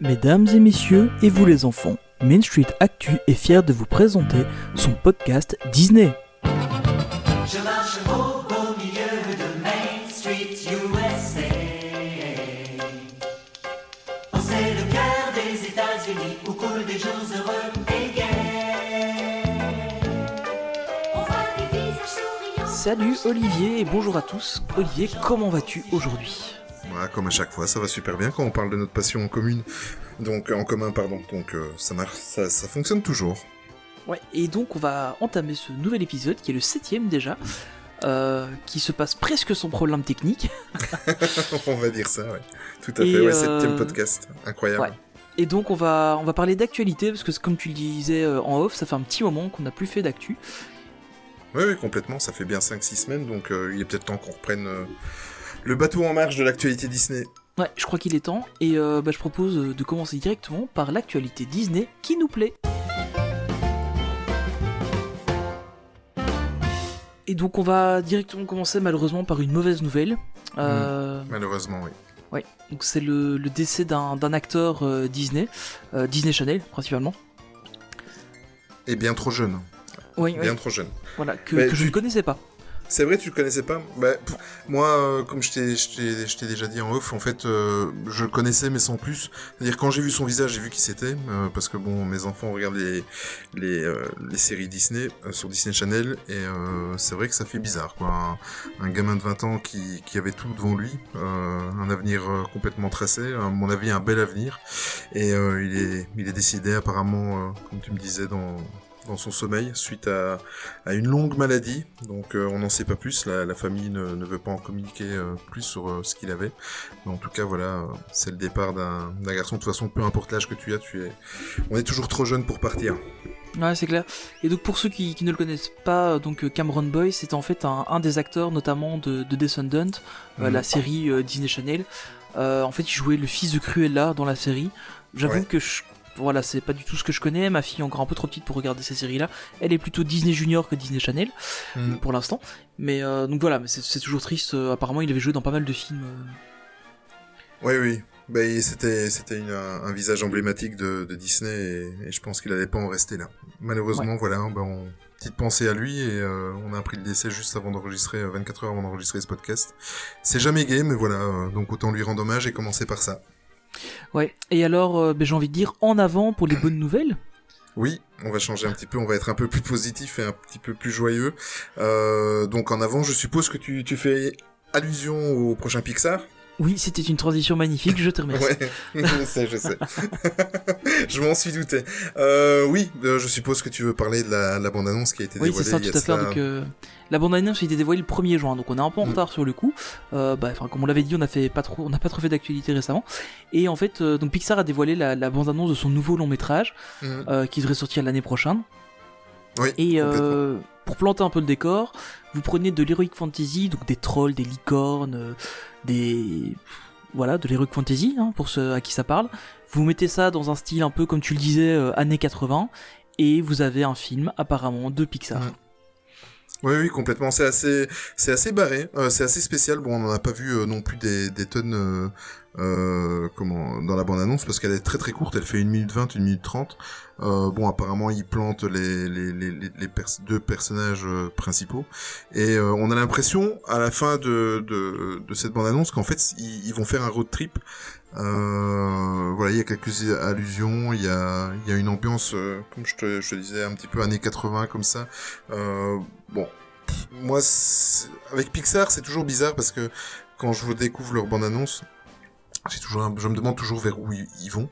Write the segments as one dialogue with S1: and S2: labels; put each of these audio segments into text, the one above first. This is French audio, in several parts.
S1: Mesdames et messieurs, et vous les enfants, Main Street Actu est fier de vous présenter son podcast Disney.
S2: Je marche au beau milieu de Main Street USA. C'est le cœur des États-Unis où coulent des jours heureux et gais. On voit des visages souriants.
S1: Salut Olivier et bonjour à tous. Olivier, comment vas-tu aujourd'hui?
S3: Voilà, comme à chaque fois, ça va super bien quand on parle de notre passion en commune. Donc, en commun, pardon. Donc, euh, ça marche, ça, ça fonctionne toujours.
S1: Ouais, et donc on va entamer ce nouvel épisode qui est le septième déjà, euh, qui se passe presque sans problème technique.
S3: on va dire ça, ouais. Tout à
S1: Et,
S3: fait, ouais,
S1: euh,
S3: septième podcast. Incroyable.
S1: Ouais. Et donc on va, on va parler d'actualité, parce que comme tu le disais euh, en off, ça fait un petit moment qu'on n'a plus fait d'actu.
S3: Oui, oui, complètement. Ça fait bien 5-6 semaines, donc euh, il est peut-être temps qu'on reprenne euh, le bateau en marche de l'actualité Disney.
S1: Ouais, je crois qu'il est temps, et euh, bah, je propose euh, de commencer directement par l'actualité Disney qui nous plaît. Et donc on va directement commencer malheureusement par une mauvaise nouvelle. Euh,
S3: Malheureusement, oui.
S1: Ouais, donc c'est le, le décès d'un acteur euh, Disney, euh, Disney Channel principalement.
S3: Et bien trop jeune.
S1: Oui,
S3: Bien trop jeune.
S1: voilà, que, je ne connaissais pas.
S3: C'est vrai, tu le connaissais pas bah, Moi, euh, comme je t'ai- déjà dit en off, en fait, euh, je le connaissais, mais sans plus. C'est-à-dire, quand j'ai vu son visage, j'ai vu qui c'était, euh, parce que, bon, mes enfants regardent les, les, séries Disney sur Disney Channel, et c'est vrai que ça fait bizarre, quoi. Un, gamin de 20 ans qui, qui avait tout devant lui, un avenir complètement tracé, à mon avis, un bel avenir, et il, est, il est décédé, apparemment, comme tu me disais, dans dans son sommeil suite à, à une longue maladie. Donc euh, on n'en sait pas plus. La, la famille ne, ne veut pas en communiquer euh, plus sur euh, ce qu'il avait. Mais en tout cas, voilà, c'est le départ d'un garçon. De toute façon, peu importe l'âge que tu as, tu es. On est toujours trop jeune pour partir.
S1: Ouais, c'est clair. Et donc pour ceux qui, qui ne le connaissent pas, donc Cameron Boy, c'est en fait un, un des acteurs notamment de, de Descendant,
S3: Mhm.
S1: la série Disney Channel. En fait, il jouait le fils de Cruella dans la série. J'avoue
S3: Ouais.
S1: que je, voilà, c'est pas du tout ce que je connais. Ma fille est encore un peu trop petite pour regarder ces séries-là. Elle est plutôt Disney Junior que Disney Channel
S3: Mhm.
S1: pour l'instant. Mais euh, donc voilà, mais c'est toujours triste. Euh, apparemment, il avait joué dans pas mal de films. euh.
S3: Oui, oui. Bah, il- c'était un, visage emblématique de, de Disney et, et je pense qu'il allait pas en rester là. Malheureusement, voilà. Bah, on... Petite pensée à lui et euh, on a appris le décès juste avant d'enregistrer, euh, 24 heures avant d'enregistrer ce podcast. C'est jamais gay, mais voilà. donc autant lui rendre hommage et commencer par ça.
S1: Ouais. Et alors, euh, ben, j'ai envie de dire en avant pour les bonnes nouvelles?
S3: Oui, on va changer un petit peu, on va être un peu plus positif et un petit peu plus joyeux. Euh, donc en avant, je suppose que tu, tu fais allusion au prochain Pixar?
S1: Oui, c'était une transition magnifique. Je te remercie.
S3: Ouais, je sais, je sais. je m'en suis douté. Euh, oui, euh, je suppose que tu veux parler de la, la bande-annonce qui a été
S1: Oui,
S3: dévoilée
S1: c'est ça, tout à fait.
S3: cela-
S1: Donc, euh, la bande-annonce a été dévoilée le 1er juin, donc on est un peu en
S3: Mm.
S1: retard sur le coup. Euh, bah, comme on l'avait dit, on n'a pas trop, on n'a pas trop fait d'actualité récemment. Et en fait, donc Pixar a dévoilé la, la bande-annonce de son nouveau long métrage euh, qui devrait sortir l'année prochaine.
S3: Oui,
S1: Et pour planter un peu le décor, vous prenez de l'heroic fantasy, donc des trolls, des licornes, des voilà, de l'heroic fantasy hein, pour ceux à qui ça parle. Vous mettez ça dans un style un peu comme tu le disais euh, années 80 et vous avez un film apparemment de Pixar.
S3: Oui, oui, complètement. C'est assez, c'est assez barré. euh, c'est assez spécial. Bon, on n'en a pas vu euh, non plus des, des tonnes, euh, euh, comment, dans la bande-annonce parce qu'elle est très très courte. Elle fait 1 minute 20, 1 minute 30. Euh, bon, apparemment, ils plantent les, pers- deux personnages principaux. Et on a l'impression, à la fin de, cette bande-annonce, qu'en fait, ils vont faire un road trip. Euh, voilà, il y a quelques allusions, il y a, une ambiance, euh, comme je te, je disais, un petit peu années 80 comme ça. Euh, bon, moi, avec Pixar, c'est toujours bizarre parce que quand je découvre leur bande-annonce, toujours, je me demande toujours vers où ils, ils vont.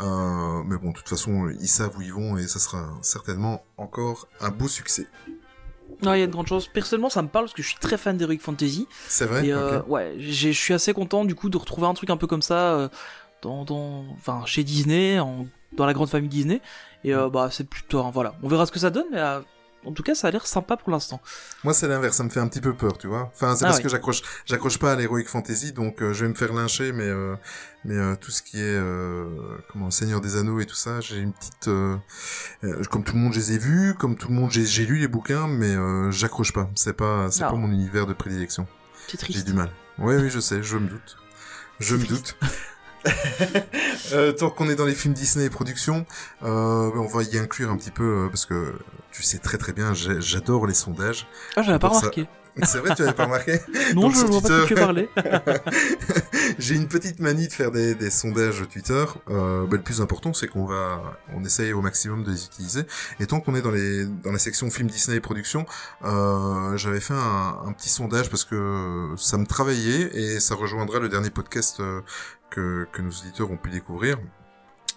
S3: Euh, mais bon, de toute façon, ils savent où ils vont et ça sera certainement encore un beau succès.
S1: Non, il y a de grandes chances. Personnellement, ça me parle parce que je suis très fan d'Heroic Fantasy.
S3: C'est vrai
S1: et euh, ouais, je suis assez content du coup de retrouver un truc un peu comme ça euh, dans, dans, enfin, chez Disney, en, dans la grande famille Disney. Et
S3: Mm.
S1: euh, bah, c'est plutôt, hein, voilà. On verra ce que ça donne, mais euh, en tout cas, ça a l'air sympa pour l'instant.
S3: Moi, c'est l'inverse, ça me fait un petit peu peur, tu vois. Enfin, c'est
S1: Ah
S3: parce
S1: ouais.
S3: que j'accroche, j'accroche pas à l'heroic fantasy, donc euh, je vais me faire lyncher, mais euh, mais euh, tout ce qui est euh, comment Seigneur des Anneaux et tout ça, j'ai une petite, euh, comme tout le monde, je les ai vus, comme tout le monde, j'ai, lu les bouquins, mais euh, j'accroche pas. C'est pas, c'est pas mon univers de prédilection. J'ai du mal. Oui, oui, je sais, je me doute. Je me doute. Euh, tant qu'on est dans les films Disney et productions, euh, on va y inclure un petit peu euh, parce que tu sais très très bien, j'adore les sondages.
S1: Ah, j'avais pas
S3: ça.
S1: remarqué.
S3: C'est vrai, tu avais pas remarqué
S1: Non,
S3: Donc,
S1: je
S3: sur
S1: vois pas tu parlais.
S3: J'ai une petite manie de faire des, des sondages Twitter. Euh, bah, le plus important, c'est qu'on va, on essaye au maximum de les utiliser. Et tant qu'on est dans les, dans la section film Disney et production, euh, j'avais fait un, un petit sondage parce que ça me travaillait et ça rejoindra le dernier podcast que, nos auditeurs ont pu découvrir.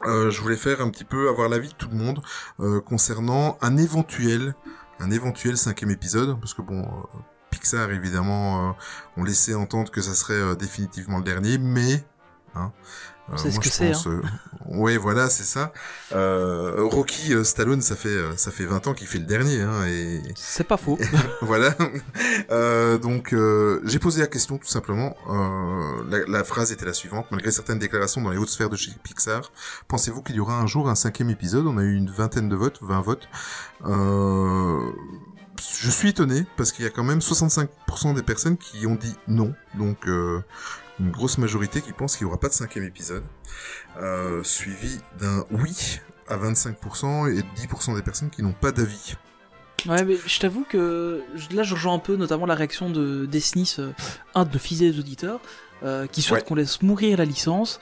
S3: Euh, je voulais faire un petit peu avoir l'avis de tout le monde euh, concernant un éventuel, un éventuel cinquième épisode, parce que bon, euh, Pixar évidemment ont laissé entendre que ça serait définitivement le dernier, mais hein,
S1: On sait ce que c'est,
S3: pense, euh, ouais, voilà, c'est ça. Euh, Rocky euh, Stallone, ça fait euh, ça fait 20 ans qu'il fait le dernier, hein, et
S1: C'est pas faux.
S3: voilà. Euh, donc, euh, j'ai posé la question tout simplement. Euh, la, la phrase était la suivante. Malgré certaines déclarations dans les hautes sphères de chez Pixar, pensez-vous qu'il y aura un jour un cinquième épisode? On a eu une vingtaine de votes, 20 votes. Euh, je suis étonné parce qu'il y a quand même 65% des personnes qui ont dit non. Donc, euh, une grosse majorité qui pense qu'il n'y aura pas de cinquième épisode. Euh, suivi d'un oui à 25% et 10% des personnes qui n'ont pas d'avis.
S1: Ouais, mais je t'avoue que là, je rejoins un peu notamment la réaction de Desnis, euh, un de nos fidèles auditeurs, euh, qui souhaite
S3: Ouais.
S1: qu'on laisse mourir la licence.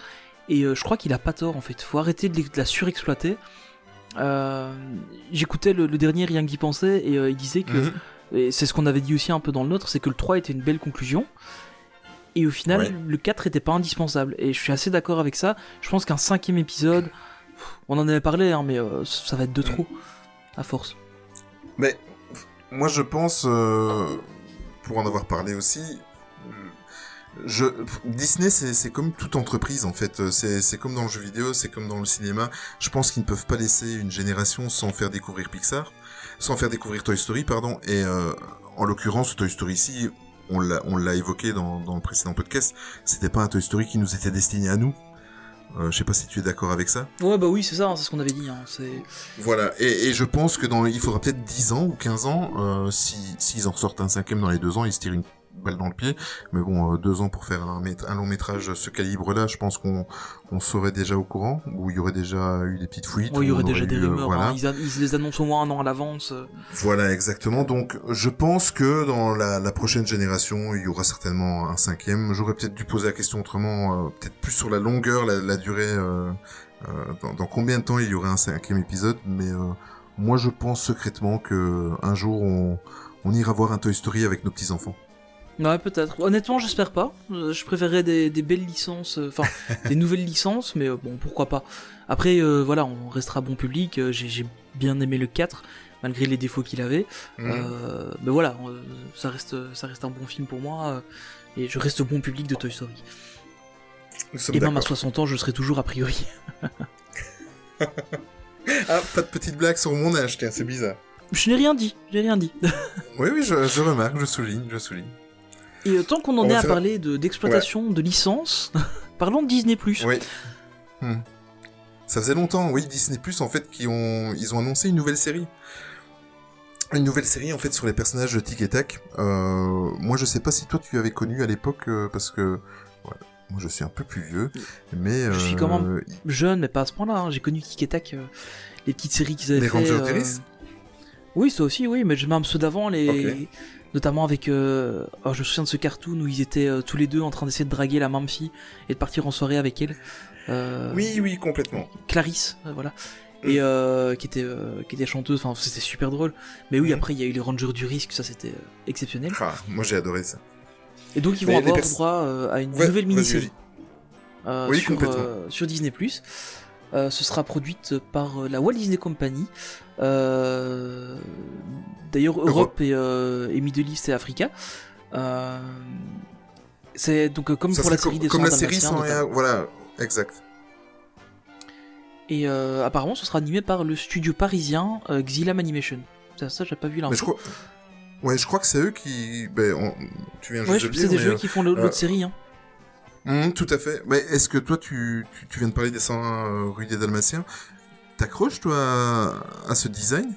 S1: Et euh, je crois qu'il a pas tort en fait. Faut arrêter de, la surexploiter. J'écoutais le, le dernier Rien d'y penser et il disait que, et c'est ce qu'on avait dit aussi un peu dans le nôtre, c'est que le 3 était une belle conclusion. Et au final,
S3: Ouais.
S1: le 4 était pas indispensable. Et je suis assez d'accord avec ça. Je pense qu'un cinquième épisode, on en avait parlé, hein, mais euh, ça va être de trop, à force.
S3: Mais moi je pense, euh, pour en avoir parlé aussi, je, Disney c'est comme toute entreprise en fait, c'est comme dans le jeu vidéo, c'est comme dans le cinéma. Je pense qu'ils ne peuvent pas laisser une génération sans faire découvrir Pixar, sans faire découvrir Toy Story pardon. Et euh, en l'occurrence Toy Story ici, on l'a on l'a évoqué dans, dans le précédent podcast, c'était pas un Toy Story qui nous était destiné à nous. Euh, je sais pas si tu es d'accord avec ça.
S1: Ouais, bah oui, c'est ça, hein, c'est ce qu'on avait dit. hein, c'est...
S3: Voilà, et, et je pense que dans, il faudra peut-être 10 ans ou 15 ans, euh, si s'ils en sortent un cinquième dans les deux ans, ils se tirent une balle dans le pied. Mais bon, euh, deux ans pour faire un, un long métrage de ce calibre-là, je pense qu'on on serait déjà au courant, ou il y aurait déjà eu des petites fuites.
S1: Ouais, il y aurait déjà des
S3: eu, euh,
S1: rumeurs.
S3: voilà.
S1: hein, Ils, a- ils les annoncent au moins un an à l'avance. euh.
S3: Voilà, exactement. Donc, je pense que dans la, la prochaine génération, il y aura certainement un cinquième. J'aurais peut-être dû poser la question autrement, euh, peut-être plus sur la longueur, la, la durée, euh, euh, dans, dans combien de temps il y aurait un cinquième épisode. Mais euh, moi, je pense secrètement que un jour, on, on ira voir un Toy Story avec nos petits enfants.
S1: Ouais, peut-être. Honnêtement, j'espère pas. Euh, je préférerais des, des belles licences, euh, enfin, des nouvelles licences, mais euh, bon, pourquoi pas. Après, euh, voilà, on restera bon public. J'ai bien aimé le 4, malgré les défauts qu'il avait.
S3: Mhm.
S1: Euh, mais voilà, ça, reste, ça reste un bon film pour moi. et je reste bon public de Toy Story. Et même à
S3: d'accord.
S1: 60 ans, je serai toujours a priori.
S3: Ah, pas de petite blague sur mon âge, tiens, c'est bizarre.
S1: Je n'ai rien dit, j'ai rien dit.
S3: Oui, oui, je, je remarque, je souligne, je souligne.
S1: Et euh, tant qu'on en
S3: On
S1: est à
S3: faire-
S1: parler de- d'exploitation de licences, parlons de Disney+.
S3: Oui. Hmm. Ça faisait longtemps, oui, Disney en fait, qui ont, ils ont annoncé une nouvelle série. Une nouvelle série en fait sur les personnages de Tic et Tac. Euh, moi, je sais pas si toi tu avais connu à l'époque euh, parce que ouais, moi je suis un peu plus vieux, mais
S1: Je suis quand même Jeune, mais pas à ce point-là. hein. J'ai connu Tic et Tac, les petites séries qu'ils avaient
S3: Les
S1: fait.
S3: Rangers
S1: euh,
S3: d'Iris
S1: Oui, ça aussi, oui, mais j'ai même ceux d'avant, les... notamment avec. euh, oh, je me souviens de ce cartoon où ils étaient euh, tous les deux en train d'essayer de draguer la même fille et de partir en soirée avec elle. Euh,
S3: Oui, oui, complètement.
S1: Clarisse, voilà.
S3: Mm.
S1: Et euh, qui, était, qui était chanteuse, enfin c'était super drôle. Mais oui,
S3: Mm.
S1: après il y a eu les Rangers du risque, ça c'était exceptionnel.
S3: Ah, moi j'ai adoré ça.
S1: Et donc ils vont avoir droit à une
S3: Ouais,
S1: nouvelle mini-série
S3: Oui,
S1: sur,
S3: complètement.
S1: sur Disney+. Euh, ce sera produite par euh, la Walt Disney Company. Euh, D'ailleurs Europe,
S3: Europe.
S1: et, euh, et Middle East et Africa. Euh, c'est donc euh, comme
S3: Ça
S1: pour la série des
S3: comme la
S1: 100
S3: série sans rien, voilà, exact.
S1: Et euh, apparemment ce sera animé par le studio parisien euh, Xylam Animation. Ça, ça j'ai pas vu l'info.
S3: crois, ouais, je crois que c'est eux qui, ben, on- tu viens juste
S1: Ouais,
S3: de le
S1: c'est
S3: dire,
S1: des
S3: mais,
S1: jeux
S3: euh,
S1: qui font l'autre
S3: euh,
S1: série. Hein.
S3: Hum, tout à fait. Mais est-ce que toi, tu, tu, tu viens de parler des 101 euh, rue des Dalmatiens T'accroches, toi, à, à ce design?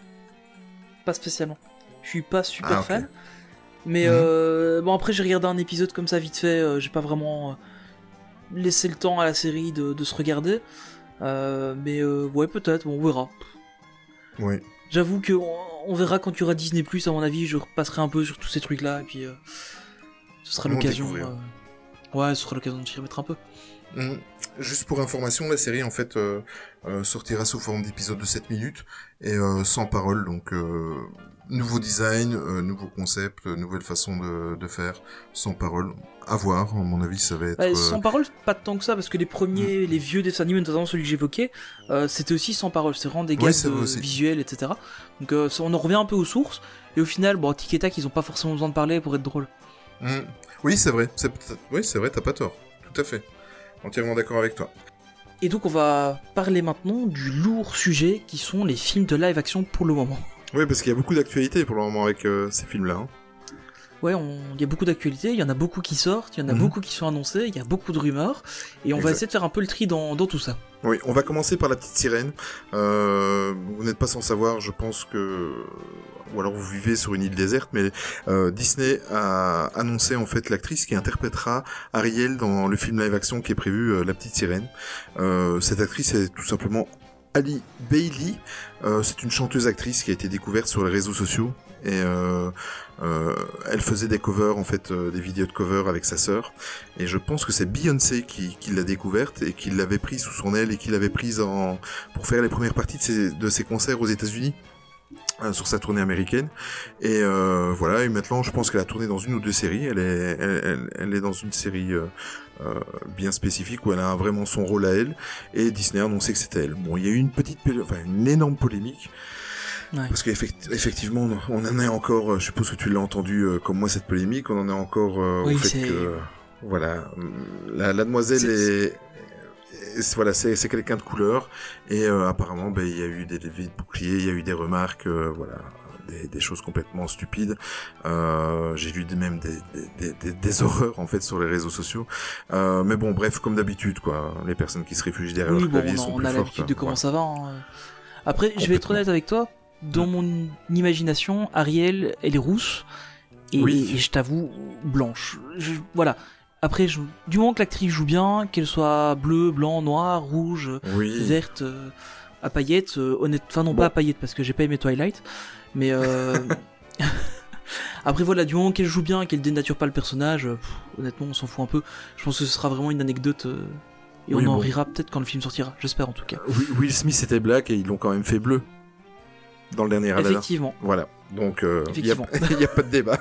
S1: Pas spécialement. Je suis pas super
S3: Ah,
S1: fan. Mais
S3: Mhm.
S1: euh, bon après j'ai regardé un épisode comme ça vite fait, euh, j'ai pas vraiment... euh, laisser le temps à la série de, de se regarder. Euh, mais euh, ouais, peut-être, bon, on verra.
S3: Oui.
S1: J'avoue que on, on verra quand il y aura Disney Plus. À mon avis, je repasserai un peu sur tous ces trucs-là et puis euh, ce sera l'occasion. Ouais, ce sera l'occasion de s'y remettre un peu.
S3: Mhm. Juste pour information, la série en fait euh, euh, sortira sous forme d'épisodes de 7 minutes et euh, sans parole, donc nouveau design, nouveau concept, nouvelle façon de, de faire, sans parole. À voir, à mon avis, ça va être.
S1: Bah, sans parole, pas tant que ça, parce que les
S3: Mm.
S1: premiers, les vieux dessins animés, notamment celui que j'évoquais, c'était aussi sans parole. C'est vraiment des gags visuels, etc. Donc ça, on en revient un peu aux sources. Et au final, bon, Tic et Tac, ils ont pas forcément besoin de parler pour être drôle.
S3: mhm. Oui, c'est vrai. Oui, c'est vrai, t'as pas tort. Tout à fait. Entièrement d'accord avec toi.
S1: Et donc on va parler maintenant du lourd sujet qui sont les films de live action pour le moment.
S3: Oui, parce qu'il y a beaucoup d'actualités pour le moment avec euh, ces films-là. hein.
S1: Ouais, on- il y a beaucoup d'actualités, il y en a beaucoup qui sortent, il y en a
S3: Mhm.
S1: beaucoup qui sont annoncés, il y a beaucoup de rumeurs, et on va essayer de faire un peu le tri dans, dans tout ça.
S3: Oui, on va commencer par la petite sirène. Euh, vous n'êtes pas sans savoir, je pense que, ou alors vous vivez sur une île déserte, mais euh, Disney a annoncé en fait l'actrice qui interprétera Ariel dans le film live-action qui est prévu, euh, La petite sirène. Cette actrice est tout simplement Ali Bailey. Euh, c'est une chanteuse actrice qui a été découverte sur les réseaux sociaux. Et euh, euh, elle faisait des covers, en fait, euh, des vidéos de covers avec sa sœur. Et je pense que c'est Beyoncé qui, l'a découverte et qui l'avait prise sous son aile et qui l'avait prise pour faire les premières parties de ses, concerts aux États-Unis sur sa tournée américaine. Et voilà, et maintenant je pense qu'elle a tourné dans une ou deux séries. Elle est, dans une série bien spécifique où elle a vraiment son rôle à elle. Et Disney a annoncé que c'était elle. Bon, il y a eu une petite, enfin une énorme polémique.
S1: Ouais.
S3: Parce qu'effectivement, on en est encore, euh, je suppose que tu l'as entendu euh, comme moi cette polémique, on en est encore euh,
S1: Oui,
S3: au fait que, voilà, hum, la, la demoiselle est, voilà, c'est quelqu'un de couleur et euh, apparemment, ben, il y a eu des levées de boucliers, il y a eu des remarques, euh, voilà, des, des choses complètement stupides. Euh, J'ai lu même des, des, des, des horreurs en fait sur les réseaux sociaux. Euh, mais bon, bref, comme d'habitude, quoi, les personnes qui se réfugient derrière
S1: Oui,
S3: leur
S1: bon,
S3: clavier
S1: on
S3: sont
S1: on
S3: plus
S1: a l'habitude de comment
S3: Ouais.
S1: ça va. hein. Après, je vais être honnête avec toi. Dans mon imagination, Ariel, elle est rousse. Et,
S3: Oui.
S1: et je t'avoue, blanche. Je- voilà. Après, je- du moment que l'actrice joue bien, qu'elle soit bleue, blanc, noir, rouge,
S3: Oui.
S1: verte, euh, à paillettes, euh, honnête, enfin non
S3: Bon.
S1: pas à paillettes parce que j'ai pas aimé Twilight, mais euh... après voilà, du moment qu'elle joue bien, qu'elle dénature pas le personnage, euh, pff, honnêtement on s'en fout un peu. Je pense que ce sera vraiment une anecdote et
S3: Oui,
S1: on en
S3: bon.
S1: rira peut-être quand le film sortira, j'espère en tout cas.
S3: Will Will Smith était black et ils l'ont quand même fait bleu dans le dernier.
S1: Effectivement.
S3: Voilà, donc euh, il n'y a, pas de débat.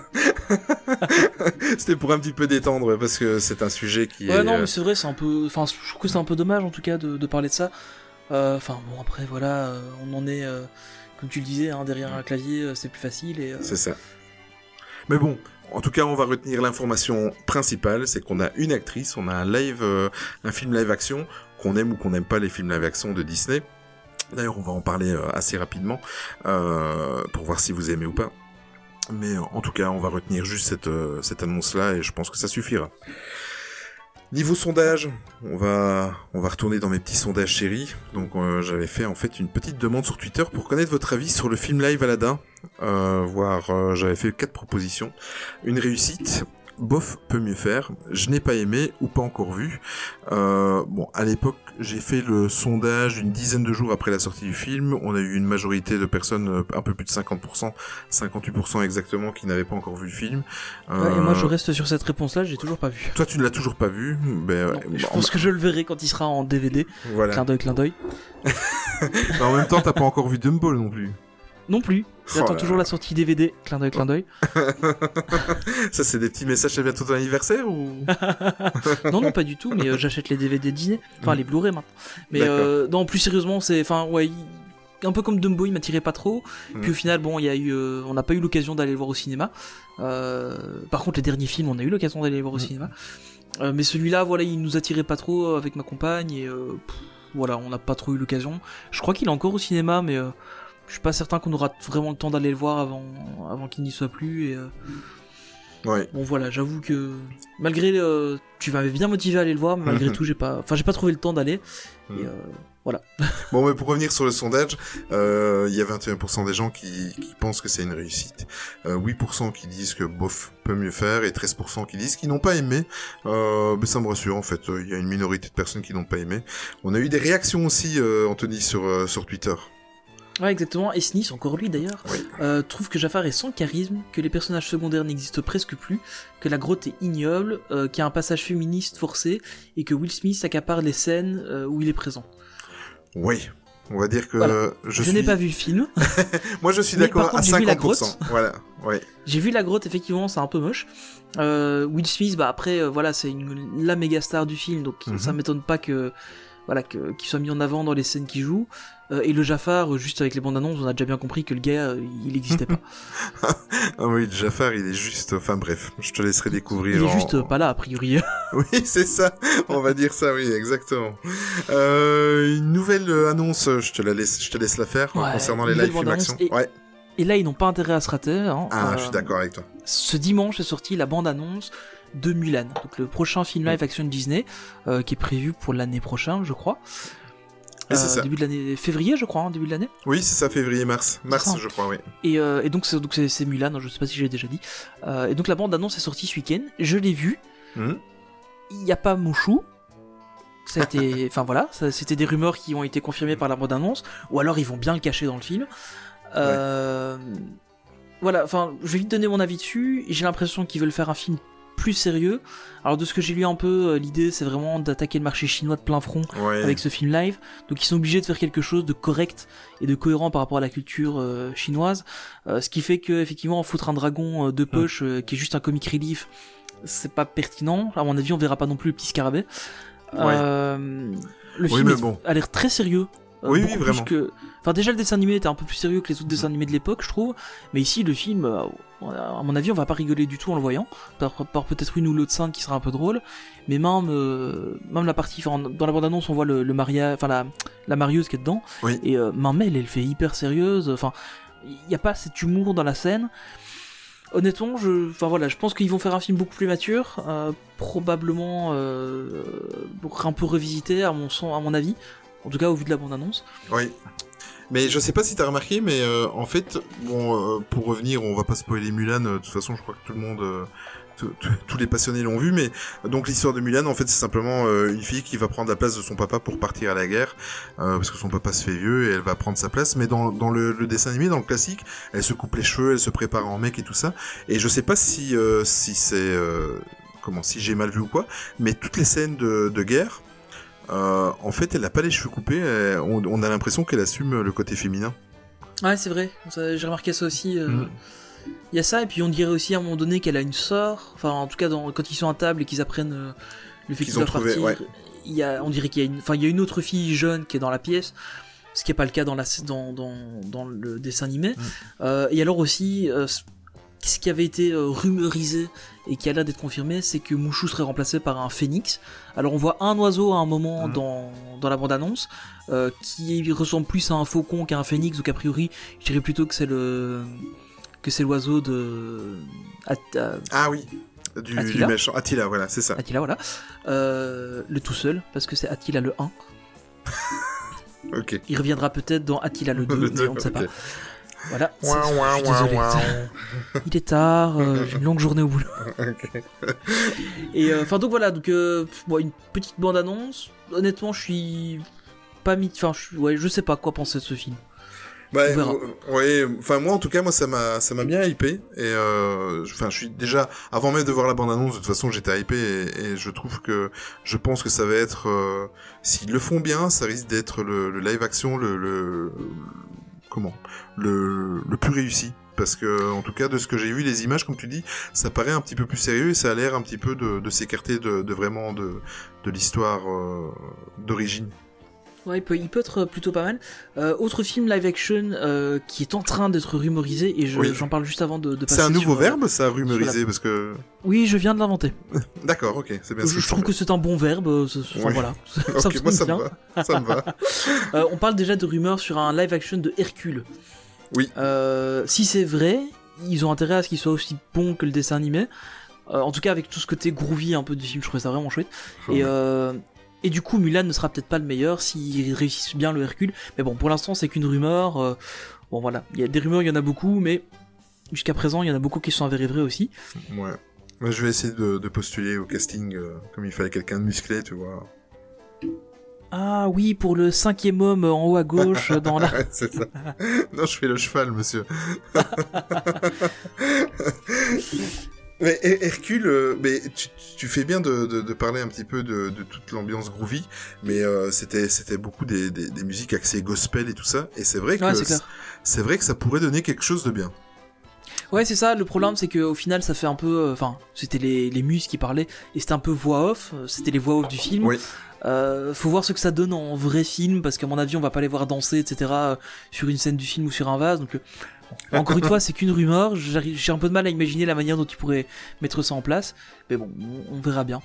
S3: C'était pour un petit peu détendre parce que c'est un sujet qui
S1: Ouais
S3: est.
S1: non
S3: euh,
S1: mais c'est vrai, c'est un peu, enfin je trouve que c'est un peu dommage en tout cas de, de parler de ça. Euh, Enfin bon après voilà, on en est, euh, comme tu le disais, hein, derrière un clavier c'est plus facile et.
S3: C'est ça. Mais bon, en tout cas, on va retenir l'information principale, c'est qu'on a une actrice, on a un live, un film live action, qu'on aime ou qu'on n'aime pas les films live action de Disney. D'ailleurs, on va en parler euh, assez rapidement euh, pour voir si vous aimez ou pas. Mais euh, en tout cas, on va retenir juste cette, annonce-là et je pense que ça suffira. Niveau sondage, on va retourner dans mes petits sondages chéris. Donc j'avais fait en fait une petite demande sur Twitter pour connaître votre avis sur le film live Aladdin. Voir, j'avais fait quatre propositions. Une réussite, bof peut mieux faire. Je n'ai pas aimé ou pas encore vu. Euh, bon, à l'époque, j'ai fait le sondage une dizaine de jours après la sortie du film. On a eu une majorité de personnes, euh, un peu plus de 50%, 58% exactement, qui n'avaient pas encore vu le film.
S1: ouais, et moi je
S3: Euh,
S1: reste sur cette réponse-là, j'ai toujours pas vu.
S3: Toi, tu ne l'as toujours pas vu. Ben,
S1: Non, je pense que je le verrai quand il sera en DVD.
S3: voilà.
S1: Clin d'œil, clin d'œil.
S3: En même temps, t'as pas encore vu Dumbo non plus.
S1: Non plus. J'attends
S3: Oh
S1: toujours la sortie DVD. Clin d'œil, clin d'œil.
S3: Ça, c'est des petits messages à bientôt ton anniversaire ou?
S1: Non, non, pas du tout. Mais euh, j'achète les DVD Disney. Enfin,
S3: Mm.
S1: les Blu-ray maintenant. Mais euh, non, plus sérieusement, c'est, enfin, ouais, un peu comme Dumbo, il m'attirait pas trop.
S3: Mm.
S1: Puis au final, bon, il y a eu, euh, on n'a pas eu l'occasion d'aller le voir au cinéma. Euh, par contre, les derniers films, on a eu l'occasion d'aller les voir au
S3: Mm.
S1: cinéma. Mais celui-là, voilà, il nous attirait pas trop avec ma compagne et pff, voilà, on n'a pas trop eu l'occasion. Je crois qu'il est encore au cinéma, mais euh, je suis pas certain qu'on aura vraiment le temps d'aller le voir avant, avant qu'il n'y soit plus. Et euh,
S3: Ouais.
S1: bon, voilà, j'avoue que malgré, euh, tu m'avais bien motivé à aller le voir, mais malgré tout, j'ai pas, enfin, j'ai pas trouvé le temps d'aller. Et euh, Voilà.
S3: Bon, mais pour revenir sur le sondage, il y a 21% des gens qui, qui pensent que c'est une réussite, euh, 8% qui disent que bof peut mieux faire et 13% qui disent qu'ils n'ont pas aimé. Mais ça me rassure en fait. Il y a une minorité de personnes qui n'ont pas aimé. On a eu des réactions aussi, Anthony, sur sur Twitter.
S1: Ouais, exactement. Et Snis, encore lui d'ailleurs,
S3: Oui.
S1: euh, trouve que Jafar est sans charisme, que les personnages secondaires n'existent presque plus, que la grotte est ignoble, euh, qu'il y a un passage féministe forcé, et que Will Smith accapare les scènes euh, où il est présent.
S3: Oui. On va dire que
S1: Voilà.
S3: je,
S1: Je,
S3: suis.
S1: n'ai pas vu le film.
S3: Moi, je suis d'accord à
S1: contre, j'ai vu la
S3: 50%.
S1: grotte.
S3: Voilà. Ouais.
S1: J'ai vu la grotte, effectivement, c'est un peu moche. Euh, Will Smith, bah après, euh, voilà, c'est une- la méga star du film, donc
S3: Mhm.
S1: ça m'étonne pas que voilà que- qu'il soit mis en avant dans les scènes qu'il joue. Euh, et le Jafar, euh, juste avec les bandes annonces, on a déjà bien compris que le gars, euh, il n'existait pas.
S3: Ah oui, Jafar, il est juste. Enfin bref, je te laisserai découvrir.
S1: Il est
S3: en-
S1: juste pas là, a priori.
S3: Oui, c'est ça. On va dire ça, oui, exactement. Euh, une nouvelle annonce, je te la laisse, je te laisse la faire
S1: Ouais,
S3: concernant les live action.
S1: et-
S3: Ouais.
S1: Et là, ils n'ont pas intérêt à se rater. hein.
S3: Ah,
S1: Euh,
S3: je suis d'accord avec toi.
S1: Ce dimanche est sorti la bande-annonce de Mulan, donc le prochain film live action Disney, euh, qui est prévu pour l'année prochaine, je crois. Euh,
S3: ça.
S1: Début de l'année, février, je crois, hein, début de l'année.
S3: Oui, c'est ça, février-mars. Mars,
S1: ça.
S3: je crois, oui.
S1: Et, euh, et donc c'est donc c'est Mulan, hein, je sais pas si j'ai déjà dit. Euh, et donc la bande annonce est sortie ce week-end. Je l'ai vue.
S3: Hmm.
S1: Il n'y a pas Mouchou. Ça a été, enfin voilà, c'était des rumeurs qui ont été confirmées par la bande annonce, ou alors ils vont bien le cacher dans le film. Euh, Voilà, enfin, je vais vite donner mon avis dessus. J'ai l'impression qu'ils veulent faire un film plus sérieux. Alors de ce que j'ai lu un peu, euh, l'idée c'est vraiment d'attaquer le marché chinois de plein front
S3: Ouais.
S1: avec ce film live. Donc ils sont obligés de faire quelque chose de correct et de cohérent par rapport à la culture euh, chinoise. Euh, ce qui fait que effectivement foutre un dragon euh, de poche euh, qui est juste un comic relief, c'est pas pertinent. À mon avis, on verra pas non plus le petit scarabée. Euh, le
S3: Oui,
S1: film
S3: bon.
S1: a l'air très sérieux. Euh,
S3: Oui, oui, vraiment.
S1: Que... Enfin, déjà, le dessin animé était un peu plus sérieux que les autres dessins animés de l'époque, je trouve. Mais ici, le film, euh, à mon avis, on va pas rigoler du tout en le voyant. Par, par peut-être une ou l'autre scène qui sera un peu drôle. Mais même, euh, même la partie, enfin, dans la bande-annonce, on voit le, le mariage, enfin, la, la marieuse qui est dedans.
S3: Oui.
S1: Et euh, même elle, elle fait hyper sérieuse. Enfin, il n'y a pas cet humour dans la scène. Honnêtement, je, enfin voilà, je pense qu'ils vont faire un film beaucoup plus mature, euh, probablement un peu revisité à mon sens, à mon avis. En tout cas, au vu de la bande-annonce.
S3: Oui. Mais je sais pas si t'as remarqué, mais euh, en fait, bon, euh, pour revenir, on va pas spoiler Mulan. euh, de toute façon, je crois que tout le monde, euh, tous les passionnés l'ont vu. Mais donc l'histoire de Mulan, en fait, c'est simplement euh, une fille qui va prendre la place de son papa pour partir à la guerre, parce que son papa se fait vieux et elle va prendre sa place. Mais dans, le, dessin animé, dans le classique, elle se coupe les cheveux, elle se prépare en mec et tout ça. Et je sais pas si si c'est comment si j'ai mal vu ou quoi, mais toutes les scènes de guerre. Euh, en fait, elle n'a pas les cheveux coupés. elle- on, on a l'impression qu'elle assume le côté féminin.
S1: Ouais, c'est vrai. J'ai remarqué ça aussi. euh,
S3: Mm.
S1: Il y a ça, et puis on dirait aussi à un moment donné qu'elle a une sœur. Enfin, en tout cas, dans, quand ils sont à table et qu'ils apprennent euh, le fait
S3: Qu'ils
S1: doivent
S3: trouvé,
S1: partir,
S3: ouais.
S1: il y a, on dirait qu'il y a une, enfin, il y a une autre fille jeune qui est dans la pièce. Ce qui n'est pas le cas dans, la, dans, dans, dans le dessin animé.
S3: Mm.
S1: Euh, et alors aussi, euh, ce- qui avait été euh, rumeurisé et qui a l'air d'être confirmé, c'est que Mouchou serait remplacé par un phénix. Alors on voit un oiseau à un moment
S3: Mm.
S1: dans, dans la bande-annonce euh, qui ressemble plus à un faucon qu'à un phénix, donc a priori, je dirais plutôt que c'est le que c'est l'oiseau de euh,
S3: Ah oui, du, méchant. Attila, voilà, c'est ça.
S1: Attila, voilà. Euh, le tout seul, parce que c'est Attila le 1.
S3: Ok.
S1: Il reviendra peut-être dans Attila le 2,
S3: Le
S1: mais on ne sait pas. Voilà. désolé. Il est tard, euh, j'ai une longue journée au boulot.
S3: Ok.
S1: Et euh, enfin donc voilà, donc euh, bon, une petite bande annonce. Honnêtement, je suis pas mis, enfin je, ouais, je sais pas quoi penser de ce film.
S3: Bah, euh, ouais, enfin moi en tout cas moi ça m'a ça m'a bien hypé et euh, enfin je suis déjà avant même de voir la bande annonce de toute façon j'étais hypé et, et je trouve que je pense que ça va être euh, s'ils le font bien ça risque d'être le, le live action le, le comment le le plus réussi. Parce que en tout cas de ce que j'ai vu les images comme tu dis ça paraît un petit peu plus sérieux et ça a l'air un petit peu de, s'écarter de, vraiment de de l'histoire euh, d'origine
S1: Ouais, il peut, il peut être plutôt pas mal. Euh, autre film live action euh, qui est en train d'être rumorisé et je-
S3: Oui.
S1: j'en parle juste avant de, de passer.
S3: c'est un nouveau
S1: sur, euh,
S3: verbe ça rumeurisé parce que
S1: Oui, je viens de l'inventer.
S3: d'accord ok c'est bien
S1: Je, trouve que c'est un bon verbe.
S3: Oui.
S1: voilà. Ça me
S3: moi ça
S1: semble
S3: me
S1: bien.
S3: va. Ça me va.
S1: Euh, on parle déjà de rumeurs sur un live action de Hercule.
S3: Oui.
S1: Si c'est vrai, ils ont intérêt à ce qu'il soit aussi bon que le dessin animé. Euh, en tout cas, avec tout ce côté groovy un peu du film, je trouvais ça vraiment chouette. Et euh, Et du coup, Mulan ne sera peut-être pas le meilleur s'ils réussissent bien le Hercule. Mais bon, pour l'instant, c'est qu'une rumeur. euh, bon, voilà. Il y a des rumeurs, il y en a beaucoup, mais jusqu'à présent, il y en a beaucoup qui sont avérées vraies aussi.
S3: Ouais. Moi, je vais essayer de, de postuler au casting euh, comme il fallait quelqu'un de musclé, tu vois.
S1: Ah oui, pour le cinquième homme en haut à gauche, dans la.
S3: C'est ça. non, je fais le cheval, monsieur. Mais Her- Hercule, euh, mais tu, tu fais bien de, de, de parler un petit peu de, de toute l'ambiance groovy, mais euh, c'était c'était beaucoup des, des, des musiques axées gospel et tout ça, et c'est vrai que
S1: Ouais, c'est
S3: vrai que ça pourrait donner quelque chose de bien.
S1: Ouais, c'est ça. Le problème, c'est qu'au final, ça fait un peu. euh, Enfin, c'était les, les muses qui parlaient, et c'était un peu voix off. C'était les voix off du film.
S3: Oui.
S1: Euh, faut voir ce que ça donne en vrai film, parce qu'à mon avis, on va pas les voir danser, etc. sur une scène du film ou sur un vase. Donc. Encore une fois, c'est qu'une rumeur. J'ai un peu de mal à imaginer la manière dont tu pourrais mettre ça en place. Mais bon, on, verra bien.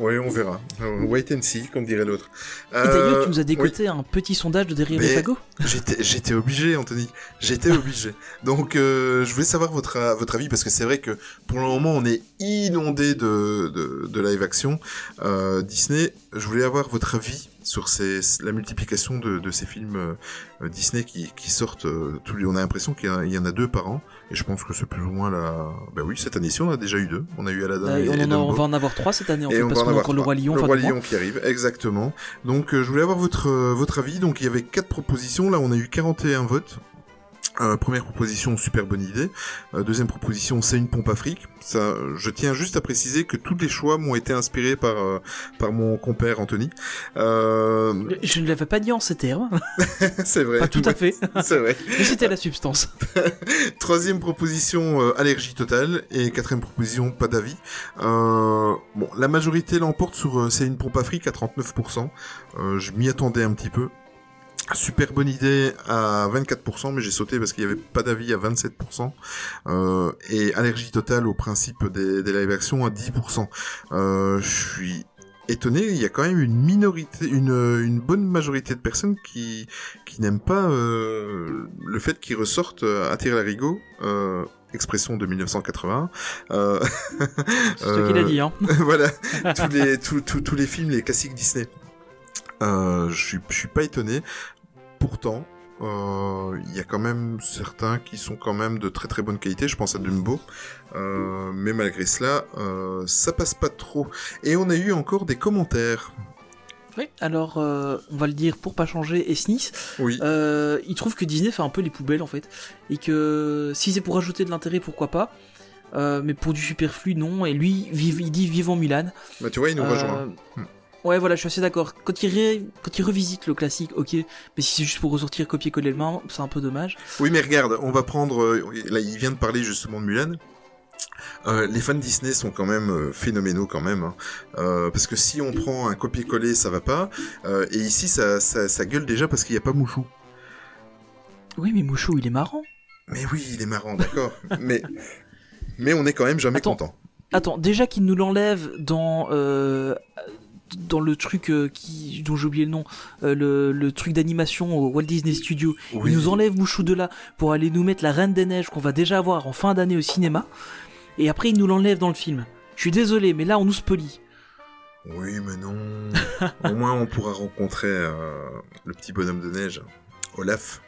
S3: Oui, on verra. Euh, Wait and see, comme dirait l'autre.
S1: Et d'ailleurs,
S3: Euh,
S1: tu nous as
S3: oui.
S1: décoté un petit sondage de derrière les fagots.
S3: J'étais, obligé, Anthony. J'étais obligé. Donc, euh, je voulais savoir votre, votre avis parce que c'est vrai que pour le moment, on est inondé de, de, de live action. Euh, Disney, je voulais avoir votre avis sur ces, la multiplication de, de ces films euh, Disney qui, qui sortent euh, tous les. On a l'impression qu'il y, en a deux par an. Et je pense que c'est plus ou moins la. Ben oui, cette année-ci, on a déjà eu deux. On a eu Aladdin
S1: Euh,
S3: et,
S1: on,
S3: et
S1: en on va en avoir trois cette année en
S3: Et
S1: fait,
S3: on
S1: parce qu'on a encore le roi lion.
S3: Le roi lion qui arrive, exactement. Donc euh, je voulais avoir votre euh, votre avis. Donc il y avait quatre propositions. Là on a eu 41 votes. Euh, première proposition, super bonne idée. Euh, deuxième proposition, c'est une pompe Afrique. Ça, je tiens juste à préciser que tous les choix m'ont été inspirés par euh, par mon compère Anthony. Euh,
S1: Je ne l'avais pas dit en ces termes,
S3: c'est vrai.
S1: pas tout à fait,
S3: c'est vrai.
S1: mais c'était la substance.
S3: Troisième proposition, euh, allergie totale. Et quatrième proposition, pas d'avis. Euh, bon, la majorité l'emporte sur euh, C'est une pompe Afrique à 39%. Euh, je m'y attendais un petit peu. Super bonne idée à 24%, mais j'ai sauté parce qu'il n'y avait pas d'avis à 27%. Euh, et allergie totale au principe des, des live à 10%. Euh, je suis étonné, il y a quand même une minorité, une, une bonne majorité de personnes qui, qui n'aiment pas euh, le fait qu'ils ressortent euh, à tirer l'arigot, euh, expression de 1980. Euh,
S1: C'est toi qui l'as dit, hein.
S3: voilà, tous les, tous, tous, tous les films, les classiques Disney. Euh, je suis, pas étonné. Pourtant, euh, il y a quand même certains qui sont quand même de très très bonne qualité. Je pense à Dumbo, euh, mais malgré cela, euh, ça passe pas trop. Et on a eu encore des commentaires.
S1: Oui, alors euh, on va le dire pour pas changer, et SNIS,
S3: Oui.
S1: il trouve que Disney fait un peu les poubelles en fait, et que si c'est pour ajouter de l'intérêt, pourquoi pas, mais pour du superflu, non, et lui, vive, il dit vivant Mulan.
S3: Bah tu vois, il nous rejoint. Hmm.
S1: Ouais, voilà, je suis assez d'accord. Quand il, ré- quand il revisite le classique, ok, mais si c'est juste pour ressortir copier-coller le main, c'est un peu dommage.
S3: Oui, mais regarde, on va prendre. euh, Là, il vient de parler justement de Mulan. Euh, les fans Disney sont quand même euh, phénoménaux quand même, hein. Euh, parce que si on prend un copier-coller, ça va pas. Et ici, ça, ça, ça gueule déjà parce qu'il n'y a pas Mouchou.
S1: Oui, mais Mouchou, il est marrant.
S3: Mais oui, il est marrant, d'accord. mais mais on est quand même jamais
S1: Attends.
S3: content.
S1: Attends, déjà qu'il nous l'enlève dans dans le truc euh, qui dont j'ai oublié le nom, euh, le, le truc d'animation au Walt Disney Studio.
S3: Oui.
S1: Il nous enlève Mouchou de là pour aller nous mettre la Reine des Neiges qu'on va déjà avoir en fin d'année au cinéma. Et après, il nous l'enlève dans le film. Je suis désolé, mais là, on nous spolie.
S3: Oui, mais non. Au moins, on pourra rencontrer euh, le petit bonhomme de neige, Olaf.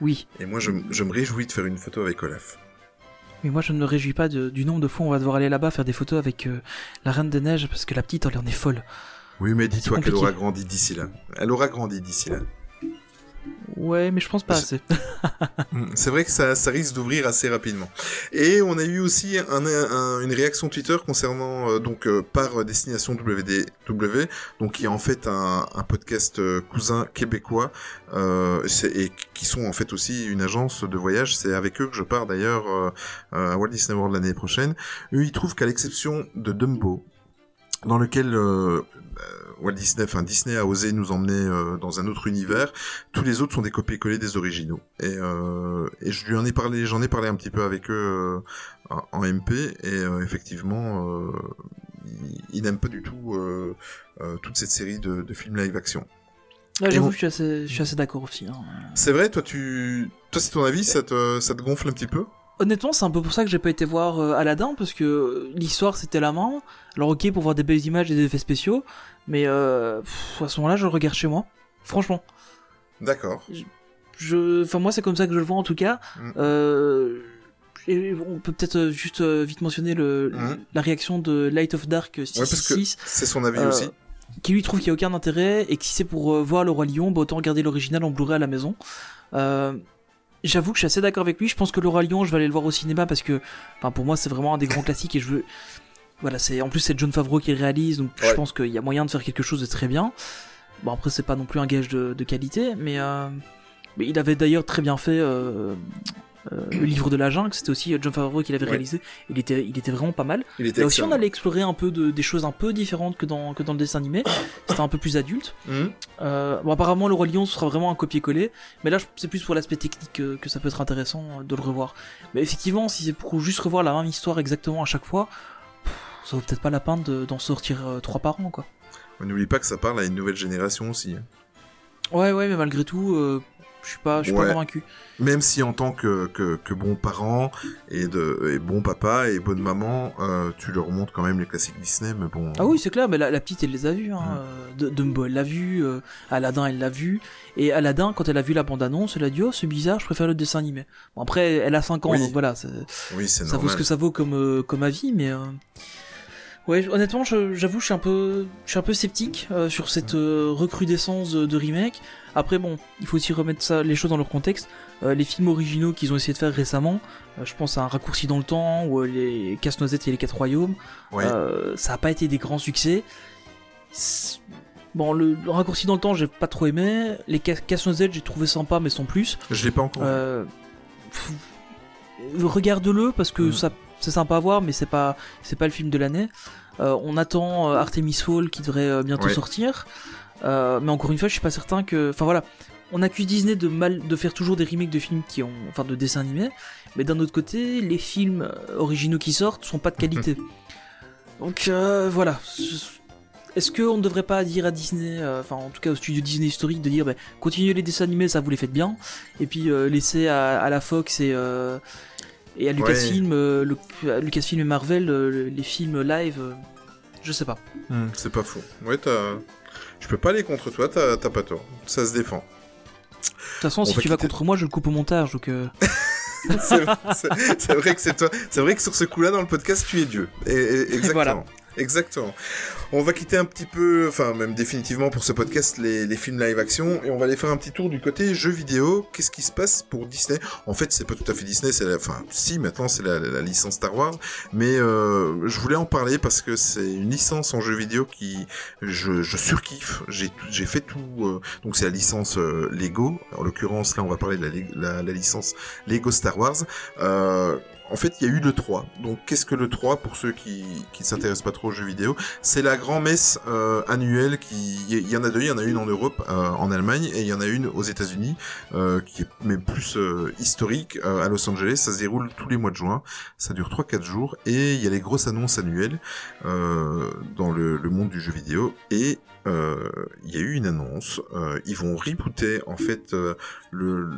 S1: Oui,
S3: Et moi, je me réjouis de faire une photo avec Olaf.
S1: Mais moi, je ne me réjouis pas de- du nombre de fois où on va devoir aller là-bas faire des photos avec euh, la Reine des Neiges parce que la petite, elle en est folle.
S3: Oui, mais dis-toi qu'elle aura grandi d'ici là. Elle aura grandi d'ici là.
S1: Ouais, mais je pense pas assez.
S3: Mm, C'est vrai que ça, ça risque d'ouvrir assez rapidement. Et on a eu aussi un, un- une réaction Twitter concernant euh, donc euh, par Destination WDW, donc qui est en fait un, un podcast euh, cousin québécois et qui sont en fait aussi une agence de voyage. C'est avec eux que je pars d'ailleurs à Walt Disney World l'année prochaine. Eux, ils trouvent qu'à l'exception de Dumbo, dans lequel euh, Walt Disney, enfin Disney a osé nous emmener euh, dans un autre univers. Tous les autres sont des copier-coller des originaux. Et, euh, et je lui en ai parlé, j'en ai parlé un petit peu avec eux euh, en, MP et euh, effectivement, euh, ils, n'aiment pas du tout euh, euh, toute cette série de, de films live action.
S1: Ouais, J'avoue,
S3: on-
S1: je suis assez, d'accord aussi. hein.
S3: C'est vrai, toi tu, toi c'est ton avis, ça te, ça te gonfle un petit peu?
S1: Honnêtement, c'est un peu pour ça que j'ai pas été voir euh, Aladdin, parce que l'histoire c'était la main. Alors ok, pour voir des belles images et des effets spéciaux, mais euh, pff, à ce moment-là, je le regarde chez moi. Franchement.
S3: D'accord.
S1: Je... Enfin, moi, c'est comme ça que je le vois en tout cas.
S3: Mm.
S1: Euh... et on peut peut-être euh, juste vite mentionner le,
S3: Mhm.
S1: la réaction de Light of Dark
S3: Ouais, parce que
S1: 666,
S3: c'est son avis aussi.
S1: qui lui trouve qu'il n'y a aucun intérêt et que si c'est pour voir le Roi Lion, bah, autant regarder l'original en Blu-ray à la maison. Euh, J'avoue que je suis assez d'accord avec lui. Je pense que le Roi Lion, je vais aller le voir au cinéma parce que, enfin, pour moi, c'est vraiment un des grands classiques et je veux. Voilà, c'est en plus c'est John Favreau qui le réalise, donc je pense qu'il y a moyen de faire quelque chose de très bien. Bon après c'est pas non plus un gage de, de qualité, mais, euh, mais il avait d'ailleurs très bien fait euh, le livre de la jungle. C'était aussi euh, John Favreau qui l'avait
S3: Ouais.
S1: réalisé. Il était, il était vraiment pas mal.
S3: Il était
S1: Là aussi, on allait explorer un peu de, des choses un peu différentes que dans, que dans le dessin animé. C'était un peu plus adulte.
S3: Mhm.
S1: Euh, bon, apparemment, le Roi Lion ce sera vraiment un copier-coller. Mais là, c'est plus pour l'aspect technique que, que ça peut être intéressant euh, de le revoir. Mais effectivement, si c'est pour juste revoir la même histoire exactement à chaque fois, pff, ça vaut peut-être pas la peine de- d'en sortir euh, trois par an, quoi.
S3: N'oublie pas que ça parle à une nouvelle génération aussi. hein.
S1: Ouais, ouais, mais malgré tout, euh, je suis pas, je suis
S3: Ouais.
S1: pas convaincu.
S3: Même si en tant que, que, que bon parent et, de, et bon papa et bonne maman, euh, tu leur montres quand même les classiques Disney, mais bon.
S1: Ah oui, c'est clair, mais la, la petite, elle les a vus. Hein.
S3: Mm.
S1: euh, De- Dumbo, elle l'a vu. euh, Aladdin, elle l'a vu. Et Aladdin, quand elle a vu la bande-annonce, elle a dit Oh, c'est bizarre, je préfère le dessin animé. Bon, après, elle a 5 ans,
S3: Oui.
S1: donc voilà,
S3: Oui, c'est
S1: ça
S3: normal.
S1: vaut ce que ça vaut comme, euh, comme avis, mais. Ouais, honnêtement, je- j'avoue, je suis un peu, je suis un peu sceptique euh, sur cette euh, recrudescence de, de remake. Après, bon, il faut aussi remettre ça, les choses dans leur contexte. Euh, les films originaux qu'ils ont essayé de faire récemment, euh, je pense à un raccourci dans le temps ou euh, les Casse-Noisette et les Quatre Royaumes.
S3: Ouais.
S1: Ça a pas été des grands succès. Bon, le, le raccourci dans le temps, j'ai pas trop aimé. Les Ca- Casse-Noisette, j'ai trouvé sympa, mais sans plus.
S3: Je l'ai pas encore.
S1: Regarde-le parce que
S3: Mm.
S1: ça c'est sympa à voir, mais c'est pas c'est pas le film de l'année. Euh, on attend euh, Artemis Fall qui devrait euh, bientôt
S3: Ouais.
S1: sortir, Euh, mais encore une fois, je suis pas certain que. Enfin voilà, on accuse Disney de mal de faire toujours des remakes de films qui ont, enfin de dessins animés, mais d'un autre côté, les films originaux qui sortent sont pas de qualité. Donc euh, voilà. Est-ce qu'on ne devrait pas dire à Disney, euh, enfin en tout cas au studio Disney historique, de dire bah, continuez les dessins animés, ça vous les faites bien, et puis laisser à, à la Fox et, et à Lucasfilm, euh, le- Lucasfilm et Marvel euh, le- les films live, euh, je sais pas.
S3: Hmm, c'est pas faux. Ouais, t'as. Je peux pas aller contre toi, t'as pas tort. Ça se défend.
S1: De toute façon,
S3: On
S1: si
S3: va
S1: tu vas contre moi, je le coupe au montage, donc euh,
S3: c'est vrai que c'est toi. C'est vrai que sur ce coup-là, dans le podcast, tu es Dieu. Et, et- exactement.
S1: Voilà.
S3: Exactement. On va quitter un petit peu, enfin même définitivement pour ce podcast, les, les films live action et on va aller faire un petit tour du côté jeux vidéo. Qu'est-ce qui se passe pour Disney? En fait, c'est pas tout à fait Disney, c'est la, enfin si maintenant c'est la, la licence Star Wars, mais euh, je voulais en parler parce que c'est une licence en jeu vidéo qui je, je surkiffe. J'ai j'ai fait tout, euh, donc c'est la licence euh, Lego. En l'occurrence là, on va parler de la, la, la licence Lego Star Wars. Euh, en fait, il y a eu le 3. Donc, qu'est-ce que le 3 pour ceux qui ne s'intéressent pas trop aux jeux vidéo? C'est la grand-messe euh, annuelle qui... Il y en a deux, il y en a une en Europe, euh, en Allemagne, et il y en a une aux États-Unis, euh, qui est même plus euh, historique, à Los Angeles. Ça se déroule tous les mois de juin. Ça dure 3-4 jours, et il y a les grosses annonces annuelles dans le, le monde du jeu vidéo. Et euh, il y a eu une annonce. euh, ils vont rebooter, en fait... euh, le,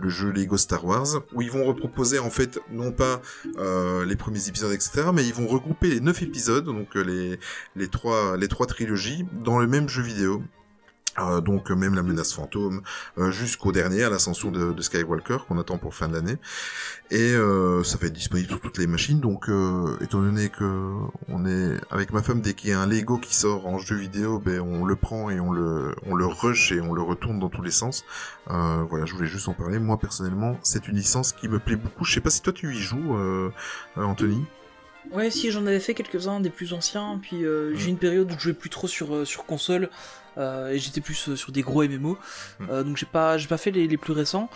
S3: le jeu Lego Star Wars, où ils vont reproposer en fait non pas euh, les premiers épisodes etc, mais ils vont regrouper les neuf épisodes, donc euh, les les trois les trois trilogies dans le même jeu vidéo. Euh, donc euh, même la menace fantôme euh, jusqu'au dernier à l'ascension de, de Skywalker qu'on attend pour fin d'année et euh, ça va être disponible sur toutes les machines donc euh, étant donné que on est avec ma femme dès qu'il y a un Lego qui sort en jeu vidéo ben on le prend et on le on le rush et on le retourne dans tous les sens euh, voilà, je voulais juste en parler. Moi, personnellement, c'est une licence qui me plaît beaucoup. Je sais pas si toi tu y joues, Anthony.
S1: Ouais, si j'en avais fait quelques-uns des plus anciens, puis euh, j'ai une période où je jouais plus trop sur, euh, sur console euh, et j'étais plus euh, sur des gros MMO,
S3: Mm.
S1: donc j'ai pas j'ai pas fait les, les plus récents.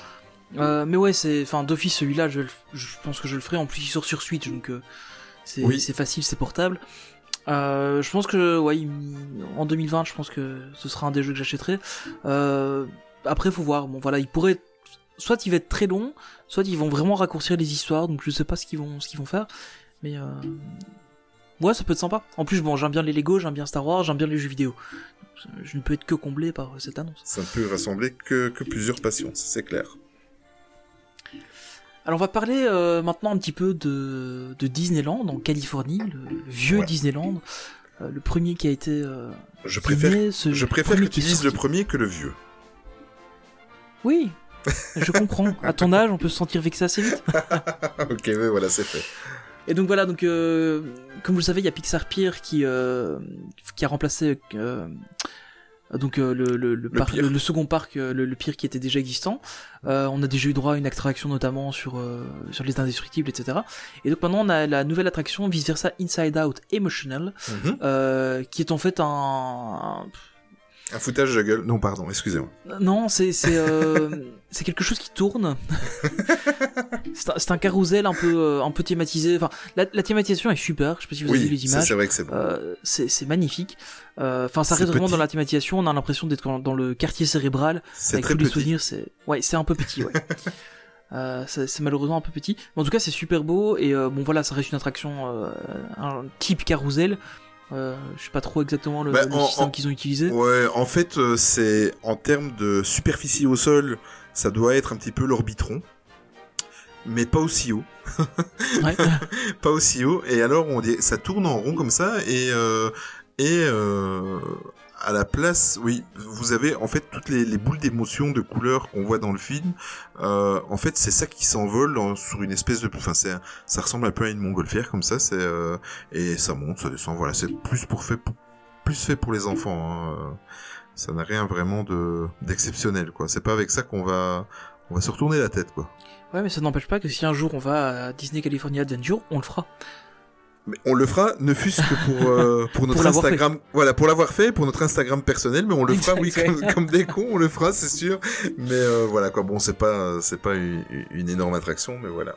S1: Euh, mais ouais, c'est enfin d'office celui-là, je, je pense que je le ferai. En plus, il sort sur Switch, donc c'est
S3: Oui.
S1: c'est facile, c'est portable. Je pense que ouais, en 2020, je pense que ce sera un des jeux que j'achèterai. Après, faut voir. Bon, voilà, il pourrait soit il va être très long, soit ils vont vraiment raccourcir les histoires. Donc je sais pas ce qu'ils vont ce qu'ils vont faire, mais euh... ouais, ça peut être sympa. En plus, bon, j'aime bien les Lego, j'aime bien Star Wars, j'aime bien les jeux vidéo. Je ne peux être que comblé par cette annonce.
S3: Ça ne peut rassembler que, que plusieurs passions, c'est clair.
S1: Alors on va parler euh, maintenant un petit peu de, de Disneyland en Californie, le vieux
S3: Ouais.
S1: Disneyland, euh, le premier qui a été. euh,
S3: Je préfère,
S1: ce
S3: je préfère que tu dises le premier que le vieux.
S1: Oui, je comprends. À ton âge, on peut se sentir vexé assez vite.
S3: ok, mais voilà, c'est fait.
S1: Et donc voilà, donc euh, comme vous le savez, il y a Pixar Pier qui euh, qui a remplacé euh, donc le le, le, parc-
S3: pier.
S1: le- le second parc, le, pier qui était déjà existant. On a déjà eu droit à une attraction notamment sur sur les indestructibles, etc. Et donc maintenant on a la nouvelle attraction vice versa Inside Out Emotional,
S3: Mhm.
S1: qui est en fait un, un-
S3: Un foutage de gueule. Non, pardon, excusez-moi.
S1: non, c'est c'est euh, c'est quelque chose qui tourne. c'est un, un carrousel un peu euh, un peu thématisé. Enfin, la, la thématisation est super. Je sais pas si vous avez vu les images.
S3: c'est vrai que c'est bon.
S1: Euh, c'est magnifique. Euh, Enfin, ça reste vraiment dans la thématisation. On a l'impression d'être dans- dans le quartier cérébral
S3: c'est
S1: avec
S3: très
S1: tous les souvenirs. C'est ouais, c'est un peu petit. Ouais. Euh, c'est c'est malheureusement un peu petit. Mais en tout cas, c'est super beau et euh, bon voilà, ça reste une attraction euh, un type carrousel. Euh, je sais pas trop exactement le,
S3: Bah,
S1: le
S3: en-
S1: système
S3: en-
S1: qu'ils ont utilisé.
S3: Ouais, en fait, euh, c'est en termes de superficie au sol, ça doit être un petit peu l'orbitron, mais pas aussi haut,
S1: Ouais.
S3: pas aussi haut. Et alors, on dit, ça tourne en rond comme ça, et euh, et euh, à la place, oui, vous avez en fait toutes les, les boules d'émotion, de couleurs qu'on voit dans le film. Euh, en fait, c'est ça qui s'envole sur une espèce de, enfin, ça ressemble un peu à une montgolfière comme ça. C'est euh, et ça monte, ça descend. Voilà, c'est plus pour fait, pour- plus fait pour les enfants. hein, euh ça n'a rien vraiment de d'exceptionnel quoi c'est pas avec ça qu'on va on va se retourner la tête quoi
S1: Ouais, mais ça n'empêche pas que si un jour on va à Disney California Adventure, on le fera.
S3: Mais on le fera ne fût-ce que pour euh, pour notre
S1: Pour
S3: Instagram voilà pour l'avoir fait pour notre Instagram personnel mais on le fera oui comme, comme des cons on le fera c'est sûr mais euh, voilà quoi bon c'est pas c'est pas une, une énorme attraction mais voilà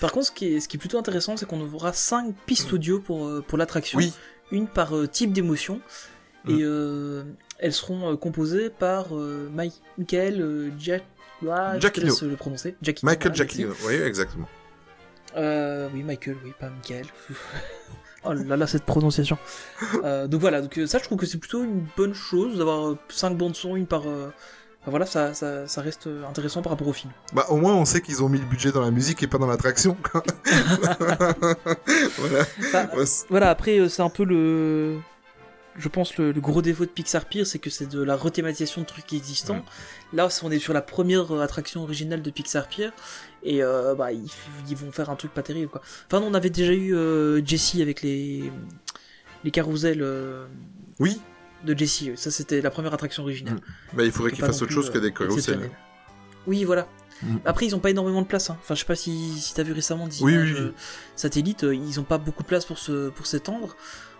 S1: Par contre, ce qui est, ce qui est plutôt intéressant, c'est qu'on aura 5 pistes audio pour, euh, pour l'attraction.
S3: oui
S1: Une par euh, type d'émotion.
S3: Mm.
S1: Et elles seront composées par Michael Jack. Ah, je te
S3: Giacchino.
S1: laisse le prononcer.
S3: Michael. Jackie oui exactement
S1: Euh, oui, Michael, oui, pas Michael. oh là là, cette prononciation. Euh, donc voilà, donc euh, ça, je trouve que c'est plutôt une bonne chose d'avoir 5 bandes son, une par. euh, enfin, voilà, ça, ça, ça reste intéressant par rapport au film.
S3: bah au moins on sait qu'ils ont mis le budget dans la musique et pas dans l'attraction voilà
S1: Bah, Voilà, après, c'est un peu le. Je pense le, le gros défaut de Pixar Pier, c'est que c'est de la rethématisation de trucs existants. Là, on est sur la première attraction originale de Pixar Pier, et euh, bah, ils, ils vont faire un truc pas terrible, quoi. Enfin, on avait déjà eu euh, Jessie avec les les carousels euh,
S3: oui
S1: de Jessie. Ça, c'était la première attraction originale.
S3: bah il faudrait fassent
S1: non
S3: autre
S1: plus,
S3: chose que
S1: euh,
S3: des carousels
S1: exceptionnel. Oui, voilà.
S3: Mm.
S1: Après, ils ont pas énormément de place. hein. Enfin, je sais pas si, si t'as vu récemment des
S3: Oui,
S1: images
S3: oui,
S1: euh, satellites, euh, ils ont pas beaucoup de place pour se pour s'étendre.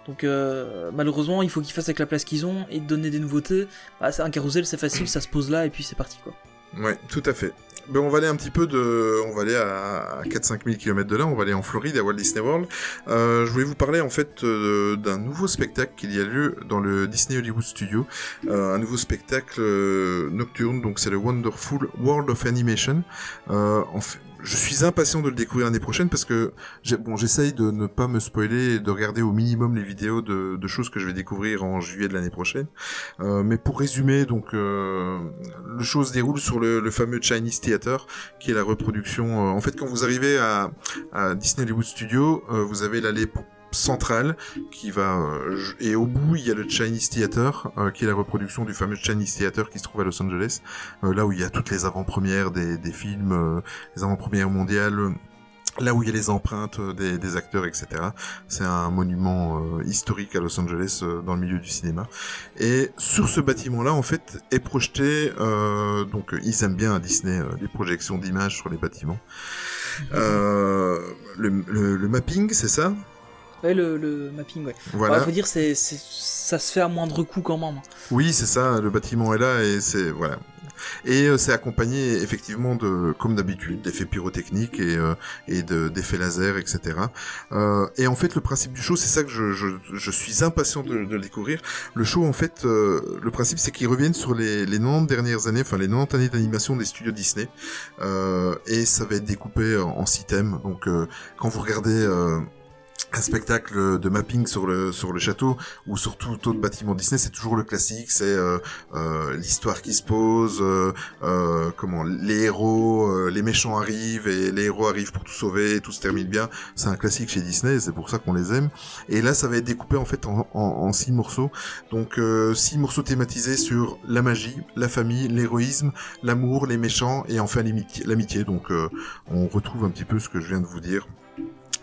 S1: Donc euh, malheureusement, il faut qu'ils fassent avec la place qu'ils ont et donner des nouveautés. Bah, c'est un carrousel, c'est facile, ça se pose là et puis c'est parti quoi.
S3: Ouais, tout à fait. Ben, on va aller un petit peu de, on va aller à 4-5 000 km de là, on va aller en Floride, à Walt Disney World. Euh, je voulais vous parler en fait euh, d'un nouveau spectacle qui y a lieu dans le Disney Hollywood Studio, Euh, un nouveau spectacle euh, nocturne, donc c'est le Wonderful World of Animation. Euh, en fait, je suis impatient de le découvrir l'année prochaine parce que bon, j'essaye de ne pas me spoiler et de regarder au minimum les vidéos de, choses que je vais découvrir en juillet de l'année prochaine. Euh, mais pour résumer, donc euh, le show se déroule sur le, fameux Chinese Theater, qui est la reproduction. euh, en fait, quand vous arrivez à, Disney Hollywood Studio, euh, vous avez l'allée centrale qui va euh, et au bout il y a le Chinese Theater euh, qui est la reproduction du fameux Chinese Theater qui se trouve à Los Angeles euh, là où il y a toutes les avant-premières des, films les avant-premières mondiales là où il y a les empreintes des, acteurs etc c'est un monument historique à Los Angeles dans le milieu du cinéma. Et sur ce bâtiment-là, en fait, est projeté, donc ils aiment bien à Disney les projections d'images sur les bâtiments. Le mapping, c'est ça?
S1: Ouais, le, le mapping, ouais.
S3: Voilà.
S1: Ouais, faut dire, c'est, c'est, ça se fait à moindre coût quand même.
S3: Oui, c'est ça. Le bâtiment est là et c'est voilà. Et euh, c'est accompagné effectivement de, comme d'habitude, d'effets pyrotechniques et, euh, et de, d'effets laser, etc. Euh, et en fait, le principe du show, c'est ça que je, je, je suis impatient de, de découvrir. Le show, en fait, euh, le principe, c'est qu'ils reviennent sur les, les 90 dernières années, enfin les 90 années d'animation des studios Disney. Euh, et ça va être découpé en, en six thèmes. Donc, euh, quand vous regardez... Un spectacle de mapping sur le sur le château ou sur tout autre bâtiment Disney, c'est toujours le classique, c'est euh, euh, l'histoire qui se pose, euh, comment les héros, les méchants arrivent et les héros arrivent pour tout sauver, et tout se termine bien. C'est un classique chez Disney, c'est pour ça qu'on les aime. Et là, ça va être découpé en fait en, en, en six morceaux, donc six morceaux thématisés sur la magie, la famille, l'héroïsme, l'amour, les méchants et enfin l'amitié. Donc on retrouve un petit peu ce que je viens de vous dire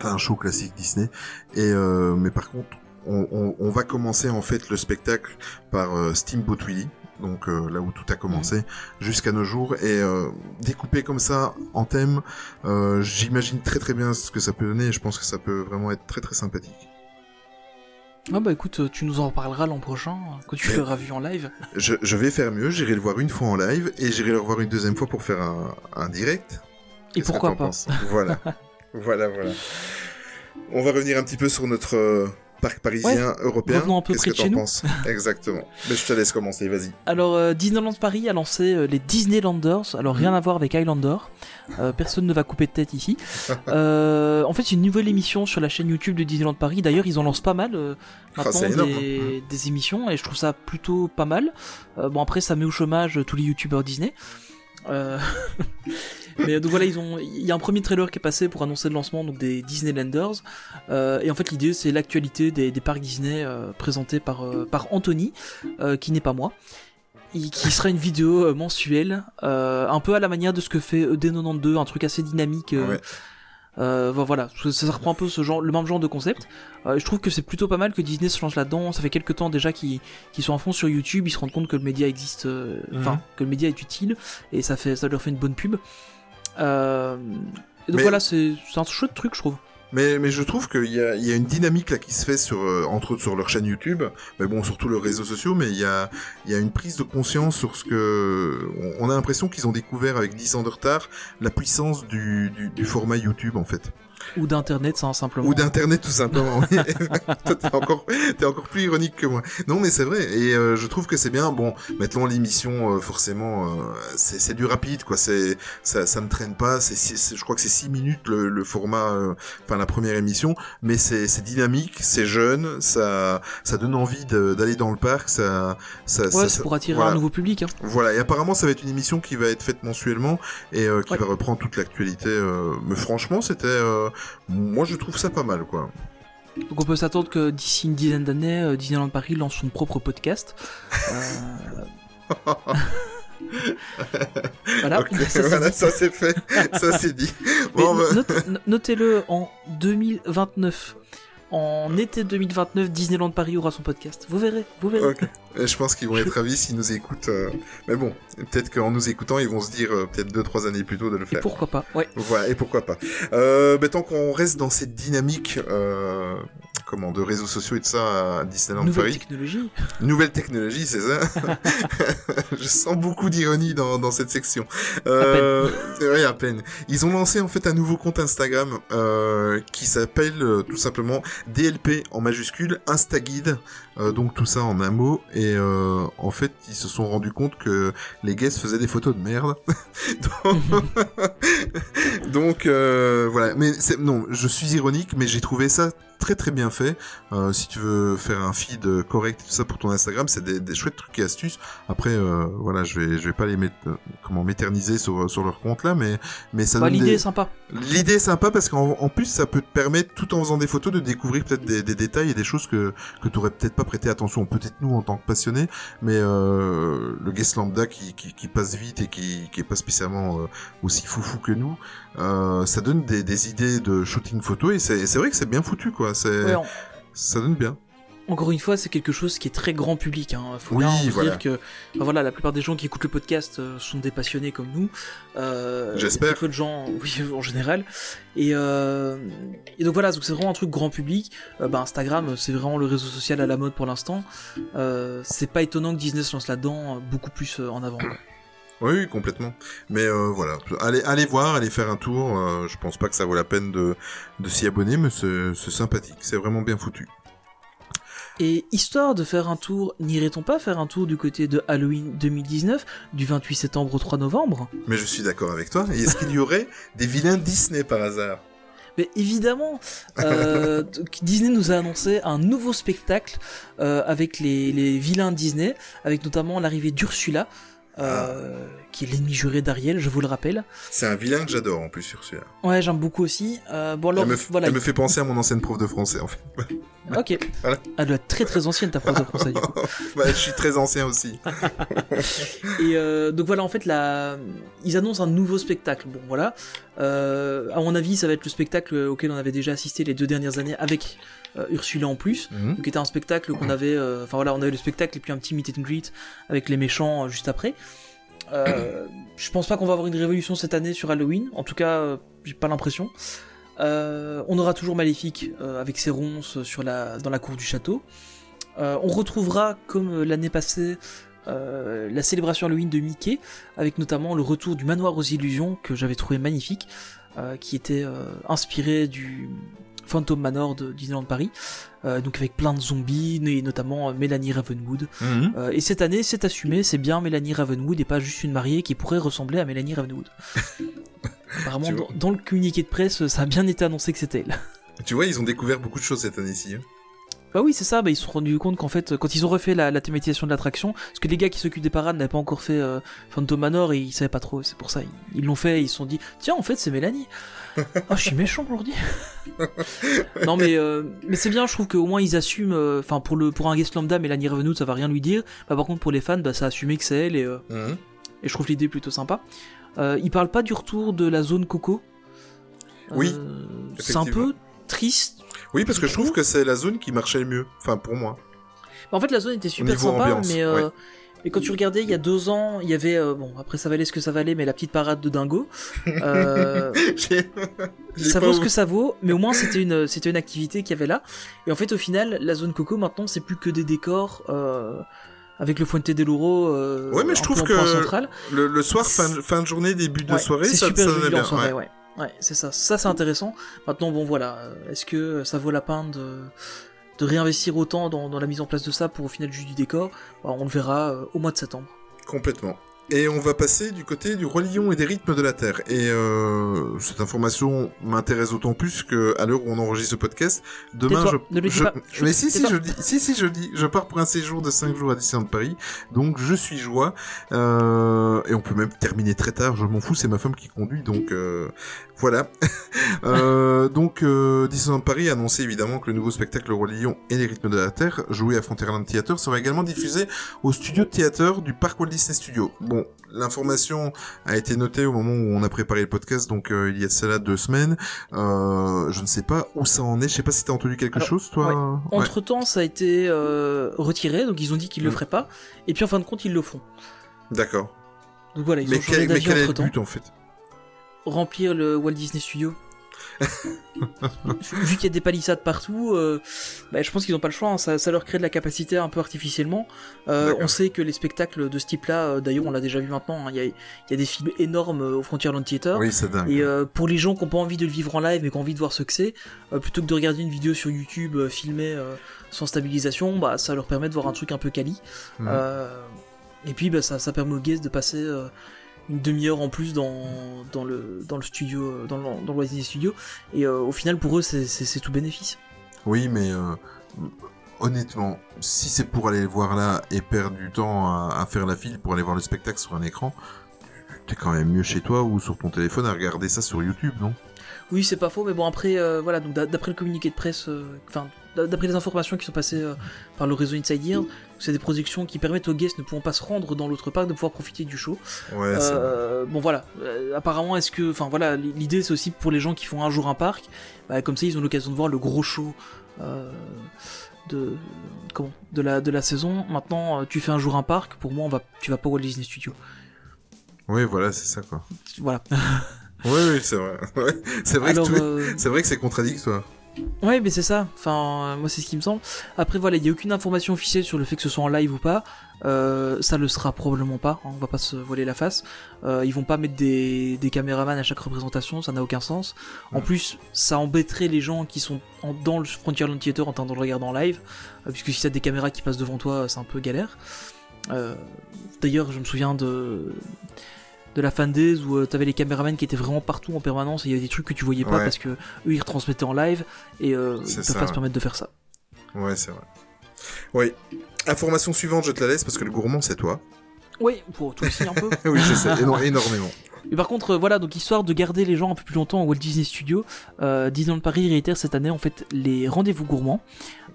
S3: un show classique Disney. Et euh, mais par contre, on, on, on va commencer en fait le spectacle par euh, Steamboat Willie. Donc euh, là où tout a commencé jusqu'à nos jours et euh, découpé comme ça en thème, j'imagine très très bien ce que ça peut donner et je pense que ça peut vraiment être très très sympathique.
S1: Ah bah écoute, tu nous en reparleras l'an prochain, quand tu feras vu en live.
S3: Je, je vais faire mieux, j'irai le voir une fois en live et j'irai le revoir une deuxième fois pour faire un, un direct.
S1: Et pourquoi pas
S3: voilà, voilà, voilà. On va revenir un petit peu sur notre euh, parc parisien européen.
S1: revenons un peu près
S3: que
S1: de chez
S3: t'en
S1: nous.
S3: penses? Exactement. Mais je te laisse commencer, vas-y.
S1: Alors, euh, Disneyland Paris a lancé euh, les Disneylanders. Alors, rien à voir avec Highlander. Personne ne va couper de tête ici. En fait, c'est une nouvelle émission sur la chaîne YouTube de Disneyland Paris. D'ailleurs, ils en lancent pas mal
S3: Ah,
S1: maintenant
S3: c'est énorme,
S1: des, des émissions et je trouve ça plutôt pas mal. Bon, après, ça met au chômage tous les YouTubeurs Disney. Euh, Mais donc voilà, ils ont, il y a un premier trailer qui est passé pour annoncer le lancement donc des Disneylanders. Euh, et en fait, l'idée c'est l'actualité des, des parcs Disney euh, présentés par euh, par Anthony, euh, qui n'est pas moi, qui sera une vidéo mensuelle, euh, un peu à la manière de ce que fait E ED92, un truc assez dynamique. euh,
S3: Ouais.
S1: euh, vo- voilà, ça, ça reprend un peu ce genre, le même genre de concept. Je trouve que c'est plutôt pas mal que Disney se lance là-dedans. Ça fait quelques temps déjà qu'ils qu'ils sont à fond sur YouTube. Ils se rendent compte que le média existe, enfin
S3: Mhm.
S1: que le média est utile et ça fait, ça leur fait une bonne pub. Euh, et donc
S3: Mais-
S1: voilà, c'est un chouette truc, je trouve.
S3: Mais, mais je trouve qu'il y a, y a une dynamique là qui se fait sur, euh, entre autres sur leur chaîne YouTube, mais bon, surtout leurs réseaux sociaux, mais il y a, il y a une prise de conscience sur ce que, on, on a l'impression qu'ils ont découvert avec 10 ans de retard la puissance du, du, du format YouTube en fait.
S1: Ou d'internet, ça, simplement.
S3: Ou d'internet tout simplement. Toi, t'es encore, t'es encore plus ironique que moi. Non, mais c'est vrai. Et euh, je trouve que c'est bien. Bon, maintenant l'émission, euh, forcément, euh, c'est, c'est du rapide, quoi. C'est, ça, ça ne traîne pas. C'est, six- c'est- je crois que c'est 6 minutes le, le format, euh, enfin la première émission. Mais c'est, c'est dynamique, c'est jeune, ça, ça donne envie de- d'aller dans le parc. Ça, ça,
S1: Ouais,
S3: ça-
S1: c'est pour attirer
S3: voilà.
S1: un nouveau public. Hein.
S3: Voilà, et apparemment ça va être une émission qui va être faite mensuellement et euh, qui
S1: Ouais.
S3: va reprendre toute l'actualité. euh, Mais franchement, c'était, euh, moi je trouve ça pas mal, quoi.
S1: Donc on peut s'attendre que d'ici une dizaine d'années, euh, Disneyland Paris lance son propre podcast. Euh, voilà, ça, c'est
S3: voilà, ça c'est fait, ça c'est dit. Bon, bah,
S1: note- no- Notez-le en 2029. En été 2029, Disneyland Paris aura son podcast. Vous verrez, vous verrez.
S3: je pense qu'ils vont être ravis s'ils nous écoutent. euh, Mais bon, peut-être qu'en nous écoutant, ils vont se dire euh, peut-être deux trois années plus tôt de le
S1: Et
S3: faire.
S1: pourquoi pas Ouais.
S3: Voilà, et pourquoi pas. Euh, tant qu'on reste dans cette dynamique, comment, de réseaux sociaux et de ça à Disneyland
S1: Nouvelle
S3: Paris.
S1: technologie.
S3: Nouvelle technologie, c'est ça Je sens beaucoup d'ironie dans, dans cette section. Euh, ouais, à peine. Ils ont lancé en fait un nouveau compte Instagram qui s'appelle tout simplement DLP en majuscule Instaguide. Euh, donc tout ça en un mot. Et euh, en fait, ils se sont rendus compte que les guests faisaient des photos de merde. donc, donc, euh, voilà. Mais c'est- non, je suis ironique, mais j'ai trouvé ça très très bien fait. Euh, si tu veux faire un feed correct et tout ça pour ton Instagram, c'est des, des chouettes trucs et astuces. Après, euh, voilà, je vais je vais pas les mettre comment m'éterniser sur sur leur compte là, mais mais ça
S1: Bah, L'idée
S3: des-
S1: est sympa.
S3: L'idée est sympa parce qu'en en plus ça peut te permettre tout en faisant des photos de découvrir peut-être des, des détails et des choses que que t'aurais peut-être pas prêté attention. Peut-être nous en tant que passionnés, mais euh, le guest lambda qui, qui qui passe vite et qui qui est pas spécialement euh, aussi foufou que nous, euh, ça donne des, des idées de shooting photo et c'est vrai que c'est bien foutu quoi. C'est ça donne bien.
S1: Encore une fois, c'est quelque chose qui est très grand public. Hein. Faut
S3: Oui,
S1: bien
S3: voilà.
S1: dire que, enfin, voilà, la plupart des gens qui écoutent le podcast euh, sont des passionnés comme nous. Euh,
S3: J'espère.
S1: peu de gens, oui, en général. Et, euh, et donc voilà, c'est vraiment un truc grand public. Bah, Instagram, c'est vraiment le réseau social à la mode pour l'instant. C'est pas étonnant que Disney se lance là-dedans beaucoup plus en avant. quoi.
S3: Oui, complètement. Mais euh, voilà, allez, allez voir, allez faire un tour. euh, je pense pas que ça vaut la peine de, de s'y abonner, mais c'est sympathique, c'est vraiment bien foutu.
S1: Et histoire de faire un tour, n'irait-on pas faire un tour du côté de Halloween 2019, du 28 septembre au 3 novembre?
S3: Mais je suis d'accord avec toi. Et est-ce qu'il y aurait des vilains Disney par hasard?
S1: Mais évidemment, euh, Disney nous a annoncé un nouveau spectacle euh, avec les, les vilains Disney, avec notamment l'arrivée d'Ursula, euh, qui est l'ennemi juré d'Ariel, je vous le rappelle.
S3: C'est un vilain que j'adore en plus sur celui-là.
S1: Ouais, j'aime beaucoup aussi. Euh, bon alors,
S3: Elle, me, f-
S1: voilà.
S3: elle me fait penser à mon ancienne prof de français en fait.
S1: Ok.
S3: Voilà.
S1: Elle doit être très très ancienne ta prof de français. du coup.
S3: bah, je suis très ancien aussi.
S1: Et euh, donc voilà, en fait, la... ils annoncent un nouveau spectacle. Bon, voilà. Euh, à mon avis, ça va être le spectacle auquel on avait déjà assisté les deux dernières années avec euh, Ursula en plus.
S3: Mhm.
S1: Donc, était un spectacle qu'on avait. euh, Enfin voilà, on avait le spectacle et puis un petit meet and greet avec les méchants euh, juste après. Euh, je pense pas qu'on va avoir une révolution cette année sur Halloween. En tout cas, euh, j'ai pas l'impression. Euh, on aura toujours Maléfique avec ses ronces dans la cour du château. On retrouvera, comme l'année passée, la célébration Halloween de Mickey, avec notamment le retour du manoir aux illusions que j'avais trouvé magnifique, qui était inspiré du Phantom Manor de Disneyland Paris, euh, donc avec plein de zombies, et notamment euh, Mélanie Ravenwood.
S3: Mhm.
S1: Euh, et cette année, c'est assumé, c'est bien Mélanie Ravenwood et pas juste une mariée qui pourrait ressembler à Mélanie Ravenwood. Apparemment, dans, dans le communiqué de presse, ça a bien été annoncé que c'était elle.
S3: Tu vois, ils ont découvert beaucoup de choses cette année-ci. hein.
S1: Bah oui, c'est ça, bah ils se sont rendus compte qu'en fait, quand ils ont refait la, la thématisation de l'attraction, parce que les gars qui s'occupent des parades n'avaient pas encore fait euh, Phantom Manor et ils savaient pas trop, c'est pour ça, ils- l'ont fait ils se sont dit, tiens, en fait, c'est Mélanie. Ah, je suis méchant aujourd'hui. non, mais, euh, mais c'est bien, je trouve qu'au moins ils assument, euh, enfin, pour, le, pour un guest lambda, Mélanie Ravenwood, ça va rien lui dire. Bah, par contre, pour les fans, bah, ça a assumé que c'est elle et, euh,
S3: Mhm.
S1: et je trouve l'idée plutôt sympa. Ils parlent pas du retour de la zone Coco.
S3: Oui,
S1: c'est un peu triste.
S3: Oui, parce que je trouve que c'est la zone qui marchait le mieux. Enfin, pour moi.
S1: En fait, la zone était super sympa,
S3: ambiance,
S1: mais,
S3: ouais.
S1: Mais quand tu regardais, il y a deux ans, il y avait, euh, bon, après ça valait ce que ça valait, mais la petite parade de dingo. Euh, ça vaut ce que ça vaut, mais au moins c'était une, c'était une activité qu'il y avait là. Et en fait, au final, la zone Coco, maintenant, c'est plus que des décors, euh, avec le Fuente del Oro, euh,
S3: Ouais, mais je trouve que. Le, le soir, fin, fin de journée, début de
S1: Ouais,
S3: soirée,
S1: c'est
S3: ça,
S1: super
S3: ça
S1: en
S3: bien.
S1: soirée,
S3: ouais.
S1: ouais. Ouais, c'est ça. Ça, c'est intéressant. Maintenant, bon, voilà. euh, Est-ce que ça vaut la peine de, de réinvestir autant dans, la mise en place de ça pour au final du décor Bah, On le verra euh, au mois de septembre.
S3: Complètement. Et on va passer du côté du roi lion et des rythmes de la Terre. Et euh, cette information m'intéresse d'autant plus que à l'heure où on enregistre ce podcast, demain je,
S1: ne le dis
S3: je-
S1: pas.
S3: mais si si je dis si si je dis je pars pour un séjour de 5 jours à Disneyland Paris. Donc je suis joie euh, et on peut même terminer très tard, je m'en fous, c'est ma femme qui conduit donc euh, voilà. euh, donc euh, Disneyland Paris a annoncé évidemment que le nouveau spectacle Le Roi Lion et les rythmes de la Terre, joué à Frontierland Theater, sera également diffusé au studio de théâtre du parc Walt Disney Studios. Bon, l'information a été notée au moment où on a préparé le podcast, donc euh, il y a cela deux semaines. Euh, je ne sais pas où ça en est. Je sais pas si t'as entendu quelque
S1: Alors,
S3: chose, toi. Ouais.
S1: Entre temps, ça a été euh, retiré, donc ils ont dit qu'ils le
S3: Mm.
S1: feraient pas. Et puis en fin de compte, ils le font.
S3: D'accord.
S1: Donc voilà, ils
S3: Mais
S1: ont changé
S3: quel, mais quel est le but en fait?
S1: Remplir le Walt Disney Studio. Vu qu'il y a des palissades partout, euh, bah, je pense qu'ils n'ont pas le choix. hein. Ça, ça leur crée de la capacité un peu artificiellement. Euh, on sait que les spectacles de ce type-là, euh, d'ailleurs, on l'a déjà vu maintenant. hein, Il y, a, il y a des films énormes euh, au Frontierland Theater.
S3: Oui, c'est dingue.
S1: Et pour les gens qui n'ont pas envie de le vivre en live mais qui ont envie de voir ce que c'est, plutôt que de regarder une vidéo sur YouTube filmée sans stabilisation, bah ça leur permet de voir un truc un peu quali.
S3: Mhm.
S1: Et puis bah, ça, ça permet aux guests de passer euh, une demi-heure en plus dans, dans, le, dans le studio, euh, dans le, dans le Walt Studio. Et euh, au final pour eux c'est- tout bénéfice.
S3: Oui, mais euh, honnêtement, si c'est pour aller le voir là et perdre du temps à, à faire la file pour aller voir le spectacle sur un écran, t'es quand même mieux chez toi ou sur ton téléphone à regarder ça sur YouTube, non?
S1: Oui, c'est pas faux, mais bon, après, euh, voilà, donc d'a- d'après le communiqué de presse, enfin, d'après les informations qui sont passées euh, par le réseau Inside Ear, c'est des productions qui permettent aux guests ne pouvant pas se rendre dans l'autre parc de pouvoir profiter du show.
S3: Ouais.
S1: Euh, bon, voilà, Euh, apparemment, est-ce que, enfin, voilà, l'idée c'est aussi pour les gens qui font un jour un parc, bah, comme ça ils ont l'occasion de voir le gros show. de comment de la de la saison maintenant tu fais un jour un parc pour moi on va tu vas pas au Walt Disney Studio
S3: Oui, voilà, c'est ça quoi.
S1: voilà
S3: Oui, oui, c'est vrai. Ouais, c'est vrai,
S1: alors
S3: que tout-
S1: euh,
S3: c'est vrai que c'est contradictoire.
S1: Ouais, mais c'est ça. Enfin, euh, moi, c'est ce qui me semble. Après, voilà, il n'y a aucune information officielle sur le fait que ce soit en live ou pas. Euh, ça le sera probablement pas. hein, on va pas se voiler la face. Euh, ils vont pas mettre des, des caméramans à chaque représentation. Ça n'a aucun sens. En plus, ça embêterait les gens qui sont en- dans le Frontierland Theater en train de le regarder en live. euh, puisque si t'as des caméras qui passent devant toi, c'est un peu galère. D'ailleurs, je me souviens de de la fan days où euh, t'avais les caméramans qui étaient vraiment partout en permanence et il y avait des trucs que tu voyais pas
S3: Ouais.
S1: parce que eux ils retransmettaient en live et euh, ils peuvent
S3: ça,
S1: pas se permettre de faire ça.
S3: Ouais, c'est vrai. Oui. Information suivante, je te la laisse parce que le gourmand, c'est toi.
S1: Oui, pour toi aussi un peu.
S3: oui, je sais, éno- énormément.
S1: Mais par contre, euh, voilà, donc histoire de garder les gens un peu plus longtemps au Walt Disney Studios, euh, Disneyland Paris réitère cette année en fait les rendez-vous gourmands.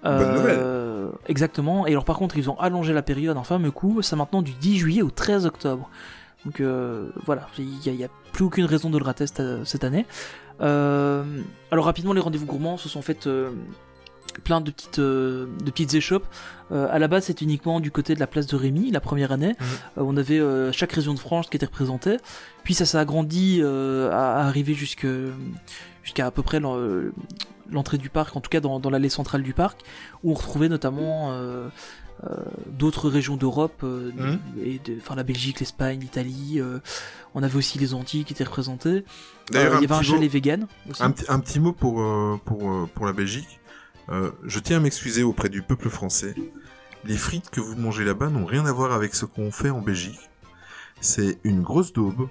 S3: Bonne
S1: Exactement. Et alors par contre, ils ont allongé la période un fameux coup, c'est maintenant du 10 juillet au 13 octobre. Donc euh, voilà, il n'y a, plus aucune raison de le rater cette, cette année. Euh, alors rapidement, les rendez-vous gourmands se sont fait euh, plein de petites, euh, de petites échoppes. Euh, à la base, c'était uniquement du côté de la place de Rémy, la première année. Euh, on avait euh, chaque région de France qui était représentée. Puis ça s'est agrandi euh, à, à arriver jusqu'à à peu près l'en- euh, l'entrée du parc, en tout cas dans, dans l'allée centrale du parc, où on retrouvait notamment euh, euh, d'autres régions d'Europe, euh, et de, enfin la Belgique, l'Espagne, l'Italie. euh, on avait aussi les Antilles qui étaient représentées.
S3: D'ailleurs,
S1: Euh, il y avait un chalet vegan aussi.
S3: Un, petit- un petit mot pour, euh, pour, euh, pour la Belgique. Euh, je tiens à m'excuser auprès du peuple français. Les frites que vous mangez là-bas n'ont rien à voir avec ce qu'on fait en Belgique. C'est une grosse daube.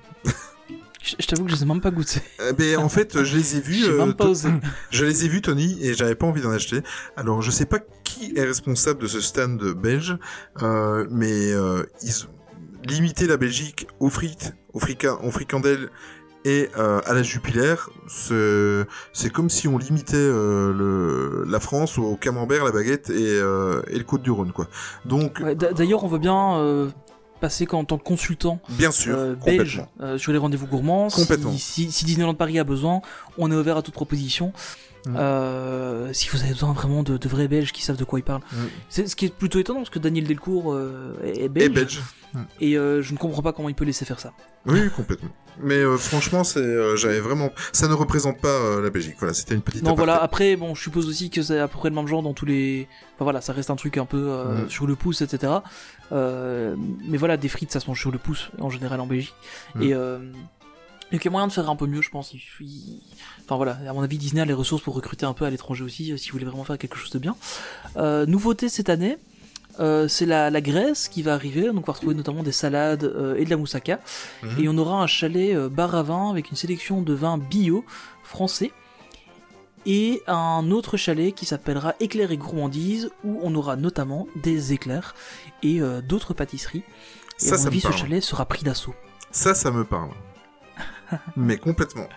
S1: Je, je t'avoue que je les ai même pas goûté.
S3: Euh, mais en fait, je les ai vus. Euh,
S1: même pas osé.
S3: Je les ai vus, Tony, et j'avais pas envie d'en acheter. Alors, je sais pas qui est responsable de ce stand belge, euh, mais euh, ils limiter la Belgique aux frites, aux, frica- aux fricandelles et euh, à la jupilaire, c'est comme si on limitait euh, le, la France au camembert, la baguette et, euh, et le côte du Rhône, quoi. Donc,
S1: Ouais, D'ailleurs, on veut bien passer qu'en tant que consultant
S3: bien sûr,
S1: belge sur les rendez-vous gourmands. Si, si Disneyland Paris a besoin, on est ouvert à toute proposition. Euh, si vous avez besoin vraiment de, de vrais Belges qui savent de quoi ils parlent. C'est ce qui est plutôt étonnant parce que Daniel Delcourt euh, est, est belge.
S3: Et belge.
S1: Et euh, je ne comprends pas comment il peut laisser faire ça.
S3: Oui, complètement. Mais euh, franchement, c'est, euh, j'avais vraiment, ça ne représente pas euh, la Belgique. Voilà, c'était une petite.
S1: Non,
S3: aparté.
S1: voilà. Après, bon, je suppose aussi que c'est à peu près le même genre dans tous les. Enfin voilà, ça reste un truc un peu sur le pouce, etc. Euh, mais voilà, des frites, ça se mange sur le pouce en général en Belgique. Et euh, donc il y a moyen de faire un peu mieux, je pense. Il- Enfin voilà, à mon avis, Disney a les ressources pour recruter un peu à l'étranger aussi, euh, si vous voulez vraiment faire quelque chose de bien. Euh, nouveauté cette année, euh, c'est la, la Grèce qui va arriver. Donc on va retrouver notamment des salades euh, et de la moussaka.
S3: Mhm.
S1: Et on aura un chalet bar à vin avec une sélection de vins bio français. Et un autre chalet qui s'appellera Éclairs et Gourmandise, où on aura notamment des éclairs et d'autres pâtisseries. Et
S3: Ça,
S1: à mon
S3: ça
S1: avis, ce chalet sera pris d'assaut.
S3: Ça, ça me parle. Mais complètement.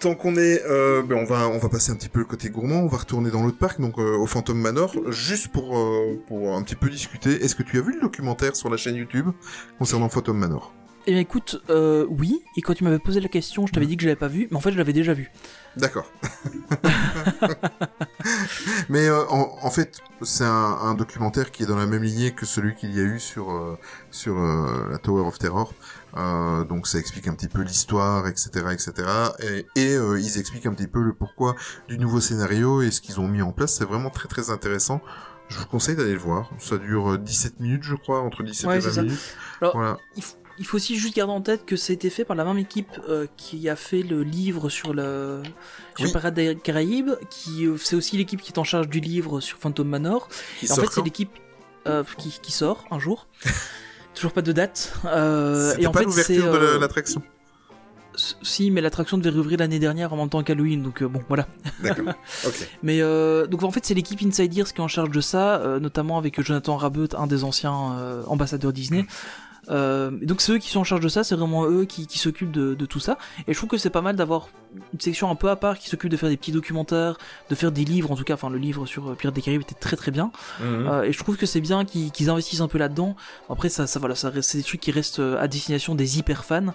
S3: Tant qu'on est, euh, ben on va on va passer un petit peu le côté gourmand. On va retourner dans l'autre parc, donc euh, au Phantom Manor, juste pour euh, pour un petit peu discuter. Est-ce que tu as vu le documentaire sur la chaîne YouTube concernant Phantom Manor?
S1: Eh bien écoute, oui, et quand tu m'avais posé la question, je t'avais dit que je l'avais pas vu, mais en fait je l'avais déjà vu.
S3: D'accord. Mais euh, en, en fait, c'est un, un documentaire qui est dans la même lignée que celui qu'il y a eu sur euh, sur euh, la Tower of Terror. Euh, donc ça explique un petit peu l'histoire, etc., etc. Et, et euh, ils expliquent un petit peu le pourquoi du nouveau scénario et ce qu'ils ont mis en place. C'est vraiment très très intéressant. Je vous conseille d'aller le voir. Ça dure euh, 17 minutes, je crois, entre 17
S1: Ouais,
S3: et
S1: c'est
S3: 20
S1: ça.
S3: minutes.
S1: Alors,
S3: Voilà.
S1: Il, f- il faut aussi juste garder en tête que ça a été fait par la même équipe euh, qui a fait le livre sur le sur
S3: Oui.
S1: Des Caraïbes, qui euh, c'est aussi l'équipe qui est en charge du livre sur Phantom Manor.
S3: Qui
S1: Et en fait, c'est l'équipe euh, qui, qui sort un jour. Toujours pas de date. Euh, et en
S3: pas
S1: fait, c'est
S3: l'ouverture de
S1: euh,
S3: l'attraction.
S1: si, mais l'attraction devait rouvrir l'année dernière en même temps qu'Halloween, donc euh, bon, voilà.
S3: D'accord.
S1: Mais euh, donc en fait c'est l'équipe Inside Ears qui est en charge de ça, euh, notamment avec Jonathan Rabeut, un des anciens ambassadeurs Disney. Euh, donc c'est eux qui sont en charge de ça, c'est vraiment eux qui, qui s'occupent de, de tout ça. Et je trouve que c'est pas mal d'avoir une section un peu à part qui s'occupe de faire des petits documentaires, de faire des livres en tout cas. Enfin le livre sur euh, Pirates des Caraïbes était très très bien.
S3: Mhm.
S1: Euh, et je trouve que c'est bien qu'ils investissent un peu là-dedans. Après ça, ça voilà, ça c'est des trucs qui restent à destination des hyper fans.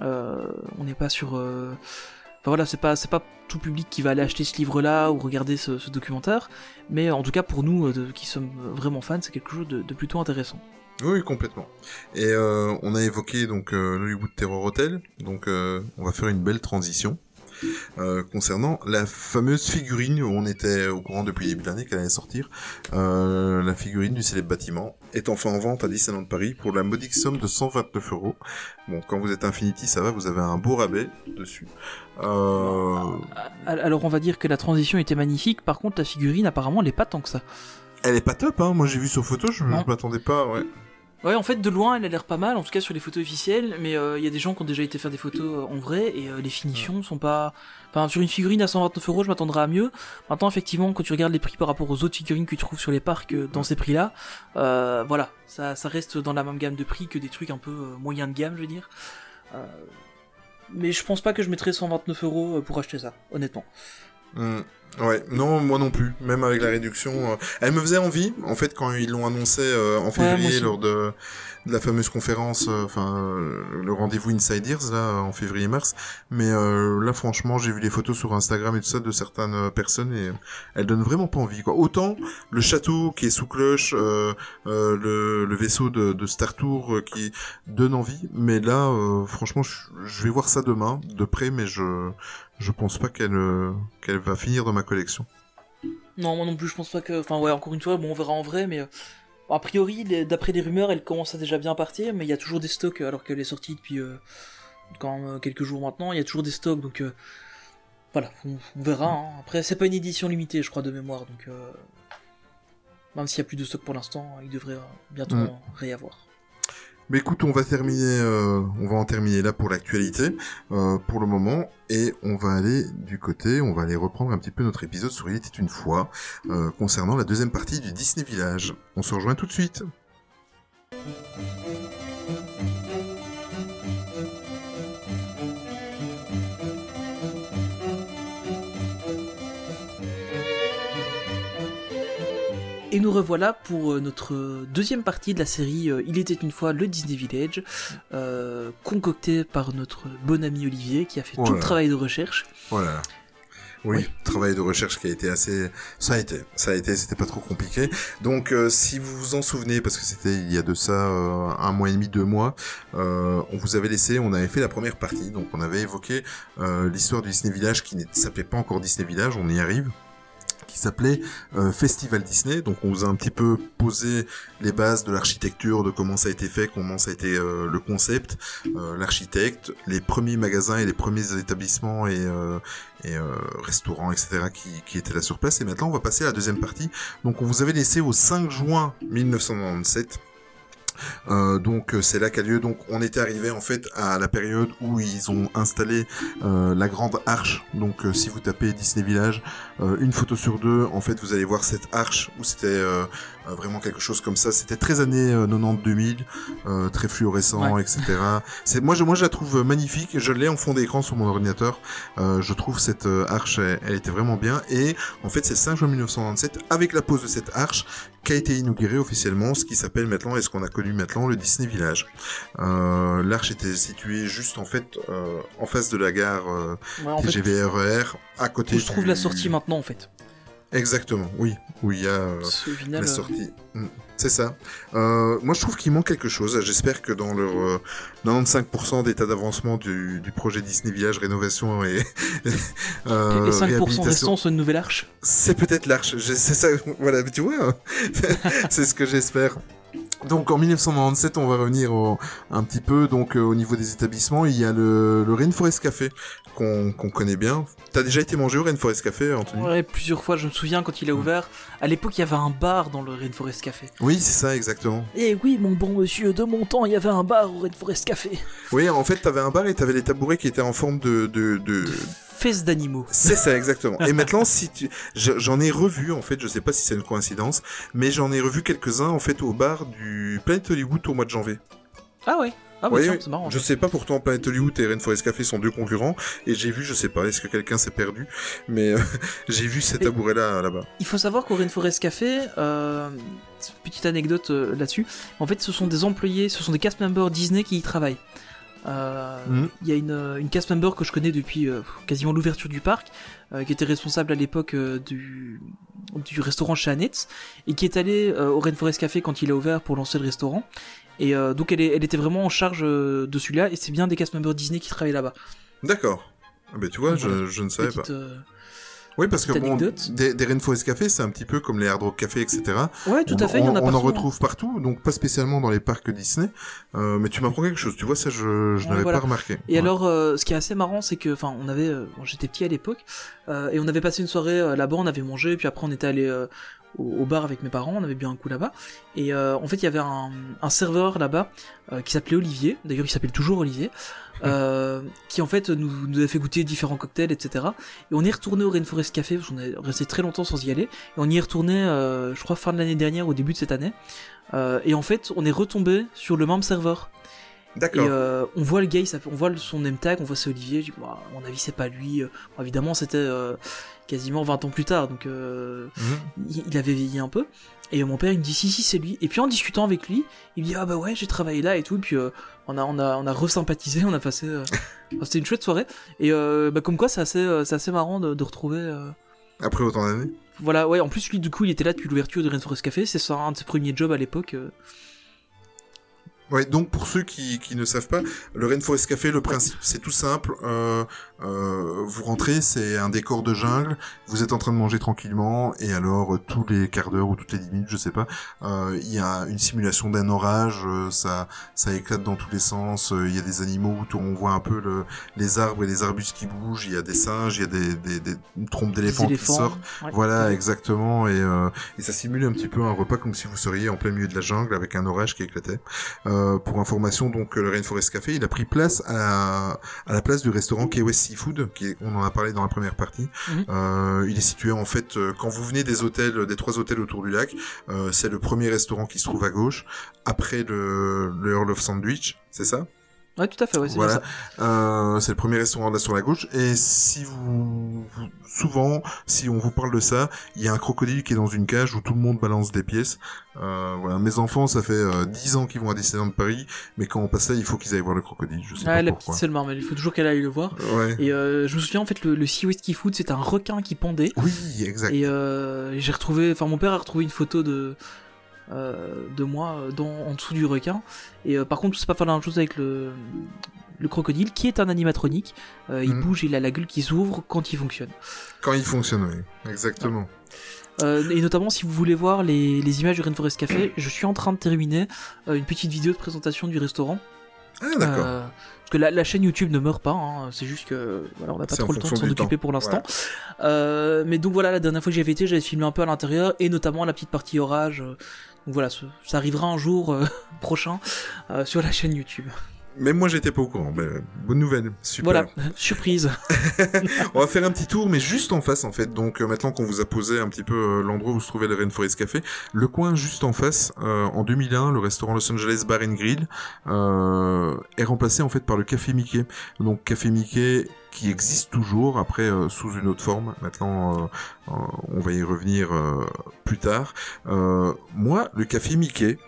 S1: Euh, on n'est pas sur Enfin voilà, c'est pas c'est pas tout public qui va aller acheter ce livre-là ou regarder ce, ce documentaire, mais en tout cas pour nous de- qui sommes vraiment fans, c'est quelque chose de, de plutôt intéressant.
S3: Oui, complètement. Et euh, on a évoqué donc euh, l'Hollywood Terror Hotel, donc euh, on va faire une belle transition euh, concernant la fameuse figurine où on était au courant depuis début de l'année qu'elle allait sortir. Euh, la figurine du célèbre bâtiment est enfin en vente à Disneyland Paris pour la modique somme de 129 euros. Bon, quand vous êtes Infinity, ça va, vous avez un beau rabais dessus.
S1: Al- Alors on va dire que la transition était magnifique, par contre la figurine apparemment elle est pas tant que ça.
S3: Elle est pas top, hein. Moi j'ai vu sur photo, je,
S1: Non.
S3: m'attendais pas, ouais.
S1: Ouais, en fait, de loin, elle a l'air pas mal, en tout cas sur les photos officielles, mais euh, il y a des gens qui ont déjà été faire des photos euh, en vrai, et euh, les finitions sont pas... Enfin, sur une figurine à 129 euros, je m'attendrais à mieux. Maintenant, effectivement, quand tu regardes les prix par rapport aux autres figurines que tu trouves sur les parcs euh, dans ces prix-là, euh, voilà, ça, ça reste dans la même gamme de prix que des trucs un peu euh, moyen de gamme, je veux dire. Euh, mais je pense pas que je mettrais 129 euros pour acheter ça, honnêtement.
S3: Hmm. Ouais, non, moi non plus. Même avec la réduction, euh, elle me faisait envie. En fait, quand ils l'ont annoncé euh, en février lors de, la fameuse conférence, euh, enfin euh, le rendez-vous Insiders là en février-mars. Mais euh, là, franchement, j'ai vu les photos sur Instagram et tout ça de certaines personnes et elles donnent vraiment pas envie. Quoi. Autant le château qui est sous cloche, le, le vaisseau de, de Star Tour qui donne envie, mais là, franchement, je, je vais voir ça demain de près, mais je je pense pas qu'elle euh, qu'elle va finir dans ma collection.
S1: Non, moi non plus, je pense pas que. Enfin, ouais, encore une fois, bon, on verra en vrai, mais. euh, A priori, d'après les rumeurs, elle commence à déjà bien partir, mais il y a toujours des stocks, alors qu'elle est sortie depuis euh, quand même euh, quelques jours maintenant, il y a toujours des stocks, donc euh, voilà, on, on verra. hein. Après, c'est pas une édition limitée, je crois, de mémoire, donc euh, même s'il y a plus de stock pour l'instant, il devrait bientôt en réavoir.
S3: Mais écoute, on va terminer, euh, on va en terminer là pour l'actualité, euh, pour le moment, et on va aller du côté, on va aller reprendre un petit peu notre épisode sur Il était une fois, euh, concernant la deuxième partie du Disney Village. On se rejoint tout de suite.
S1: Nous revoilà pour euh, notre deuxième partie de la série euh, Il était une fois le Disney Village, euh, concocté par notre bon ami Olivier, qui a fait
S3: Oh
S1: tout le travail de recherche.
S3: Voilà. Oui,
S1: Oui.
S3: travail de recherche qui a été assez, ça a été, ça a été, c'était pas trop compliqué. Donc, euh, si vous vous en souvenez, parce que c'était il y a de ça euh, un mois et demi, deux mois, euh, on vous avait laissé, on avait fait la première partie, donc on avait évoqué l'histoire du Disney Village qui ne s'appelait pas encore Disney Village, on y arrive qui s'appelait euh, Festival Disney. Donc on vous a un petit peu posé les bases de l'architecture, de comment ça a été fait, comment ça a été euh, le concept, euh, l'architecte, les premiers magasins et les premiers établissements et, restaurants, etc. Qui, qui étaient là sur place. Et maintenant on va passer à la deuxième partie. Donc on vous avait laissé au 5 juin 1997. Euh, donc euh, c'est là qu'a lieu. Donc on était arrivé en fait à la période où ils ont installé euh, la grande arche. Donc si vous tapez Disney Village, une photo sur deux, en fait vous allez voir cette arche où c'était euh, euh, vraiment quelque chose comme ça. C'était très années euh, 90-2000, euh, très fluorescent,
S1: Ouais.
S3: etc. C'est moi je moi je la trouve magnifique. Je l'ai en fond d'écran sur mon ordinateur. Euh, je trouve cette euh, arche, elle, elle était vraiment bien. Et en fait c'est le 5 juin 1997 avec la pose de cette arche qu'a été inauguré officiellement ce qui s'appelle maintenant et ce qu'on a connu maintenant le Disney Village. Euh, L'arche était située juste en fait euh, en face de la gare euh,
S1: Ouais,
S3: TGV RER, à côté
S1: où je trouve la sortie maintenant, en fait.
S3: Exactement, oui, où il y a euh, la
S1: euh,
S3: sortie. Mm, C'est ça. Euh, moi, je trouve qu'il manque quelque chose. J'espère que dans leur euh, 95% d'état d'avancement du, du projet Disney Village rénovation et euh,
S1: les 5%
S3: réhabilitation,
S1: restants sont une nouvelle arche?
S3: c'est peut-être l'arche. C'est ça. Voilà, tu vois. hein. c'est ce que j'espère. Donc en 1997, on va revenir au- un petit peu donc euh, au niveau des établissements. Il y a le, le Rainforest Café qu'on connaît bien. T'as déjà été mangé au Rainforest Café, Anthony?
S1: Ouais, plusieurs fois, je me souviens quand il a ouvert. À l'époque, il y avait un bar dans le Rainforest Café.
S3: Oui, c'est ça, exactement.
S1: Eh oui, mon bon monsieur, de mon temps, il y avait un bar au Rainforest Café.
S3: Oui, en fait, t'avais un bar et t'avais les tabourets qui étaient en forme de... de, de...
S1: Fesses d'animaux.
S3: C'est ça, exactement. Et maintenant, si tu... je- J'en ai revu, en fait, je sais pas si c'est une coïncidence, mais j'en ai revu quelques-uns, en fait, au bar du Planet Hollywood au mois de janvier.
S1: Ah ouais Ah bah
S3: Oui,
S1: c'est marrant.
S3: Je sais pas, pourtant, Planet Hollywood et Rainforest Café sont deux concurrents, et j'ai vu, je sais pas, est-ce que quelqu'un s'est perdu, mais euh, j'ai vu ces tabourets-là, là-bas.
S1: Il faut savoir qu'au Rainforest Café, euh, petite anecdote euh, là-dessus, en fait ce sont des employés, ce sont des cast members Disney qui y travaillent. Euh, Il
S3: Mhm.
S1: y a une, une cast member que je connais depuis euh, quasiment l'ouverture du parc, euh, qui était responsable à l'époque du, du restaurant chez Annette, et qui est allée au Rainforest Café quand il a ouvert pour lancer le restaurant. Et donc elle, est- elle était vraiment en charge de celui-là, et c'est bien des cast members Disney qui travaillent là-bas.
S3: D'accord. Ah ben, tu vois, je, ne savais pas.
S1: Petite,
S3: Oui, parce que bon, des, des Rainforest Café, c'est un petit peu comme les Hard Rock Café, etc.
S1: Ouais, tout
S3: on,
S1: à fait, il y en a
S3: on- on
S1: partout.
S3: en
S1: hein.
S3: retrouve partout, donc pas spécialement dans les parcs Disney. Euh, mais tu m'apprends quelque chose, tu vois, ça je, je
S1: Ouais,
S3: n'avais
S1: voilà.
S3: pas remarqué.
S1: Et
S3: Ouais.
S1: alors, euh, ce qui est assez marrant, c'est que, enfin, on avait, euh, bon, j'étais petit à l'époque, euh, et on avait passé une soirée euh, là-bas, on avait mangé, puis après on était allé euh, au, au bar avec mes parents, on avait bien un coup là-bas. Et euh, en fait, il y avait un, un serveur là-bas euh, qui s'appelait Olivier. D'ailleurs, il s'appelle toujours Olivier. euh, qui en fait nous, nous avait fait goûter différents cocktails, etc. Et on est retourné au Rainforest Café, parce qu'on est resté très longtemps sans y aller. Et on y est retourné, je crois, fin de l'année dernière, au début de cette année. Et en fait, on est retombé sur le même serveur. Et
S3: D'accord.
S1: euh, on voit le gars, on voit son name tag, on voit c'est Olivier. Je dis, Bah, à mon avis, c'est pas lui. Bon, évidemment, c'était euh, quasiment 20 ans plus tard, donc euh,
S3: Mhm.
S1: il avait vieilli un peu. Et mon père, il me dit, si, si, c'est lui. Et puis en discutant avec lui, il me dit, ah bah ouais, j'ai travaillé là et tout. Et puis euh, on a, on a, on a resympathisé, on a passé. euh, enfin, C'était une chouette soirée. Et euh, bah, comme quoi, c'est assez, c'est assez marrant de, de retrouver.
S3: Après autant d'années.
S1: Voilà, ouais, en plus, lui, du coup, il était là depuis l'ouverture du Rainforest Café. C'est un de ses premiers jobs à l'époque.
S3: Ouais, donc pour ceux qui, qui ne savent pas, le Rainforest Café, le principe, c'est tout simple. Euh, euh, vous rentrez, c'est un décor de jungle. Vous êtes en train de manger tranquillement, et alors euh, tous les quarts d'heure ou toutes les dix minutes, je sais pas, euh, il y a une simulation d'un orage. euh, ça, ça éclate dans tous les sens. euh, Il y a des animaux autour, on voit un peu le, les arbres et les arbustes qui bougent. Il y a des singes, il y a des, des, des trompes d'éléphants qui sortent.
S1: Ouais.
S3: Voilà, exactement. Et, euh, et ça simule un petit peu un repas comme si vous seriez en plein milieu de la jungle avec un orage qui éclatait. Euh, pour information, donc le Rainforest Café, il a pris place à la, à la place du restaurant Key West Seafood, qui est- on en a parlé dans la première partie.
S1: Mhm.
S3: Euh, il est situé en fait euh, quand vous venez des hôtels, des trois hôtels autour du lac, euh, c'est le premier restaurant qui se trouve à gauche, après le, le Earl of Sandwich, c'est ça?
S1: Ouais, tout à fait, ouais, c'est
S3: voilà. Euh, c'est le premier restaurant là sur la gauche. Et si vous, souvent, si on vous parle de ça, il y a un crocodile qui est dans une cage où tout le monde balance des pièces. Euh, voilà, mes enfants, ça fait euh, 10 ans qu'ils vont à Disneyland Paris, mais quand on passe là, il faut qu'ils aillent voir le crocodile. Je sais
S1: Ouais,
S3: pas
S1: la
S3: pourquoi.
S1: petite seule marmelle, il faut toujours qu'elle aille le voir.
S3: Ouais.
S1: Et euh, je me souviens en fait le, le Sea Whiskey Food c'était un requin qui pendait
S3: Oui, exact.
S1: et euh, j'ai retrouvé enfin mon père a retrouvé une photo de de moi euh, dans en dessous du requin et euh, par contre c'est pas faire la même chose avec le le crocodile qui est un animatronique Euh, il
S3: Mhm.
S1: bouge il a la gueule qui s'ouvre quand il fonctionne
S3: Quand il fonctionne, oui. Exactement.
S1: Euh, et notamment si vous voulez voir les, les images du Rainforest Café je suis en train de terminer euh, une petite vidéo de présentation du restaurant
S3: Ah, d'accord.
S1: Euh, parce que la, la chaîne YouTube ne meurt pas, hein, c'est juste que voilà, on n'a pas trop le temps de s'en occuper
S3: temps.
S1: pour l'instant. Euh, mais donc voilà, la dernière fois que j'avais été, j'avais filmé un peu à l'intérieur et notamment la petite partie orage. Donc voilà, ça arrivera un jour euh, prochain euh, sur la chaîne YouTube.
S3: Même moi, j'étais pas au courant. Ben, bonne nouvelle. Super.
S1: Voilà, surprise.
S3: On va faire un petit tour, mais juste en face, en fait. Donc, euh, maintenant qu'on vous a posé un petit peu euh, l'endroit où se trouvait le Rainforest Café, le coin juste en face, euh, en 2001, le restaurant Los Angeles Bar and Grill est remplacé en fait par le Café Mickey. Donc, Café Mickey qui existe toujours, après euh, sous une autre forme. Maintenant, euh, euh, on va y revenir plus tard. Moi, le Café Mickey.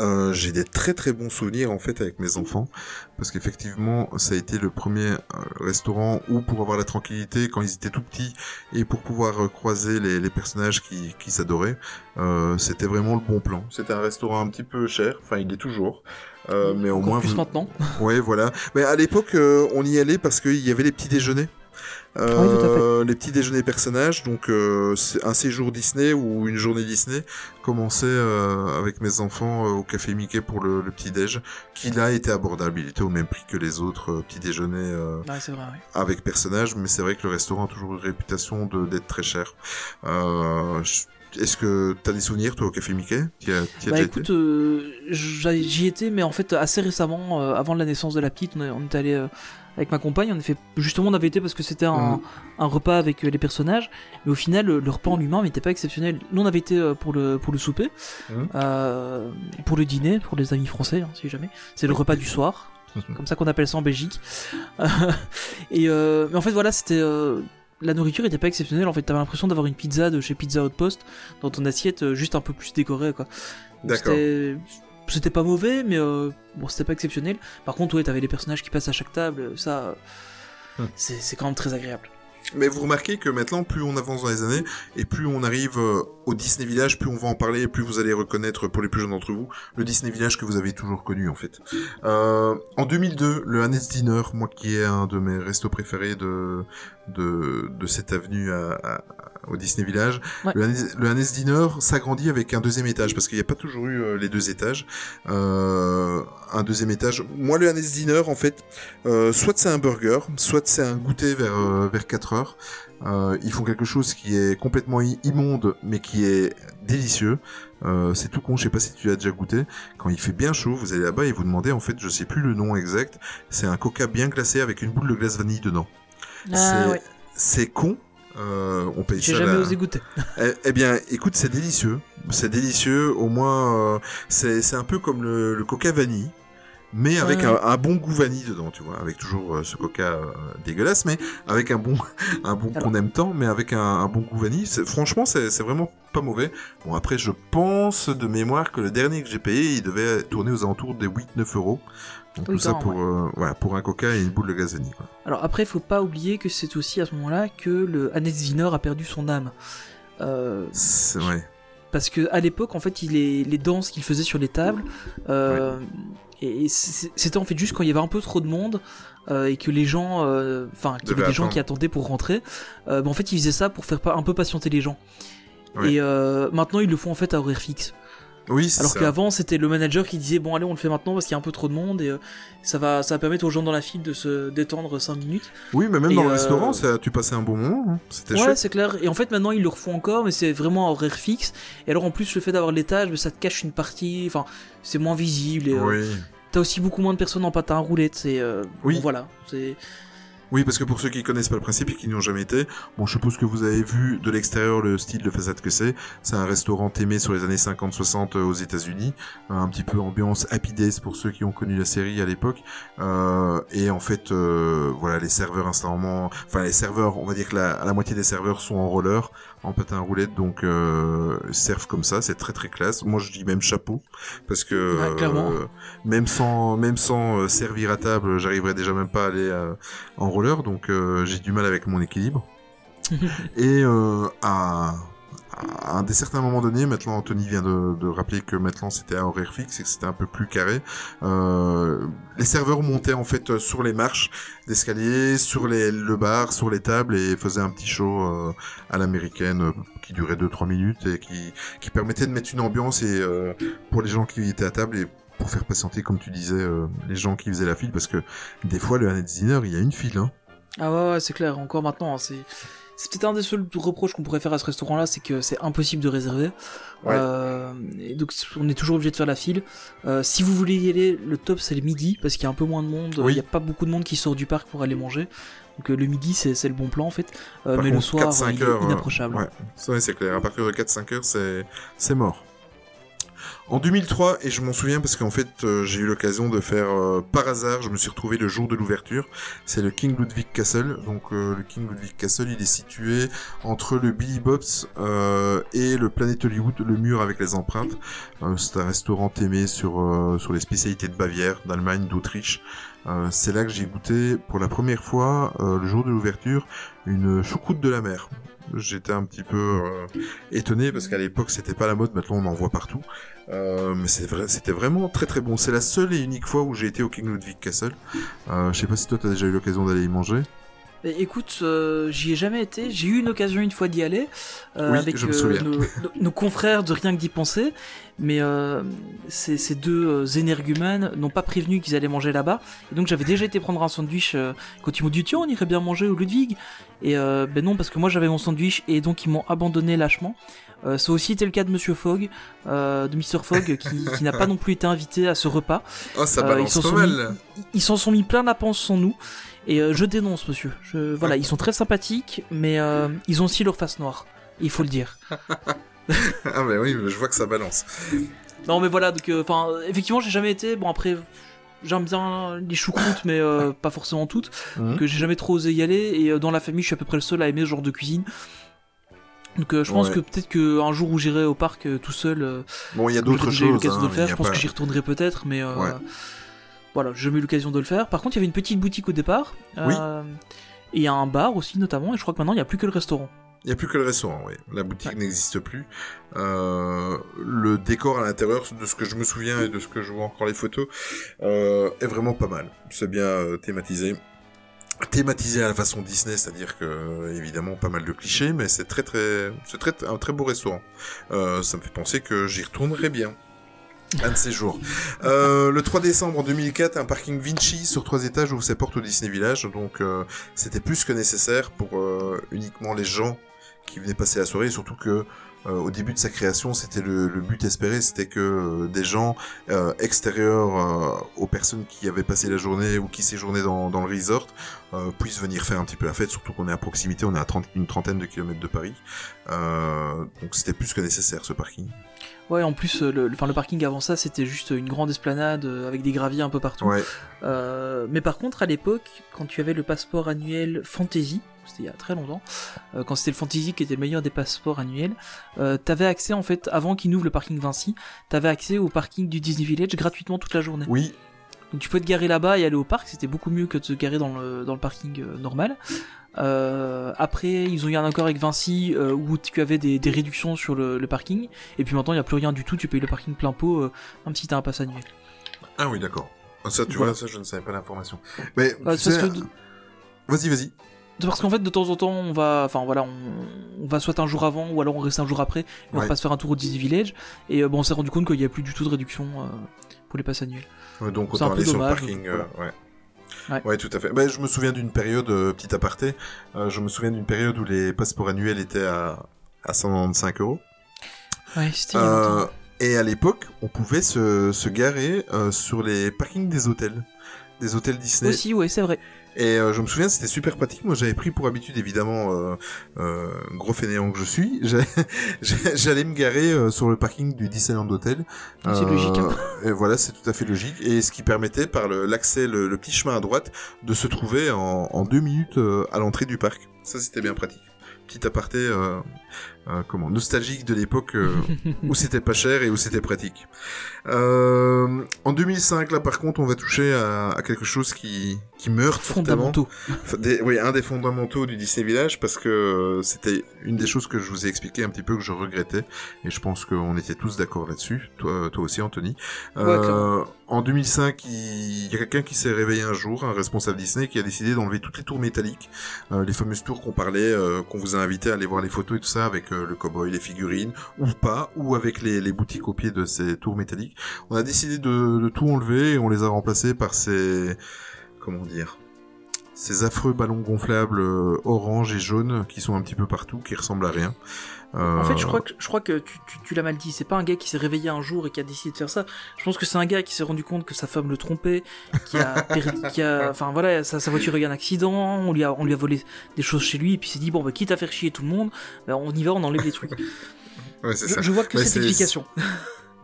S3: Euh, j'ai des très très bons souvenirs en fait avec mes enfants parce qu'effectivement ça a été le premier euh, restaurant où pour avoir la tranquillité quand ils étaient tout petits et pour pouvoir euh, croiser les, les personnages qui, qui s'adoraient euh, c'était vraiment le bon plan c'était un restaurant un petit peu cher enfin il est toujours euh, mais au
S1: Encore
S3: moins
S1: plus
S3: vous-
S1: maintenant.
S3: Ouais, voilà. Mais à l'époque, on y allait parce qu'il y avait les petits déjeuners. Euh,
S1: Oui,
S3: Les petits déjeuners personnages, donc euh, un séjour Disney ou une journée Disney commençait euh, avec mes enfants au café Mickey pour le, le petit déj, qui là était abordable. Il était au même prix que les autres petits déjeuners
S1: Ouais, c'est vrai. ouais.
S3: avec personnages, mais c'est vrai que le restaurant a toujours eu réputation d'être très cher. Je- Est-ce que t'as des souvenirs toi au café Mickey?
S1: Bah écoute, euh, j'y j'y étais, mais en fait assez récemment, euh, avant la naissance de la petite, on est, on est allé euh, avec ma compagne, on a fait justement on avait été parce que c'était un, un repas avec euh, les personnages, mais au final le, le repas en lui-même n'était pas exceptionnel. Nous on avait été euh, pour le pour le souper,
S3: Mhm.
S1: euh, pour le dîner, pour les amis français, hein, si jamais. C'est le repas du soir, comme ça qu'on appelle ça en Belgique. et euh, mais en fait voilà, c'était euh, la nourriture était pas exceptionnelle. En fait, t'avais l'impression d'avoir une pizza de chez Pizza Outpost dans ton assiette, juste un peu plus décorée quoi.
S3: D'accord.
S1: C'était- pas mauvais, mais euh, bon, c'était pas exceptionnel. Par contre, ouais, t'avais les personnages qui passent à chaque table, euh, ça, euh,
S3: Hmm.
S1: c'est c'est quand même très agréable.
S3: Mais vous remarquez que maintenant, plus on avance dans les années, et plus on arrive euh, au Disney Village, plus on va en parler, et plus vous allez reconnaître, pour les plus jeunes d'entre vous, le Disney Village que vous avez toujours connu, en fait. Euh, en 2002, le Hannes Dinner, moi qui est un de mes restos préférés de, de, de cette avenue à, à- au Disney Village,
S1: Ouais.
S3: le, Hannes, le Hannes Dinner s'agrandit avec un deuxième étage, parce qu'il n'y a pas toujours eu euh, les deux étages. Euh, un deuxième étage. Moi, le Hannes Dinner, en fait, euh, soit c'est un burger, soit c'est un goûter vers, vers 4 heures, ils font quelque chose qui est complètement immonde, mais qui est délicieux. Euh, c'est tout con, je sais pas si tu as déjà goûté. Quand il fait bien chaud, vous allez là-bas et vous demandez, en fait, je sais plus le nom exact. C'est un coca bien glacé avec une boule de glace vanille dedans.
S1: Ah
S3: c'est,
S1: ouais,
S3: c'est con. Euh, on paye
S1: j'ai jamais osé goûter.
S3: eh, eh bien, écoute, c'est délicieux. C'est délicieux. Au moins, euh, c'est c'est un peu comme le, le coca vanille, mais avec
S1: Ouais.
S3: un, un bon goût vanille dedans, tu vois, avec toujours euh, ce coca euh, dégueulasse, mais avec un bon, un bon qu'on aime tant, mais avec un, un bon goût vanille. C'est- Franchement, c'est c'est vraiment pas mauvais. Bon, après, je pense de mémoire que le dernier que j'ai payé, il devait tourner aux alentours des 8-9 euros. Donc tout ça pour, euh, voilà, pour un coca et une boule de gaz vanille. Quoi.
S1: Alors après, faut pas oublier que c'est aussi à ce moment-là que le Hannes Wiener a perdu son âme. Euh,
S3: C'est ouais.
S1: parce que à l'époque, en fait, il est, les danses qu'il faisait sur les tables, euh, et c'était en fait juste quand il y avait un peu trop de monde euh, et que les gens, euh, enfin, qu'il y avait des gens qui attendaient pour rentrer. euh, bah, en fait, il faisait ça pour faire un peu patienter les gens.
S3: Ouais.
S1: Et euh, maintenant, ils le font en fait à horaire fixe.
S3: Oui,
S1: Alors qu'avant, c'était le manager qui disait bon allez, on le fait maintenant parce qu'il y a un peu trop de monde et euh, ça va, ça va permettre aux gens dans la file de se détendre 5 minutes.
S3: Oui, mais même
S1: Et,
S3: dans le
S1: euh,
S3: restaurant, ça, tu passais un bon moment. hein. C'était
S1: Ouais, c'est clair. Et en fait, maintenant, ils le refont encore, mais c'est vraiment à horaire fixe. Et alors, en plus, le fait d'avoir l'étage, ça te cache une partie. Enfin, c'est moins visible. Et euh,
S3: Oui.
S1: t'as aussi beaucoup moins de personnes en patin à roulette. C'est euh,
S3: Oui.
S1: bon, voilà. C'est
S3: Oui, parce que pour ceux qui connaissent pas le principe et qui n'y ont jamais été, bon, je suppose que vous avez vu de l'extérieur le style de façade que c'est. C'est un restaurant aimé sur les années 50-60 aux États-Unis, Euh, un petit peu ambiance Happy Days pour ceux qui ont connu la série à l'époque. Euh, et en fait, euh, voilà, les serveurs instantanément, enfin les serveurs, on va dire que la moitié des serveurs sont en roller, en patin à roulette, donc euh, servent comme ça. C'est très très classe. Moi, je dis même chapeau parce que
S1: Ouais,
S3: euh, même sans même sans euh, servir à table, j'arriverais déjà même pas à aller euh, en roller, donc euh, j'ai du mal avec mon équilibre. Et euh, à, à un des certains moments donné, maintenant Anthony vient de, de rappeler que maintenant c'était à horaire fixe et que c'était un peu plus carré. Euh, les serveurs montaient en fait sur les marches d'escalier, sur les, le bar, sur les tables et faisaient un petit show euh, à l'américaine euh, qui durait 2-3 minutes et qui, qui permettait de mettre une ambiance et euh, pour les gens qui étaient à table et pour faire patienter, comme tu disais, euh, les gens qui faisaient la file, parce que des fois, le Annette Dinner, il y a une file. Hein.
S1: ah ouais, ouais, c'est clair. Encore maintenant, hein, c'est c'est peut-être un des seuls reproches qu'on pourrait faire à ce restaurant-là, c'est que c'est impossible de réserver.
S3: Ouais.
S1: Euh, et donc on est toujours obligé de faire la file. Euh, si vous voulez y aller, le top c'est le midi parce qu'il y a un peu moins de monde. Il
S3: Oui.
S1: n'y a pas beaucoup de monde qui sort du parc pour aller manger. Donc euh, le midi c'est c'est le bon plan en fait. Euh, mais le soir
S3: 4-5
S1: il est
S3: heures,
S1: inapprochable.
S3: Ouais, c'est clair. À partir de 4-5 heures, c'est, c'est mort. En 2003, et je m'en souviens parce qu'en fait, euh, j'ai eu l'occasion de faire, euh, par hasard, je me suis retrouvé le jour de l'ouverture. C'est le King Ludwig Castle. Donc, euh, le King Ludwig Castle, il est situé entre le Billy Bob's et le Planet Hollywood, le mur avec les empreintes. C'est un restaurant aimé sur, les spécialités de Bavière, d'Allemagne, d'Autriche. C'est là que j'ai goûté pour la première fois, le jour de l'ouverture, une choucroute de la mer. J'étais un petit peu étonné parce qu'à l'époque c'était pas la mode, maintenant on en voit partout. Euh, mais c'est vrai, c'était vraiment très très bon. C'est la seule et unique fois où j'ai été au King Ludwig Castle. Euh, je sais pas si toi t'as déjà eu l'occasion d'aller y manger.
S1: Écoute, euh, j'y ai jamais été. J'ai eu une occasion une fois d'y aller euh,
S3: Oui,
S1: avec nos, confrères de Rien que d'y penser. Mais ces, ces deux énergumènes n'ont pas prévenu qu'ils allaient manger là-bas. Et donc j'avais déjà été prendre un sandwich quand ils m'ont dit tiens on irait bien manger au Ludwig. Et ben non parce que moi j'avais mon sandwich et donc ils m'ont abandonné lâchement. Euh, ça a aussi été le cas de Monsieur Fogg, euh, de Mr Fogg, qui, qui n'a pas non plus été invité à ce repas.
S3: Oh, ça
S1: Euh, ils
S3: balance
S1: s'en
S3: pas
S1: sont
S3: mal.
S1: Ils- Ils s'en sont mis plein la panse sans nous. Et euh, je dénonce, monsieur. Je, voilà, ils sont très sympathiques, mais euh, ils ont aussi leur face noire. Il faut le dire.
S3: ah mais oui, je vois que ça balance.
S1: Non, mais voilà, donc, euh, enfin, effectivement, j'ai jamais été. Bon, après, j'aime bien les choucroutes, mais euh, pas forcément toutes.
S3: Mhm.
S1: Que j'ai jamais trop osé y aller. Et euh, dans la famille, je suis à peu près le seul à aimer ce genre de cuisine. Donc, euh, je pense
S3: Ouais.
S1: que peut-être qu'un jour où j'irai au parc euh, tout seul, euh,
S3: Bon, il y a
S1: j'aurai
S3: d'autres
S1: déjà eu l'occasion
S3: hein,
S1: de le
S3: mais
S1: faire. Je pense
S3: pas-
S1: que j'y retournerai peut-être, mais euh,
S3: Ouais.
S1: voilà, j'ai jamais eu l'occasion de le faire. Par contre, il y avait une petite boutique au départ.
S3: Oui.
S1: et il y a un bar aussi, notamment. Et je crois que maintenant, il n'y a plus que le restaurant.
S3: Il n'y a plus que le restaurant, oui. La boutique n'existe plus. Euh, le décor à l'intérieur, de ce que je me souviens et de ce que je vois encore les photos, euh, est vraiment pas mal. C'est bien euh, thématisé. Thématisé à la façon Disney, c'est-à-dire que évidemment pas mal de clichés, mais c'est très très, c'est très un très beau restaurant. Euh, ça me fait penser que j'y retournerai bien. Un de ces jours. Euh, le 3 décembre en 2004, un parking Vinci sur trois étages ouvre ses portes au Disney Village. Donc euh, c'était plus que nécessaire pour euh, uniquement les gens qui venaient passer la soirée. Surtout que au début de sa création, c'était le, le but espéré, c'était que euh, des gens euh, extérieurs euh, aux personnes qui avaient passé la journée ou qui séjournaient dans, dans le resort euh, puissent venir faire un petit peu la fête. Surtout qu'on est à proximité, on est à 30, une trentaine de kilomètres de Paris. Euh, donc c'était plus que nécessaire ce parking.
S1: Ouais, en plus, euh, le, le- enfin, le parking avant ça, c'était juste une grande esplanade euh, avec des graviers un peu partout.
S3: Ouais.
S1: Euh, mais par contre, à l'époque, quand tu avais le passeport annuel Fantasy, c'était il y a très longtemps, euh, quand c'était le Fantasy qui était le meilleur des passeports annuels, euh, t'avais accès en fait, avant qu'ils n'ouvrent le parking Vinci, t'avais accès au parking du Disney Village gratuitement toute la journée.
S3: Oui,
S1: Donc tu pouvais te garer là-bas et aller au parc, c'était beaucoup mieux que de se garer dans le, dans le parking euh, normal. Euh, après, ils ont eu un accord avec Vinci euh, où tu avais des, des réductions sur le, le parking, et puis maintenant il n'y a plus rien du tout, tu payes le parking plein pot, euh, même si t'as un pass annuel.
S3: Ah oui, d'accord. Ça, tu
S1: Voilà.
S3: vois, ça, je ne savais pas l'information. Mais,
S1: Bah,
S3: tu sais,
S1: que-
S3: vas-y, vas-y.
S1: Parce qu'en fait, de temps en temps, on va, enfin voilà, on, on va soit un jour avant ou alors on reste un jour après et on
S3: Ouais.
S1: va se faire un tour au Disney Village. Et euh, bon, on s'est rendu compte qu'il n'y a plus du tout de réduction euh, pour les passes annuelles.
S3: Ouais, donc autant aller sur le parking. euh,
S1: voilà.
S3: ouais.
S1: Ouais.
S3: tout à fait. Ben, je me souviens d'une période, euh, petit aparté, je me souviens d'une période où les passeports annuels étaient à, à 195 euros.
S1: Ouais, c'était
S3: et à l'époque, on pouvait se, se garer sur les parkings des hôtels. Des hôtels Disney.
S1: Aussi, ouais, c'est vrai.
S3: Et euh, je me souviens, c'était super pratique. Moi, j'avais pris pour habitude, évidemment, euh, euh, gros fainéant que je suis, j'allais- me garer sur le parking du Disneyland Hotel.
S1: C'est logique, hein.
S3: Et voilà, c'est tout à fait logique. Et ce qui permettait, par l'accès, le, le petit chemin à droite, de se trouver en, en deux minutes à l'entrée du parc. Ça, c'était bien pratique. Petit aparté, euh, comment, nostalgique de l'époque euh, où c'était pas cher et où c'était pratique. Euh, en 2005, là, par contre, on va toucher à, à quelque chose qui, qui meurt.
S1: Fondamentaux.
S3: Des- oui, un des fondamentaux du Disney Village parce que euh, c'était une des choses que je vous ai expliqué un petit peu que je regrettais et je pense qu'on était tous d'accord là-dessus. Toi, toi aussi, Anthony.
S1: Ouais,
S3: en 2005, il y a quelqu'un qui s'est réveillé un jour, un responsable Disney, qui a décidé d'enlever toutes les tours métalliques, les fameuses tours qu'on parlait, qu'on vous a invité à aller voir les photos et tout ça avec euh, le cowboy, les figurines, ou pas, ou avec les, boutiques au pied de ces tours métalliques. On a décidé de, de tout enlever et on les a remplacés par ces, comment dire, ces affreux ballons gonflables euh, orange et jaune qui sont un petit peu partout, qui ressemblent à rien. Euh,
S1: En fait, je crois que, je crois que tu, tu, tu l'as mal dit. C'est pas un gars qui s'est réveillé un jour et qui a décidé de faire ça. Je pense que c'est un gars qui s'est rendu compte que sa femme le trompait, qui a, perdu- qui a, enfin voilà, sa, sa voiture a eu un accident, on lui a, on lui a volé des choses chez lui, et puis il s'est dit bon bah quitte à faire chier tout le monde, bah, on y va, on enlève les trucs.
S3: ouais, c'est
S1: Je,
S3: ça.
S1: je vois que
S3: Ouais,
S1: cette explication.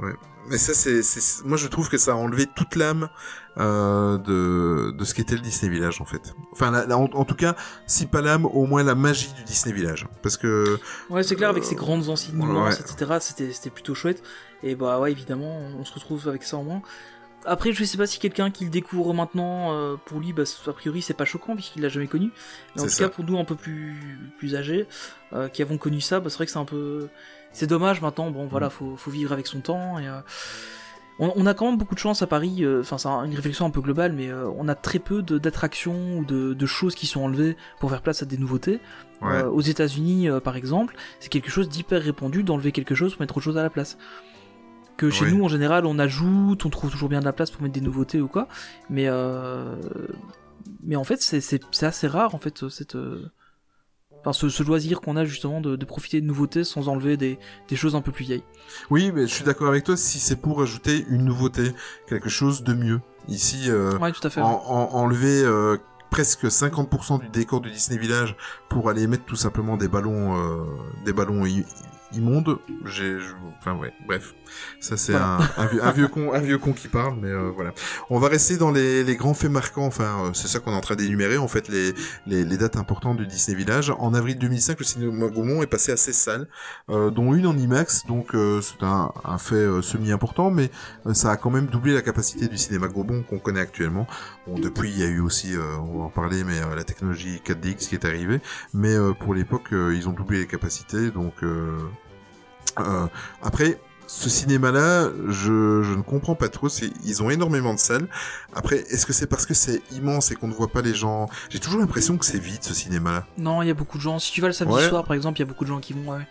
S3: Mais ça, c'est, moi, je trouve que ça a enlevé toute l'âme euh, de de ce qu'était le Disney Village, en fait. Enfin, la- la- en, en tout cas, si pas l'âme, au moins la magie du Disney Village, parce que
S1: Ouais, c'est clair, avec
S3: Euh,
S1: ses grandes anciennes
S3: ouais.
S1: etc., c'était, c'était plutôt chouette. Et bah ouais, évidemment, on se retrouve avec ça en moins. Après, je sais pas si quelqu'un qui le découvre maintenant, euh, pour lui, bah, a priori, c'est pas choquant, puisqu'il l'a jamais connu. Mais en tout
S3: ça.
S1: cas, pour nous, un peu plus, plus âgés, euh, qui avons connu ça, bah, c'est vrai que c'est un peu... C'est dommage, maintenant, bon,
S3: Mm.
S1: voilà, faut, faut vivre avec son temps, et... euh, On, on a quand même beaucoup de chance à Paris, euh, enfin c'est un- une réflexion un peu globale, mais euh, on a très peu d'attractions ou de, de choses qui sont enlevées pour faire place à des nouveautés.
S3: ouais,
S1: aux États-Unis, par exemple, c'est quelque chose d'hyper répandu d'enlever quelque chose pour mettre autre chose à la place. Que chez nous, en général, on ajoute, on trouve toujours bien de la place pour mettre des nouveautés ou quoi. Mais mais en fait, c'est assez rare en fait cette Enfin, ce, ce loisir qu'on a justement de, de profiter de nouveautés sans enlever des, des choses un peu plus vieilles.
S3: oui, mais je suis d'accord avec toi. Si c'est pour ajouter une nouveauté, quelque chose de mieux. Ici, euh,
S1: Ouais, tout à fait.
S3: en, en- enlever euh, presque 50% du décor du Disney Village pour aller mettre tout simplement des ballons, euh, des ballons i- immondes. J'ai, enfin ouais, bref, ça c'est
S1: Voilà.
S3: un, un, vieux, un vieux con, un vieux con qui parle, mais euh, voilà. On va rester dans les, les grands faits marquants. Enfin, euh, c'est ça qu'on est en train d'énumérer en fait les, les, les dates importantes du Disney Village. En avril 2005, le cinéma Gaumont est passé à 16 salles, euh, dont une en IMAX, donc euh, c'est un, un fait euh, semi-important, mais ça a quand même doublé la capacité du cinéma Gaumont qu'on connaît actuellement. Bon, depuis, il y a eu aussi, on va en parler, mais la technologie 4DX qui est arrivée. Mais pour l'époque, ils ont doublé les capacités. Donc, euh, euh, après, ce cinéma-là, je, je ne comprends pas trop. C'est, ils ont énormément de salles. Après, est-ce que c'est parce que c'est immense et qu'on ne voit pas les gens? J'ai toujours l'impression que c'est vide ce cinéma-là.
S1: Non, il y a beaucoup de gens. Si tu vas le samedi
S3: Ouais.
S1: soir, par exemple, il y a beaucoup de gens qui vont. ouais.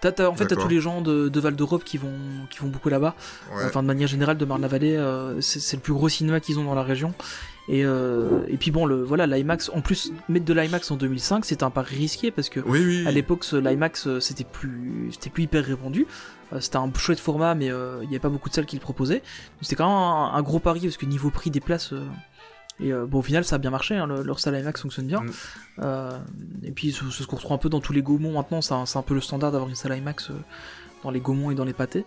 S1: T'as, t'as- en fait, t'as tous les gens de, de Val d'Europe qui vont, qui vont beaucoup là-bas.
S3: Ouais.
S1: Enfin, de manière générale, de Marne-la-Vallée, euh, c'est, c'est le plus gros cinéma qu'ils ont dans la région. Et, euh, et puis bon, le, voilà, l'IMAX, en plus, mettre de l'IMAX en 2005, c'était un pari risqué parce que
S3: Oui, oui.
S1: à l'époque, l'IMAX, euh, c'était plus, c'était plus hyper répandu. Euh, c'était un chouette format, mais euh, il n'y avait pas beaucoup de salles qui le proposaient. C'était quand même un, un gros pari parce que niveau prix des places. et euh, bon, au final, ça a bien marché. hein, le- leur salle IMAX fonctionne bien.
S3: Mm.
S1: Euh, et puis, c'est ce qu'on retrouve un peu dans tous les Gaumont maintenant. C'est un, peu le standard d'avoir une salle IMAX euh, dans les Gaumont et dans les pâtés.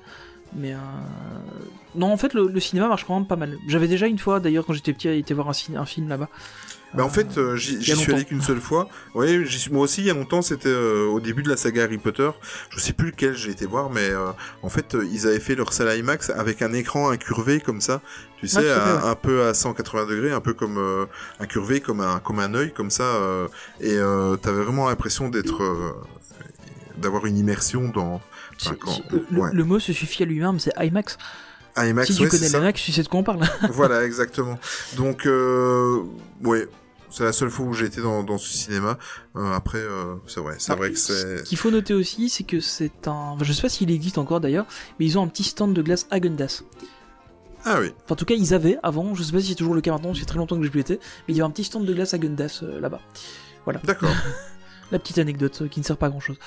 S1: Mais euh... non, en fait, le, le cinéma marche quand même pas mal. J'avais déjà une fois, d'ailleurs, quand j'étais petit, été voir un, film là-bas.
S3: Bah en fait, euh, j'y suis allé qu'une seule fois. Oui, j'y suis moi aussi il y a longtemps. C'était euh, au début de la saga Harry Potter. Je sais plus lequel j'ai été voir, mais euh, en fait, ils avaient fait leur salle IMAX avec un écran incurvé comme ça. Tu sais, un,
S1: ouais.
S3: un peu à 180 degrés, un peu comme incurvé, comme un comme un œil, comme ça. et t'avais vraiment l'impression d'être d'avoir une immersion dans Enfin, quand-
S1: c'est- le,
S3: ouais.
S1: le mot se suffit à lui-même, c'est IMAX.
S3: IMAX.
S1: si tu
S3: ouais,
S1: connais l'IMAX, tu sais de quoi on parle.
S3: voilà, exactement. Donc, euh, ouais, c'est la seule fois où j'ai été dans, dans ce cinéma. Euh, après, euh, c'est vrai, c'est
S1: Ah,
S3: vrai que
S1: Ce
S3: c'est.
S1: qu'il faut noter aussi, c'est que c'est un. enfin, je sais pas s'il existe encore d'ailleurs, mais ils ont un petit stand de glace Häagen-Dazs.
S3: Ah oui,
S1: Enfin, en tout cas, ils avaient avant, je sais pas si c'est toujours le cas maintenant, c'est très longtemps que je plus été, mais il y avait un petit stand de glace Häagen-Dazs euh, là-bas.
S3: d'accord,
S1: La petite anecdote euh, qui ne sert pas à grand chose.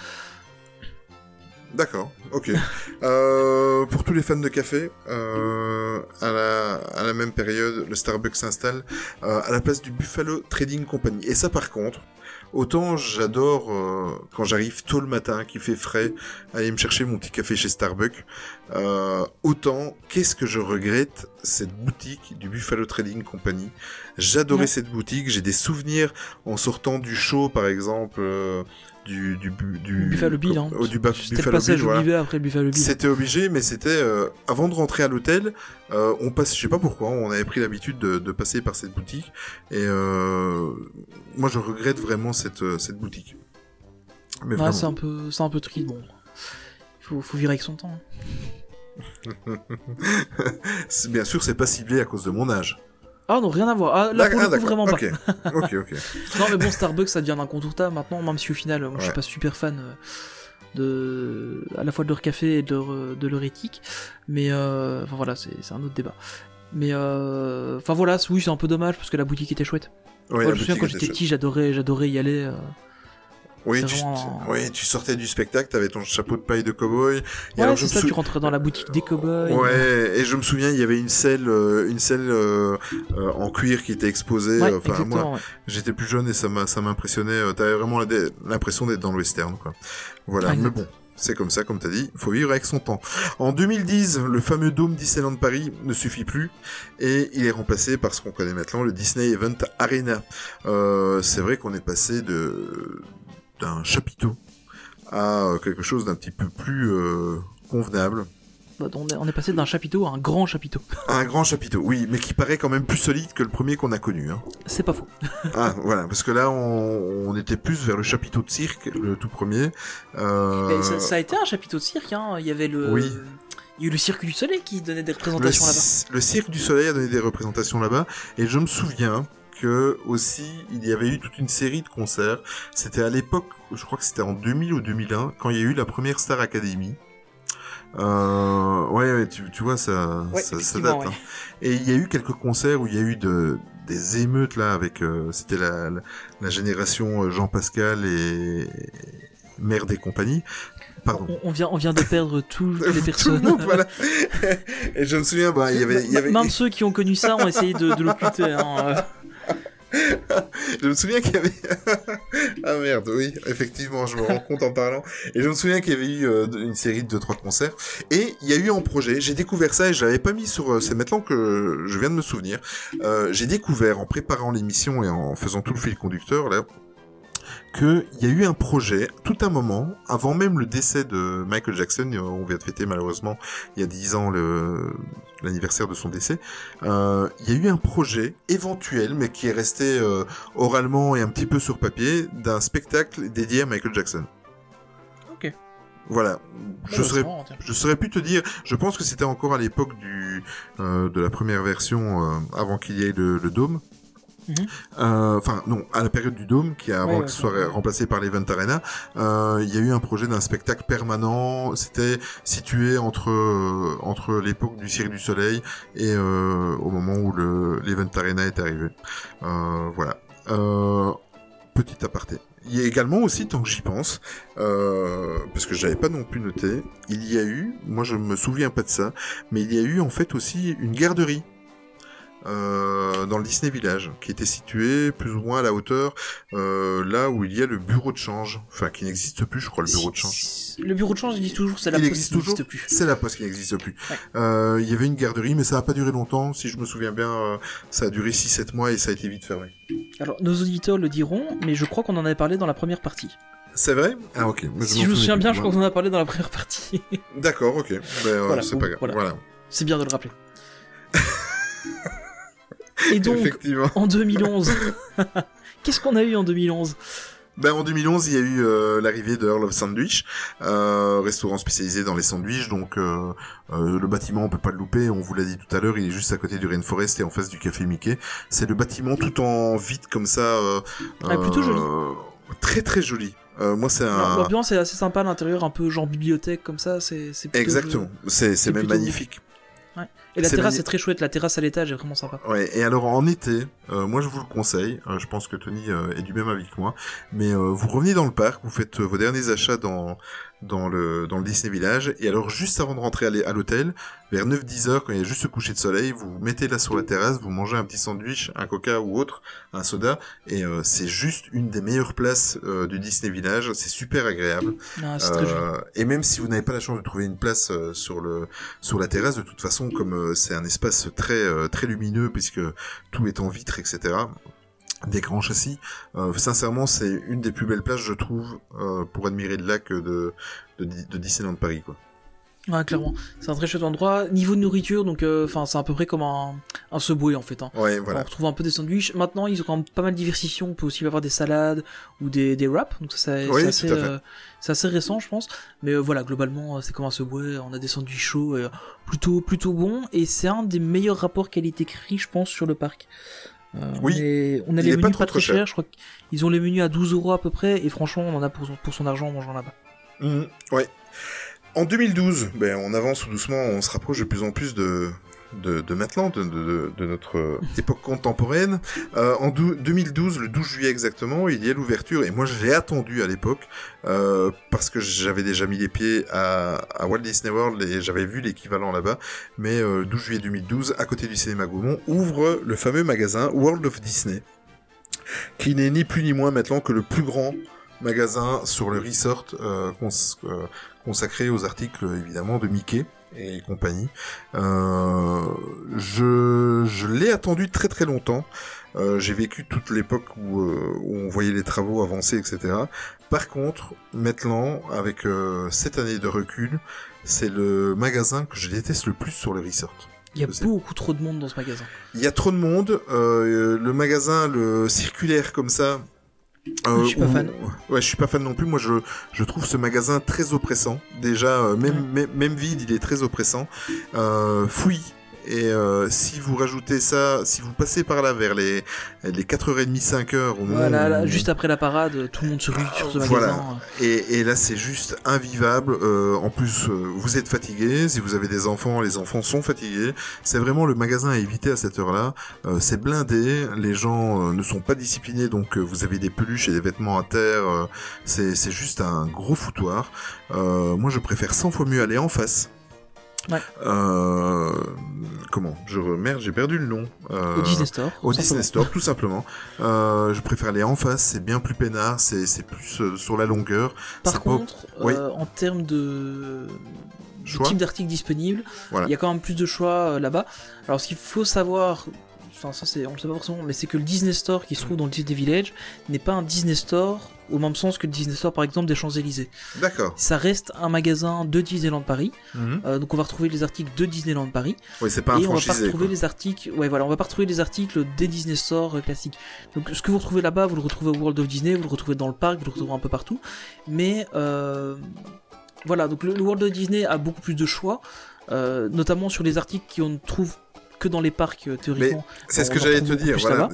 S3: D'accord, ok. Euh, pour tous les fans de café, euh, à, la, à la même période, le Starbucks s'installe euh, à la place du Buffalo Trading Company. Et ça, par contre. Autant j'adore quand j'arrive tôt le matin, qu'il fait frais, aller me chercher mon petit café chez Starbucks. Autant qu'est-ce que je regrette cette boutique du Buffalo Trading Company. J'adorais cette boutique. J'ai des souvenirs en sortant du show, par exemple, du, du, du
S1: Buffalo Bill, hein.
S3: oh, du Buffalo
S1: passage
S3: Bill, voilà.
S1: obligé après le Buffalo Bill.
S3: C'était obligé, mais c'était euh, avant de rentrer à l'hôtel, euh, on passe, je sais pas pourquoi, on avait pris l'habitude de, de passer par cette boutique, et euh, moi je regrette vraiment cette euh, cette boutique. Mais
S1: Ouais, c'est un peu, c'est un peu triste, bon. Faut, faut vivre avec son temps. hein.
S3: Bien sûr, c'est pas ciblé à cause de mon âge.
S1: Ah non, rien à voir. Ah, là, pour
S3: Ah,
S1: le coup, vraiment pas.
S3: Ok, ok, ok.
S1: Non, mais bon, Starbucks, ça devient un incontournable maintenant, même si au final, moi, je suis
S3: Ouais.
S1: pas super fan euh, de, à la fois de leur café et de leur, de leur éthique. Mais, euh, enfin voilà, c'est un autre débat. Mais, euh, enfin voilà, oui, c'est un peu dommage parce que la boutique était chouette.
S3: Ouais,
S1: Moi, je me souviens quand j'étais petit, j'adorais, j'adorais y aller. euh,
S3: Oui, tu,
S1: vraiment un-
S3: oui, tu sortais du spectacle, t'avais ton chapeau de paille de cowboy. Et
S1: Ouais, c'est ça,
S3: sou-
S1: tu rentrais dans la boutique des cowboys.
S3: Ouais, et je me souviens, il y avait une selle, euh, une selle euh, euh, en cuir qui était exposée.
S1: Ouais,
S3: Enfin, moi,
S1: ouais.
S3: J'étais plus jeune et ça m'a ça m'impressionnait. T'avais vraiment l'impression d'être dans le western, quoi. Voilà, mais bon. C'est comme ça, comme t'as dit, faut vivre avec son temps. En 2010, le fameux Dôme Disneyland Paris ne suffit plus et il est remplacé par ce qu'on connaît maintenant, le Disney Event Arena. Euh, c'est vrai qu'on est passé de d'un chapiteau à quelque chose d'un petit peu plus euh, convenable.
S1: Bah, on, est, on est passé d'un chapiteau à un grand chapiteau.
S3: Un grand chapiteau, oui, mais qui paraît quand même plus solide que le premier qu'on a connu. Hein.
S1: C'est pas faux.
S3: Ah, voilà, parce que là, on, on était plus vers le chapiteau de cirque, le tout premier. Euh,
S1: ça, ça a été un chapiteau de cirque, hein. Il y avait le.
S3: Oui.
S1: Il y a eu le cirque du soleil qui donnait des représentations là-bas.
S3: le cirque du soleil a donné des représentations là-bas, et je me souviens que aussi il y avait eu toute une série de concerts. C'était à l'époque, je crois que c'était en 2000 ou 2001, quand il y a eu la première Star Academy. Euh, ouais, ouais, tu, tu vois, ça,
S1: Ouais,
S3: ça, date.
S1: ouais.
S3: hein. Et il y a eu quelques concerts où il y a eu de, des émeutes là avec, euh, c'était la, la, la génération euh, Jean Pascal et Merde et compagnie. Pardon.
S1: On, on vient, on vient de perdre toutes les
S3: Tout le
S1: personnes.
S3: monde, voilà. Et je me souviens, bah, il y avait, il y avait,
S1: Même ceux qui ont connu ça ont essayé de, de l'occulter. Hein.
S3: Je me souviens qu'il y avait, ah merde, oui, effectivement, je me rends compte en parlant. Et je me souviens qu'il y avait eu euh, une série de deux trois concerts. Et il y a eu un projet, j'ai découvert ça et je l'avais pas mis sur, euh, c'est maintenant que je viens de me souvenir. Euh, j'ai découvert en préparant l'émission et en faisant tout le fil conducteur là. Qu'il y a eu un projet, tout un moment, avant même le décès de Michael Jackson, euh, on vient de fêter malheureusement il y a 10 ans le l'anniversaire de son décès, euh, il y a eu un projet éventuel, mais qui est resté euh, oralement et un petit peu sur papier, d'un spectacle dédié à Michael Jackson.
S1: Ok.
S3: Voilà. Je serais je saurais plus te dire. Je pense que c'était encore à l'époque du euh, de la première version avant qu'il y ait le, le dôme. Euh, Enfin, non, à la période du Dôme, qui a, avant que ce soit remplacé par l'Event Arena, euh, il y a eu un projet d'un spectacle permanent. C'était situé entre euh, entre l'époque du Cirque du Soleil et euh, au moment où le l'Event Arena est arrivé. Euh, voilà. Euh, petit aparté. Il y a également aussi, tant que j'y pense, euh, parce que j'avais pas non plus noté, il y a eu, moi je me souviens pas de ça, mais il y a eu en fait aussi une garderie euh, dans le Disney Village, qui était située plus ou moins à la hauteur euh, là où il y a le bureau de change, enfin qui n'existe plus, je crois, le bureau de change.
S1: Le bureau de change existe toujours, c'est la
S3: Il
S1: poste
S3: existe
S1: qui n'existe
S3: toujours
S1: plus.
S3: C'est la poste qui n'existe plus.
S1: Ouais.
S3: Euh, il y avait une garderie, mais ça n'a pas duré longtemps. Si je me souviens bien, ça a duré 6-7 mois et ça a été vite fermé.
S1: Alors, nos auditeurs le diront, mais je crois qu'on en avait parlé dans la première partie.
S3: C'est vrai? Ah ok. mais
S1: si je me souviens bien, je crois qu'on en a parlé dans la première partie.
S3: D'accord, ok. Ben,
S1: Voilà,
S3: c'est
S1: bon,
S3: pas grave.
S1: voilà.
S3: Voilà.
S1: c'est bien de le rappeler. Et donc, en 2011, qu'est-ce qu'on a eu en 2011
S3: Ben, en 2011, il y a eu euh, l'arrivée de Earl of Sandwich, euh, restaurant spécialisé dans les sandwichs. Donc, euh, euh, le bâtiment, on peut pas le louper. On vous l'a dit tout à l'heure, il est juste à côté du Rainforest et en face du Café Mickey. C'est le bâtiment tout en vide comme ça.
S1: Ah, plutôt joli.
S3: Très très joli. Euh, moi, c'est un.
S1: L'ambiance est assez sympa à l'intérieur, un peu genre bibliothèque comme ça. C'est
S3: Exactement. C'est même magnifique.
S1: Et la terrasse est très chouette. La terrasse à l'étage est vraiment sympa.
S3: Ouais, et alors en été, euh, moi je vous le conseille, euh, je pense que Tony euh, est du même avis que moi, mais euh, vous revenez dans le parc, vous faites euh, vos derniers achats dans dans le dans le Disney Village, et alors juste avant de rentrer à l'hôtel, vers 9-10 heures, quand il y a juste ce coucher de soleil, vous vous mettez là sur la terrasse, vous mangez un petit sandwich, un coca ou autre, un soda, et euh, c'est juste une des meilleures places euh, du Disney Village, c'est super agréable.
S1: Très.
S3: Euh, et même si vous n'avez pas la chance de trouver une place euh, sur le sur la terrasse, de toute façon, comme euh, c'est un espace très euh, très lumineux puisque tout est en vitre, etc. Des grands châssis. Euh, sincèrement, c'est une des plus belles places, je trouve, euh, pour admirer le lac de de, Di- de Disneyland Paris, quoi.
S1: Ouais, clairement. C'est un très chouette endroit. Niveau de nourriture, donc, euh, enfin, c'est à peu près comme un, un Subway en fait. Hein.
S3: Ouais,
S1: On
S3: voilà.
S1: retrouve un peu des sandwichs. Maintenant, ils ont quand même pas mal diversifié. On peut aussi avoir des salades ou des, des wraps. Donc ça, c'est
S3: Oui,
S1: c'est assez, euh, récent, je pense. Mais euh, voilà, globalement, c'est comme un Subway. On a des sandwichs chauds, plutôt plutôt bons. Et c'est un des meilleurs rapports qualité-prix, je pense, sur le parc. Euh,
S3: Oui.
S1: On, est- on a les menus
S3: pas
S1: très
S3: cher.
S1: chers. Je crois qu'ils ont les menus à 12 euros à peu près. Et franchement, on en a pour, son- pour son argent en mangeant là-bas.
S3: Mhm, ouais. En 2012, ben, on avance doucement, on se rapproche de plus en plus de, de, maintenant, de, de, notre époque contemporaine. Euh, en dou- 2012, le 12 juillet exactement, il y a l'ouverture, et moi j'ai attendu à l'époque, euh, parce que j'avais déjà mis les pieds à, Walt Disney World et j'avais vu l'équivalent là-bas, mais euh, le 12 juillet 2012, à côté du cinéma Gaumont, ouvre le fameux magasin World of Disney, qui n'est ni plus ni moins maintenant que le plus grand magasin sur le resort euh, consacré aux articles évidemment de Mickey et compagnie. Euh, je je l'ai attendu très très longtemps. Euh, J'ai vécu toute l'époque où, euh, où on voyait les travaux avancer, etc. Par contre, maintenant, avec euh, cette année de recul, c'est le magasin que je déteste le plus sur le resort.
S1: Il y a beaucoup trop de monde dans ce magasin.
S3: Il y a trop de monde. euh, le magasin, le circulaire comme ça. Euh,
S1: Je suis pas
S3: où-
S1: fan.
S3: Ouais, je suis pas fan non plus. Moi, je, je trouve ce magasin très oppressant. Déjà, euh, même, même, même vide, il est très oppressant. Euh, fouillis. Et euh, si vous rajoutez ça, si vous passez par là vers les, les 4h30, 5h, au moment
S1: Voilà, là,
S3: où-
S1: juste après la parade, tout le monde se rue sur ce
S3: Voilà.
S1: magasin.
S3: et, et là, c'est juste invivable. Euh, en plus, euh, vous êtes fatigué. Si vous avez des enfants, les enfants sont fatigués. C'est vraiment le magasin à éviter à cette heure-là. Euh, c'est blindé. Les gens euh, ne sont pas disciplinés, donc vous avez des peluches et des vêtements à terre. euh, c'est c'est juste un gros foutoir. Euh, moi, je préfère 100 fois mieux aller en face.
S1: Ouais.
S3: Euh, comment Je merde, j'ai perdu le nom. Euh,
S1: Au Disney Store.
S3: au Disney
S1: simplement.
S3: Store, tout simplement. Euh, je préfère aller en face, c'est bien plus peinard, c'est c'est plus sur la longueur.
S1: Par contre,
S3: Oui.
S1: en termes de, type d'articles disponibles,
S3: Voilà.
S1: il y a quand même plus de choix là-bas. Alors, ce qu'il faut savoir, enfin, ça c'est, on le sait pas forcément, mais c'est que le Disney Store qui se trouve dans le Disney Village n'est pas un Disney Store au même sens que Disney Store par exemple des Champs-Élysées.
S3: D'accord.
S1: Ça reste un magasin de Disneyland Paris,
S3: Mhm.
S1: euh, donc on va retrouver les articles de Disneyland Paris.
S3: Oui, c'est pas un
S1: et on va pas retrouver
S3: quoi.
S1: les articles ouais voilà on va pas retrouver les articles des Disney Store euh, classiques donc ce que vous retrouvez là-bas vous le retrouvez au World of Disney vous le retrouvez dans le parc vous le retrouvez un peu partout mais euh, voilà donc le, le World of Disney a beaucoup plus de choix euh, notamment sur les articles qu'on ne trouve que dans les parcs théoriquement
S3: C'est ce que j'allais te dire. Voilà.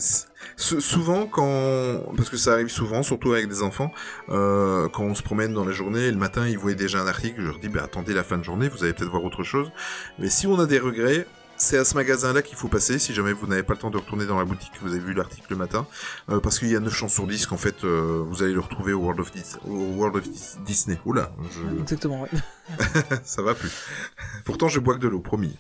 S3: Souvent, quand, parce que ça arrive souvent, surtout avec des enfants, euh, quand on se promène dans la journée et le matin, ils voient déjà un article, je leur dis, bah, attendez la fin de journée, vous allez peut-être voir autre chose. Mais si on a des regrets, c'est à ce magasin-là qu'il faut passer, si jamais vous n'avez pas le temps de retourner dans la boutique, que vous avez vu l'article le matin, euh, parce qu'il y a 9 chances sur 10 qu'en fait, euh, vous allez le retrouver au World of, Dis- au World of Dis- Disney. Oula, je...
S1: Exactement, ouais.
S3: ça va plus. Pourtant, je bois que de l'eau, promis.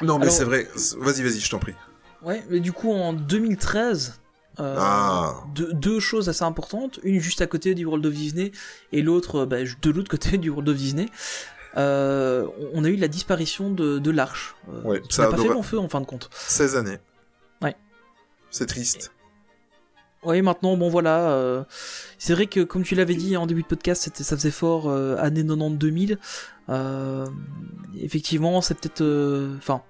S3: Non, mais
S1: Alors-
S3: c'est vrai. Vas-y, vas-y, je t'en prie.
S1: Ouais, mais du coup, en 2013, euh,
S3: Ah.
S1: deux, deux choses assez importantes. Une juste à côté du World of Disney et l'autre euh, bah, de l'autre côté du World of Disney. Euh, on a eu la disparition de, de l'arche. Euh,
S3: Ouais, ça
S1: n'a pas fait long feu en fin de compte.
S3: 16 années.
S1: Ouais.
S3: C'est triste.
S1: Oui, maintenant, bon voilà. c'est vrai que, comme tu l'avais dit en début de podcast, ça faisait fort années 90-2000. Euh, effectivement, c'est peut-être. Enfin,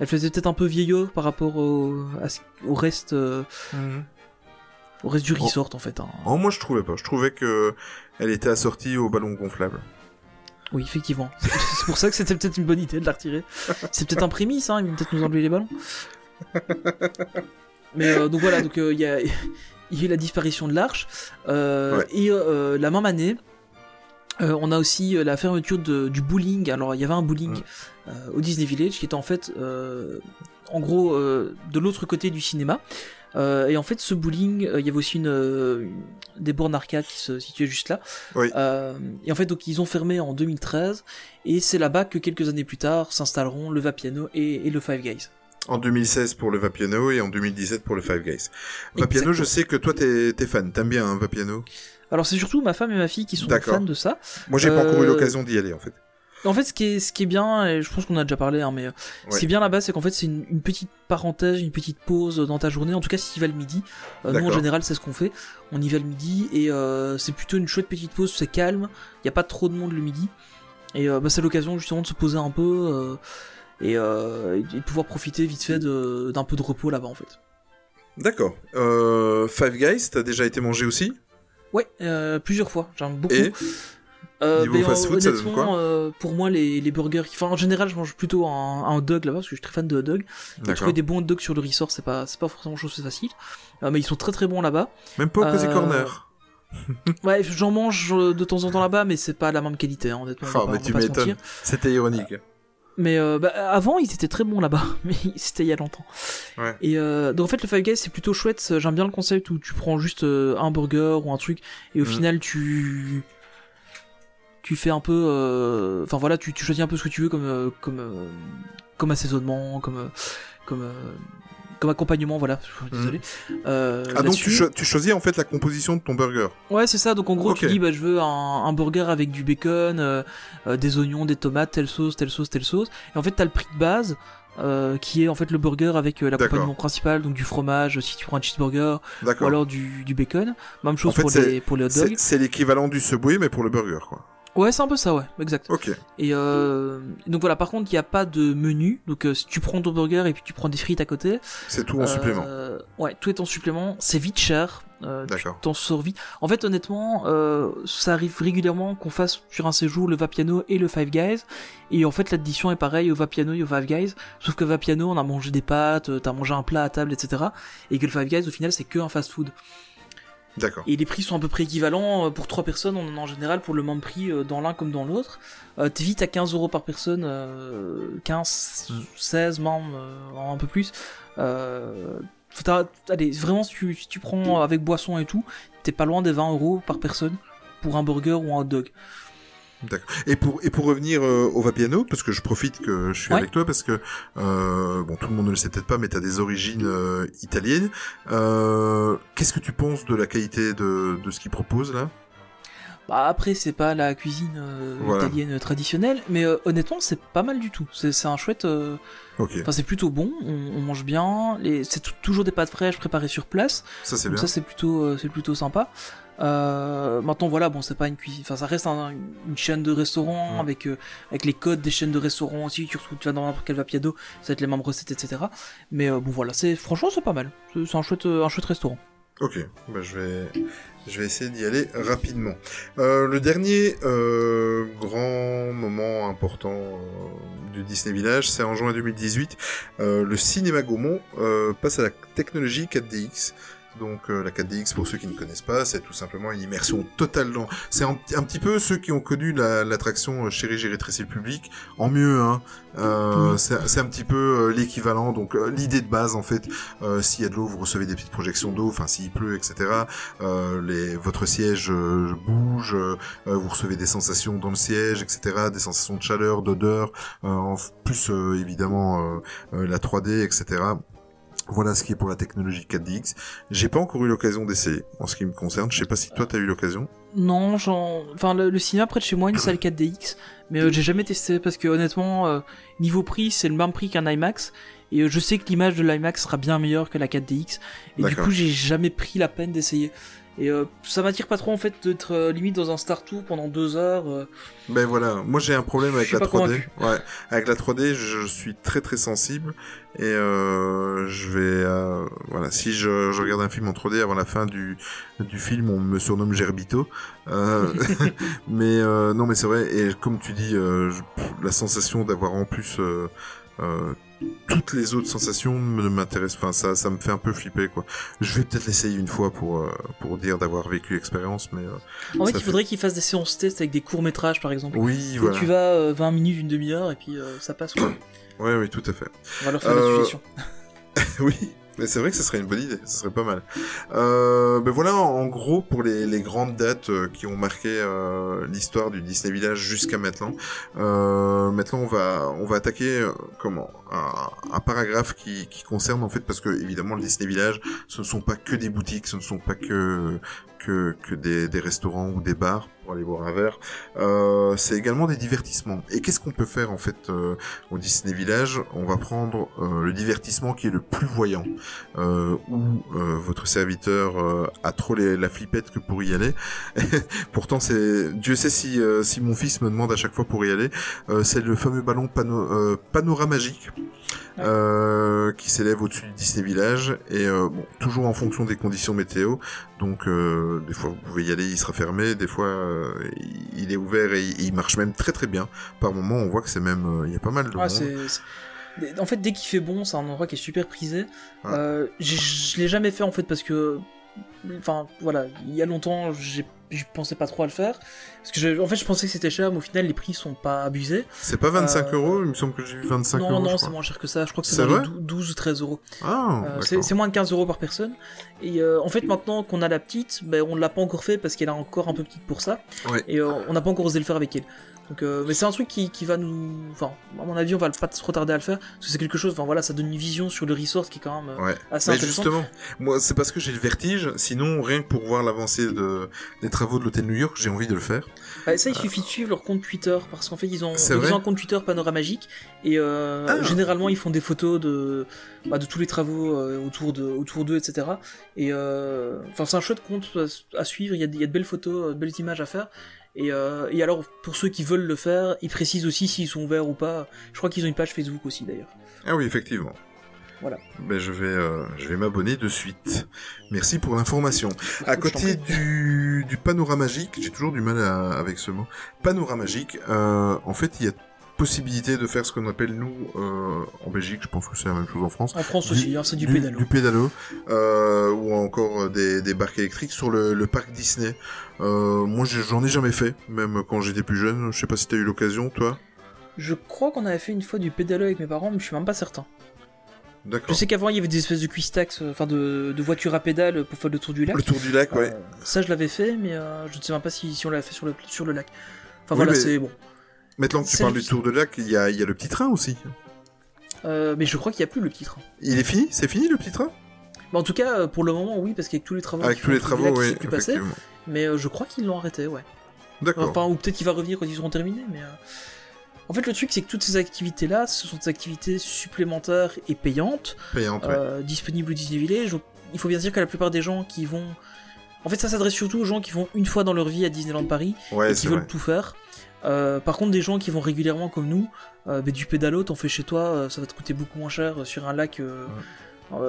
S1: elle faisait peut-être un peu vieillot par rapport au, à ce- au reste. euh, au reste du
S3: Oh.
S1: resort en fait. hein.
S3: Oh, moi, je trouvais pas. Je trouvais que elle était assortie au ballon gonflable.
S1: Oui, effectivement. C'est c'est pour ça que c'était peut-être une bonne idée de la retirer. C'est peut-être un prémisse, hein, ils vont peut-être nous enlever les ballons. Mais euh, donc voilà, donc euh, il y, a, il y a eu la disparition de l'arche. Euh,
S3: Ouais.
S1: Et euh, la même année, euh, on a aussi euh, la fermeture de- du bowling. Alors il y avait un bowling euh, au Disney Village qui était en fait, en gros, de l'autre côté du cinéma. Et en fait, ce bowling, il y avait aussi une, une- des bornes arcade qui se situaient juste là.
S3: Oui.
S1: Et en fait, donc ils ont fermé en 2013, et c'est là-bas que quelques années plus tard s'installeront le Vapiano et, et le Five Guys.
S3: En 2016 pour le Vapiano et en 2017 pour le Five Guys. Vapiano,
S1: Exactement.
S3: je sais que toi, t'es t'es fan. T'aimes bien, hein, Vapiano?
S1: Alors c'est surtout ma femme et ma fille qui sont fans de ça.
S3: Moi, j'ai pas encore eu
S1: Euh,
S3: l'occasion d'y aller, en fait.
S1: En fait, ce qui est, ce qui est bien, et je pense qu'on a déjà parlé, hein, mais euh, ce qui est bien là-bas, c'est qu'en fait, c'est une, une petite parenthèse, une petite pause dans ta journée. En tout cas, si tu vas le midi, Euh, nous en général, c'est ce qu'on fait. On y va le midi et euh, c'est plutôt une chouette petite pause. C'est calme, il y a pas trop de monde le midi, et euh, bah, c'est l'occasion justement de se poser un peu et, et de pouvoir profiter vite fait d'un peu de repos là-bas en fait.
S3: D'accord. Five Guys, t'as déjà été mangé aussi?
S1: Ouais, euh, plusieurs fois. J'aime beaucoup.
S3: Et
S1: Euh, mais,
S3: fast-food, ça donne
S1: honnêtement,
S3: quoi
S1: euh, pour moi, les, les burgers, enfin en général, je mange plutôt un, un hot dog là-bas parce que je suis très fan de hot dog. Et trouver des bons hot dogs sur le resort, c'est pas, c'est pas forcément chose facile. Euh, mais ils sont très très bons là-bas.
S3: Même pas au Cozy Corner.
S1: Ouais, j'en mange de temps en temps là-bas, mais c'est pas la même qualité, hein, honnêtement. pas-
S3: mais tu m'étonnes. C'était ironique.
S1: Mais euh, bah, avant, ils étaient très bons là-bas, mais c'était il y a longtemps.
S3: Ouais.
S1: Et euh, donc en fait, le Five Guys c'est plutôt chouette. J'aime bien le concept où tu prends juste euh, un burger ou un truc, et au
S3: Mhm.
S1: final tu tu fais un peu, euh, enfin voilà, tu, tu choisis un peu ce que tu veux comme euh, comme comme assaisonnement, comme comme comme accompagnement, voilà. Désolé. Euh,
S3: Ah, donc tu, cho- tu choisis en fait la composition de ton burger.
S1: Ouais, c'est ça. Donc en gros, tu dis, bah, je veux un, un burger avec du bacon, euh, euh, des oignons, des tomates, telle sauce, telle sauce, telle sauce. Et en fait, t'as le prix de base. euh, qui est en fait le burger avec l'accompagnement principal, donc du fromage si tu prends un cheeseburger, ou alors du, du bacon. Même chose
S3: En fait,
S1: pour, les, pour les hot dogs.
S3: c'est l'équivalent du Subway, mais pour le burger, quoi.
S1: Ouais, c'est un peu ça, ouais, exact.
S3: Ok.
S1: Et euh, donc voilà, par contre, il n'y a pas de menu. Donc euh, si tu prends ton burger et puis tu prends des frites à côté,
S3: C'est tout en
S1: euh,
S3: supplément.
S1: Ouais, tout est en supplément. C'est vite cher. Euh,
S3: D'accord.
S1: t'en sors vite. En fait, honnêtement, euh, ça arrive régulièrement qu'on fasse sur un séjour le Vapiano et le Five Guys. Et en fait, l'addition est pareille au Vapiano et au Five Guys. Sauf que Vapiano, on a mangé des pâtes, euh, t'as mangé un plat à table, etc. Et que le Five Guys, au final, c'est que un fast-food. Et les prix sont à peu prprès équivalents. Euh, Pour trois personnes, on en a en général pour le même prix euh, dans l'un comme dans l'autre. Euh, T'es vite à 15 euros par personne, euh, 15, 16 même, un peu plus. Allez, vraiment, si tu, si tu prends avec boisson et tout, t'es pas loin des 20 euros par personne pour un burger ou un hot dog.
S3: Et pour et pour revenir euh, au Vapiano, parce que je profite que je suis
S1: Ouais.
S3: avec toi, parce que euh, bon, tout le monde ne le sait peut-être pas, mais t'as des origines euh, italiennes. Qu'est-ce que tu penses de la qualité de de ce qu'ils proposent là?
S1: Bah après, c'est pas la cuisine
S3: Voilà.
S1: italienne traditionnelle, mais honnêtement, c'est pas mal du tout. C'est c'est un chouette. Enfin, c'est plutôt bon. On, on mange bien. Les- C'est tou- toujours des pâtes fraîches préparées sur place.
S3: ça c'est bien.
S1: ça c'est plutôt c'est plutôt sympa. Euh, maintenant voilà bon c'est pas une cuisine enfin ça reste un- une chaîne de restaurants avec euh, avec les codes des chaînes de restaurants aussi tu vas dans n'importe quel vapiado ça va être les mêmes recettes etc mais euh, bon voilà c'est franchement c'est pas mal c'est un chouette un chouette restaurant
S3: Ok, bah, je vais, je vais essayer d'y aller rapidement. Le dernier grand moment important du Disney Village, c'est en juin 2018. Euh, le cinéma Gaumont passe à la technologie 4DX. Donc euh, la 4DX, pour ceux qui ne connaissent pas, c'est tout simplement une immersion totale dans... C'est un, un petit peu ceux qui ont connu la- l'attraction euh, Chérie, j'ai rétréci le public, en mieux, hein. Euh, c'est un petit peu euh, l'équivalent, donc euh, l'idée de base, en fait, euh, s'il y a de l'eau, vous recevez des petites projections d'eau, enfin s'il pleut, etc. Euh, les, votre siège euh, bouge, euh, vous recevez des sensations dans le siège, etc. Des sensations de chaleur, d'odeur, euh, en plus euh, évidemment la 3D, etc. Voilà ce qui est pour la technologie 4DX. J'ai pas encore eu l'occasion d'essayer, en ce qui me concerne. Je sais pas si toi t'as eu l'occasion.
S1: Non, j'en... Enfin, le, le cinéma près de chez moi, une salle 4DX, mais euh, j'ai jamais testé parce que honnêtement, euh, niveau prix, c'est le même prix qu'un IMAX, et euh, je sais que l'image de l'IMAX sera bien meilleure que la 4DX, et du coup, j'ai jamais pris la peine d'essayer. Et euh, ça m'attire pas trop en fait d'être euh, limite dans un Star Tour pendant deux heures. euh.
S3: Ben voilà, moi j'ai un problème avec la
S1: pas
S3: 3D.
S1: convaincu.
S3: Ouais, avec la 3D, je suis très très sensible et euh, je vais voilà, si je, je regarde un film en 3D avant la fin du du film, on me surnomme Gerbito. Mais non, mais c'est vrai et comme tu dis, je- pff, la sensation d'avoir en plus toutes les autres sensations ne m'intéressent enfin ça ça me fait un peu flipper quoi je vais peut-être l'essayer une fois pour euh, pour dire d'avoir vécu l'expérience mais euh,
S1: En fait, il faudrait qu'ils fassent des séances test avec des courts métrages par exemple.
S3: oui
S1: Où
S3: voilà
S1: tu vas euh, 20 minutes, une demi-heure, et puis euh, ça passe. Quoi.
S3: ouais oui tout à fait
S1: On va leur faire la suggestion.
S3: Oui, mais c'est vrai que ce serait une bonne idée, ce serait pas mal. Euh, ben voilà, en gros, pour les, les grandes dates euh, qui ont marqué euh, l'histoire du Disney Village jusqu'à maintenant. Euh, maintenant, on va on va attaquer euh, comment un, un paragraphe qui, qui concerne en fait parce que évidemment le Disney Village, ce ne sont pas que des boutiques, ce ne sont pas que que, que des, des restaurants ou des bars pour aller boire un verre. Euh, c'est également des divertissements. Et qu'est-ce qu'on peut faire en fait euh, au Disney Village? On va prendre euh, le divertissement qui est le plus voyant, où votre serviteur a trop les- la flippette que pour y aller. Pourtant, c'est Dieu sait si si mon fils me demande à chaque fois pour y aller. C'est le fameux ballon pano, panoramagique euh, qui s'élève au-dessus du Disney Village et euh, bon, toujours en fonction des conditions météo. Donc euh, des fois vous pouvez y aller, il sera fermé, des fois il- il est ouvert et il marche même très très bien. Par moment, on voit que c'est même euh, il y a pas mal de
S1: Ouais,
S3: monde.
S1: c'est- c'est- En fait, dès qu'il fait bon, c'est un endroit qui est super prisé.
S3: Ouais.
S1: Euh, je l'ai jamais fait en fait parce que, enfin, voilà, il y a longtemps, j'ai- je pensais pas trop à le faire parce que, je- en fait, je pensais que c'était cher, mais au final, les prix sont pas abusés.
S3: C'est pas 25
S1: Euh,
S3: euros, il me semble que j'ai vu 25
S1: non,
S3: euros.
S1: non,
S3: je
S1: c'est moins cher que ça. Je crois que c'est
S3: C'est
S1: dans les
S3: vrai
S1: dou- 12 ou 13 euros.
S3: Ah,
S1: Euh, c'est moins de 15 euros par personne. Et euh, en fait, maintenant qu'on a la petite, ben, on l'a pas encore fait parce qu'elle est encore un peu petite pour ça.
S3: Ouais.
S1: Et euh, on n'a pas encore osé le faire avec elle. Donc, euh, mais c'est un truc qui, qui va nous. Enfin, à mon avis, on va pas se retarder à le faire. Parce que c'est quelque chose, enfin voilà, ça donne une vision sur le resort qui est quand même euh,
S3: Ouais.
S1: assez
S3: Mais
S1: intéressant.
S3: justement, moi c'est parce que j'ai le vertige, sinon rien que pour voir l'avancée de... des travaux de l'hôtel New York, j'ai envie de le faire.
S1: Ouais, ça, il suffit de suivre leur compte Twitter. Parce qu'en fait, ils ont, ils ont un compte Twitter panoramagique. Et euh,
S3: Ah.
S1: généralement, ils font des photos de, bah, de tous les travaux euh, autour de autour d'eux, etc. Et euh, enfin, c'est un chouette compte à, à suivre. Il y, a, de- il y a de belles photos, de belles images à faire. Et, euh, et alors, pour ceux qui veulent le faire, ils précisent aussi s'ils sont ouverts ou pas. Je crois qu'ils ont une page Facebook aussi, d'ailleurs.
S3: Ah oui, effectivement.
S1: Voilà.
S3: Ben, je vais, euh, je vais m'abonner de suite. Merci pour l'information. À côté du, du panoramagique, j'ai toujours du mal à- avec ce mot. Panoramagique, euh, en fait, il y a possibilité de faire ce qu'on appelle nous euh, en Belgique, je pense que c'est la même chose en France.
S1: En France aussi, hein, c'est du, pédalo.
S3: Du pédalo, euh, ou encore euh, des, des barques électriques sur le, le parc Disney. Euh, moi, j'en ai jamais fait, même quand j'étais plus jeune. Je sais pas si t'as eu l'occasion, toi.
S1: Je crois qu'on avait fait une fois du pédalo avec mes parents, mais je suis même pas certain. Je
S3: D'accord.
S1: sais qu'avant, il y avait des espèces de quistax, enfin de, de voitures à pédales pour faire le tour du lac.
S3: Le tour du lac, ouais.
S1: Ça, je l'avais fait, mais je ne sais même pas si, si on l'avait fait sur le, sur le lac. Enfin
S3: Oui,
S1: voilà,
S3: mais-
S1: c'est bon.
S3: Maintenant que tu parles
S1: le-
S3: du tour de lac, il y a, il y a le petit train aussi.
S1: Euh, mais je crois qu'il n'y a plus le petit train.
S3: Il est fini? C'est fini le petit train?
S1: En tout cas, euh, pour le moment, oui, parce qu'avec tous les travaux,
S3: Avec tous les travaux,
S1: lac,
S3: oui,
S1: passé. Mais euh, je crois qu'ils l'ont arrêté, ouais.
S3: D'accord.
S1: Enfin, ou peut-être qu'il va revenir quand ils seront terminés, mais. euh, En fait, le truc, c'est que toutes ces activités-là, ce sont des activités supplémentaires et payantes,
S3: Payante, ouais.
S1: euh, disponibles au Disney Village. Il faut bien dire que la plupart des gens qui vont. En fait, ça s'adresse surtout aux gens qui vont une fois dans leur vie à Disneyland Paris
S3: Ouais,
S1: et qui veulent
S3: vrai.
S1: tout faire. Euh, par contre, des gens qui vont régulièrement comme nous, euh, bah, du pédalo, t'en fais chez toi, euh, ça va te coûter beaucoup moins cher euh, sur un lac.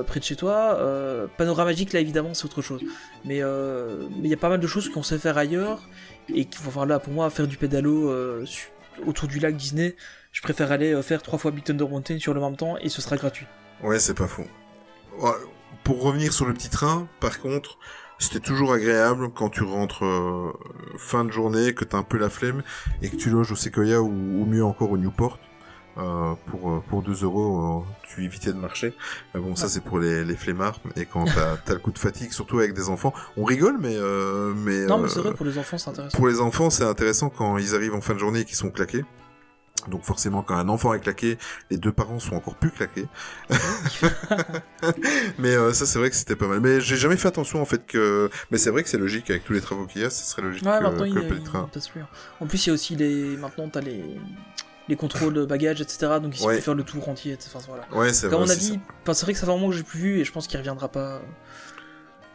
S1: près de chez toi. Euh, Panoramagique, là, évidemment, c'est autre chose. Mais euh, il y a pas mal de choses qu'on sait faire ailleurs et qu'il faut voir là, pour moi, faire du pédalo euh, autour du lac Disney. Je préfère aller faire trois fois Big Thunder Mountain sur le même temps et ce sera gratuit.
S3: Ouais, c'est pas faux. Pour revenir sur le petit train, par contre, c'était toujours agréable quand tu rentres euh, fin de journée, que t'as un peu la flemme et que tu loges au Sequoia ou, ou mieux encore au Newport. Euh, pour, euh, pour 2 euros, euh, tu évitais de marcher. Bon, ça c'est pour les, les flemmards. Et quand t'as as le coup de fatigue, surtout avec des enfants, on rigole, mais euh, mais,
S1: Non, mais c'est vrai, pour les enfants, c'est intéressant.
S3: pour les enfants, c'est intéressant quand ils arrivent en fin de journée et qu'ils sont claqués. Donc forcément, quand un enfant est claqué, les deux parents sont encore plus claqués. mais euh, ça, c'est vrai que c'était pas mal. Mais j'ai jamais fait attention en fait que. Mais c'est vrai que c'est logique avec tous les travaux qu'il y a, ce serait logique
S1: Ouais,
S3: que, que le petit train.
S1: En plus, il y a aussi les. Maintenant, t'as les. Les contrôles de bagages, etc. Donc, il
S3: Ouais.
S1: peut faire le tour entier. etc. Enfin, voilà.
S3: Ouais, c'est
S1: Donc, à
S3: vrai.
S1: mon avis, c'est vrai que ça fait un moment que j'ai plus vu et je pense qu'il reviendra pas.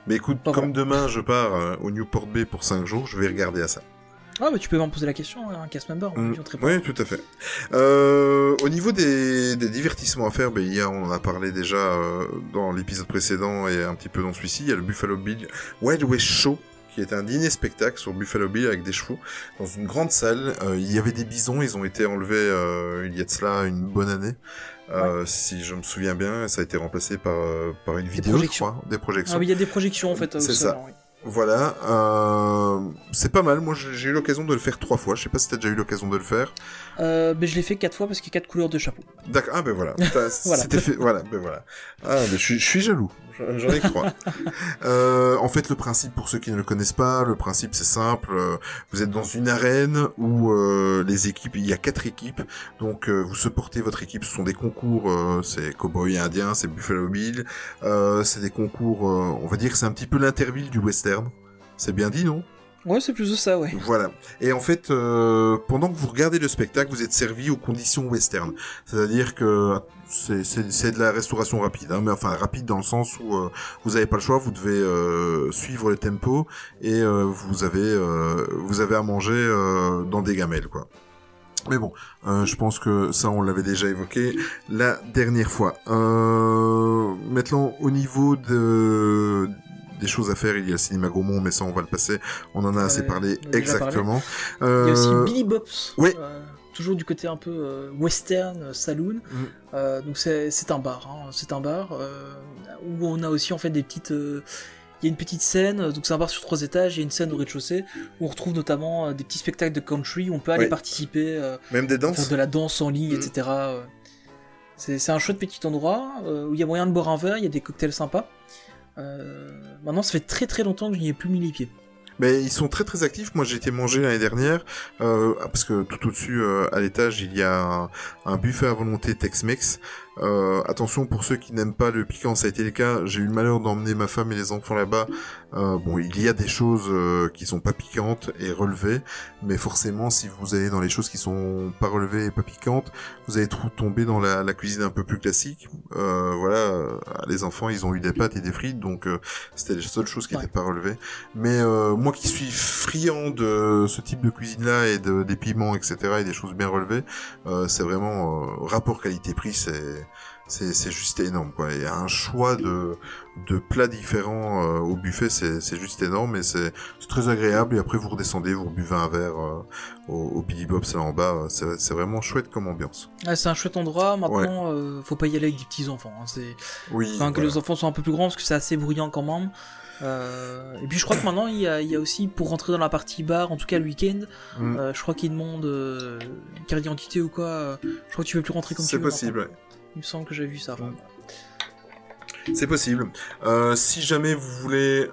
S3: Mais écoute,
S1: Pas
S3: comme demain je pars euh, au Newport Bay pour 5 jours, je vais regarder à ça.
S1: Ah, bah tu peux m'en poser la question, hein, un cast member,
S3: Mm.
S1: répond.
S3: Oui, tout à fait. Euh, au niveau des, des divertissements à faire, ben, il y a, on en a parlé déjà euh, dans l'épisode précédent et un petit peu dans celui-ci, il y a le Buffalo Bill Wild West Show, qui est un dîner-spectacle sur Buffalo Bill avec des chevaux, dans une grande salle. Euh, il y avait des bisons, ils ont été enlevés euh, il y a de cela une bonne année, euh, si je me souviens bien, ça a été remplacé par, euh, par une vidéo, je crois, des projections.
S1: Ah oui, il y a des projections en fait.
S3: C'est ça.
S1: oui.
S3: Voilà, euh, c'est pas mal. Moi, j'ai eu l'occasion de le faire trois fois. Je sais pas si t'as déjà eu l'occasion de le faire.
S1: Euh, ben, je l'ai fait quatre fois parce qu'il y a quatre couleurs de chapeau.
S3: D'accord. Ah ben voilà.
S1: Voilà.
S3: C'était fait. Voilà. Ben voilà. Ah ben je suis jaloux. J'en j'en ai trois. euh, en fait, le principe pour ceux qui ne le connaissent pas, le principe c'est simple. Euh, Vous êtes dans une arène où euh, les équipes, il y a quatre équipes. Donc euh, vous supportez votre équipe. Ce sont des concours. euh, c'est Cowboy Indien, c'est Buffalo Bill. Euh, c'est des concours. euh, on va dire que c'est un petit peu l'interville du western. C'est bien dit, non?
S1: Ouais, c'est plus de ça, ouais.
S3: voilà. Et en fait, euh, pendant que vous regardez le spectacle, vous êtes servi aux conditions western. C'est-à-dire que c'est- de la restauration rapide, hein, mais enfin rapide dans le sens où euh, vous n'avez pas le choix, vous devez euh, suivre le tempo et vous avez vous avez à manger dans des gamelles, quoi. Mais bon, je pense que ça, on l'avait déjà évoqué la dernière fois. Maintenant, au niveau de des choses à faire, il y a le cinéma Gaumont, mais ça, on va le passer. On en a assez
S1: Ouais,
S3: parlé exactement.
S1: Il y a aussi
S3: Euh,
S1: Billy Bob's.
S3: oui.
S1: euh, toujours du côté un peu euh, western, euh, saloon.
S3: Mm.
S1: Euh, donc c'est un bar, hein, c'est un bar euh, où on a aussi en fait des petites. euh, il y a une petite scène, euh, donc c'est un bar sur trois étages, il y a une scène au rez-de-chaussée où on retrouve notamment euh, des petits spectacles de country où on peut aller
S3: Oui.
S1: participer, euh,
S3: Même des
S1: faire
S3: danses.
S1: de la danse en ligne,
S3: Mhm.
S1: etc. euh. C'est un chouette petit endroit euh, où il y a moyen de boire un verre, il y a des cocktails sympas. Euh, maintenant, ça fait très très longtemps que je n'y ai plus mis les pieds.
S3: Mais ils sont très très actifs. Moi, j'ai été mangé l'année dernière euh, parce que tout au-dessus, euh, à l'étage, il y a un, un buffet à volonté Tex-Mex. Euh, attention pour ceux qui n'aiment pas le piquant, ça a été le cas. J'ai eu le malheur d'emmener ma femme et les enfants là-bas. Euh, bon, il y a des choses euh, qui sont pas piquantes et relevées, mais forcément, si vous allez dans les choses qui sont pas relevées et pas piquantes, vous allez trop tomber dans la, la cuisine un peu plus classique. Euh, voilà, euh, les enfants, ils ont eu des pâtes et des frites, donc euh, c'était les seules choses qui
S1: Ouais.
S3: n'étaient pas relevées. Mais euh, moi qui suis friand de ce type de cuisine-là et de, des piments, etc., et des choses bien relevées, euh, c'est vraiment euh, rapport qualité-prix, c'est c'est c'est juste énorme quoi. Il y a un choix de de plats différents euh, au buffet, c'est c'est juste énorme et c'est c'est très agréable. Et après vous redescendez, vous buvez un verre euh, au, au Billy Bob's là en bas. C'est c'est vraiment chouette comme ambiance.
S1: Ah, c'est un chouette endroit, maintenant, euh, faut pas y aller avec des petits enfants. Hein. C'est
S3: Oui.
S1: Enfin, que
S3: voilà.
S1: les enfants sont un peu plus grands parce que c'est assez bruyant quand même. Euh, et puis je crois que maintenant il y, a, il y a aussi pour rentrer dans la partie bar, en tout cas le week-end,
S3: Mm.
S1: euh, je crois qu'ils demandent euh, une carte d'identité ou quoi. je crois que tu peux plus rentrer comme tu
S3: C'est
S1: veux.
S3: possible.
S1: Il me semble que j'ai vu ça.
S3: C'est possible. Euh, si jamais vous voulez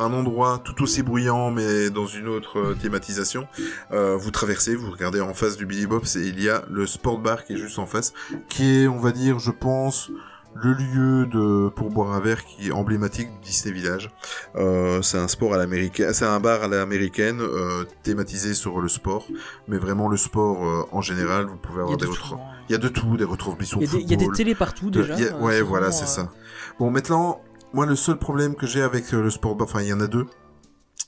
S3: un endroit tout aussi bruyant mais dans une autre euh, thématisation, euh, vous traversez, vous regardez en face du Billy Bob's et il y a le sport bar qui est juste en face, qui est, on va dire, je pense, le lieu de pour boire un verre qui est emblématique du Disney Village. Euh, c'est un sport à l'américaine, c'est un bar à l'américaine euh, thématisé sur le sport, mais vraiment le sport euh, en général. Vous pouvez avoir
S1: de
S3: des
S1: tout,
S3: retro-
S1: hein.
S3: Il y a de tout, des retransmissions
S1: Il y, a des, il y a des télés partout
S3: de-
S1: déjà.
S3: a-
S1: euh,
S3: ouais, voilà, c'est
S1: euh,
S3: ça. Bon, maintenant, moi, le seul problème que j'ai avec euh, le sport bar, enfin, il y en a deux.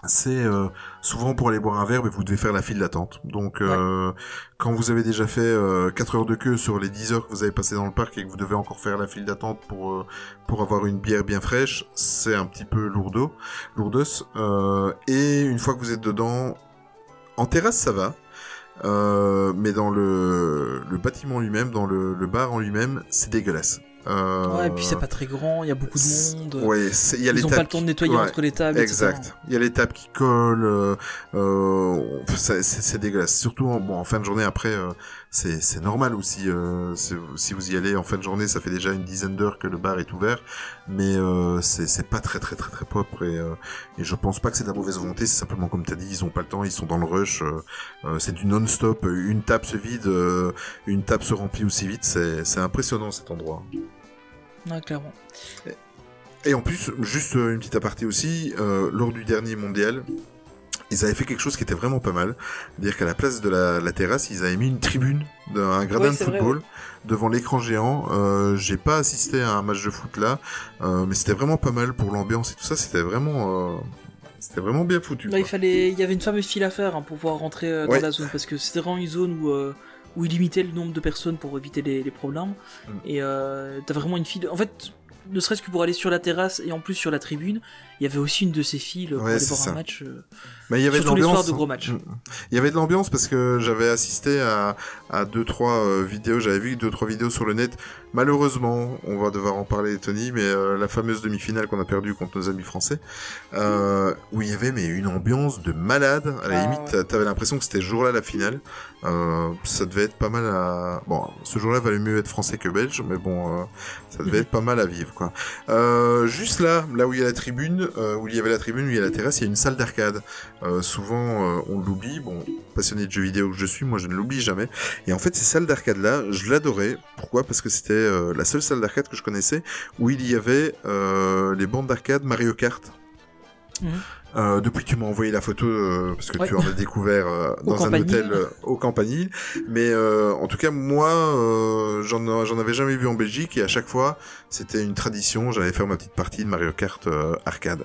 S3: c'est euh, souvent pour aller boire un verre, mais vous devez faire la file d'attente. Donc, euh, quand vous avez déjà fait euh, 4 heures de queue sur les 10 heures que vous avez passé dans le parc et que vous devez encore faire la file d'attente pour euh, pour avoir une bière bien fraîche, c'est un petit peu lourdeau, lourdos. Euh, et une fois que vous êtes dedans, en terrasse ça va. Euh, mais dans le, le bâtiment lui-même, dans le, le bar en lui-même, c'est dégueulasse. Euh,
S1: Ouais, et puis c'est pas très grand, il y a beaucoup de monde.
S3: Ouais, il y a
S1: Ils ont pas le temps de
S3: qui-
S1: nettoyer
S3: ouais.
S1: entre les tables.
S3: Exact. Il y a les tables qui collent. Euh, euh, c'est dégueulasse. Surtout en, bon, en fin de journée. Après, euh, c'est normal aussi. Euh, si vous y allez en fin de journée, ça fait déjà une dizaine d'heures que le bar est ouvert, mais euh, c'est pas très très très très propre. Et, euh, et je pense pas que c'est de la mauvaise volonté. C'est simplement comme t'as dit, ils ont pas le temps. Ils sont dans le rush. c'est du non-stop. Une table se vide, euh, une table se remplit aussi vite. C'est impressionnant cet endroit.
S1: Ouais, clairement.
S3: Et en plus, juste euh, une petite aparté aussi, euh, lors du dernier mondial, ils avaient fait quelque chose qui était vraiment pas mal. C'est-à-dire qu'à la place de la, la terrasse, ils avaient mis une tribune, de- un gradin
S1: Ouais,
S3: de
S1: vrai,
S3: football, devant l'écran géant. Euh, J'ai pas assisté à un match de foot là, euh, mais c'était vraiment pas mal pour l'ambiance et tout ça. C'était vraiment, euh, c'était vraiment bien foutu.
S1: Là, il fallait, il y avait une fameuse file à faire hein, pour pouvoir rentrer dans
S3: Ouais.
S1: la zone parce que c'était vraiment une zone où euh, où il limitait le nombre de personnes pour éviter les, les problèmes.
S3: Mm.
S1: Et euh, t'as vraiment une file. En fait, ne serait-ce que pour aller sur la terrasse et en plus sur la tribune, il y avait aussi une de ces files pour
S3: Ouais,
S1: aller
S3: c'est
S1: voir
S3: ça.
S1: un match. euh,
S3: Mais il y avait de l'ambiance.
S1: de gros matchs.
S3: Mm. Il y avait de l'ambiance parce que j'avais assisté à, à deux trois euh, vidéos, j'avais vu deux trois vidéos sur le net. Malheureusement, on va devoir en parler, Tony, mais euh, la fameuse demi-finale qu'on a perdue contre nos amis français, euh, où il y avait mais une ambiance de malade. À la
S1: Ah,
S3: limite,
S1: ouais.
S3: t'avais l'impression que c'était ce jour-là la finale. Euh, ça devait être pas mal à. Bon, ce jour-là valait mieux être français que belge, mais bon, euh, ça devait être pas mal à vivre, quoi. Euh, juste là, là où il y a la tribune, euh, où il y avait la tribune, où il y a la terrasse, il y a une salle d'arcade. Euh, souvent, euh, on l'oublie. Bon, passionné de jeux vidéo que je suis, moi, je ne l'oublie jamais. Et en fait, ces salles d'arcade-là, je l'adorais. Pourquoi? Parce que c'était la seule salle d'arcade que je connaissais où il y avait les bandes d'arcade Mario Kart.
S1: Mhm.
S3: Euh, depuis que tu m'as envoyé la photo, euh, parce que
S1: Ouais.
S3: tu en as découvert euh, dans un hôtel euh, au Campanile. Mais euh, en tout cas, moi, euh, j'en j'en avais jamais vu en Belgique et à chaque fois, c'était une tradition. J'allais faire ma petite partie de Mario Kart arcade.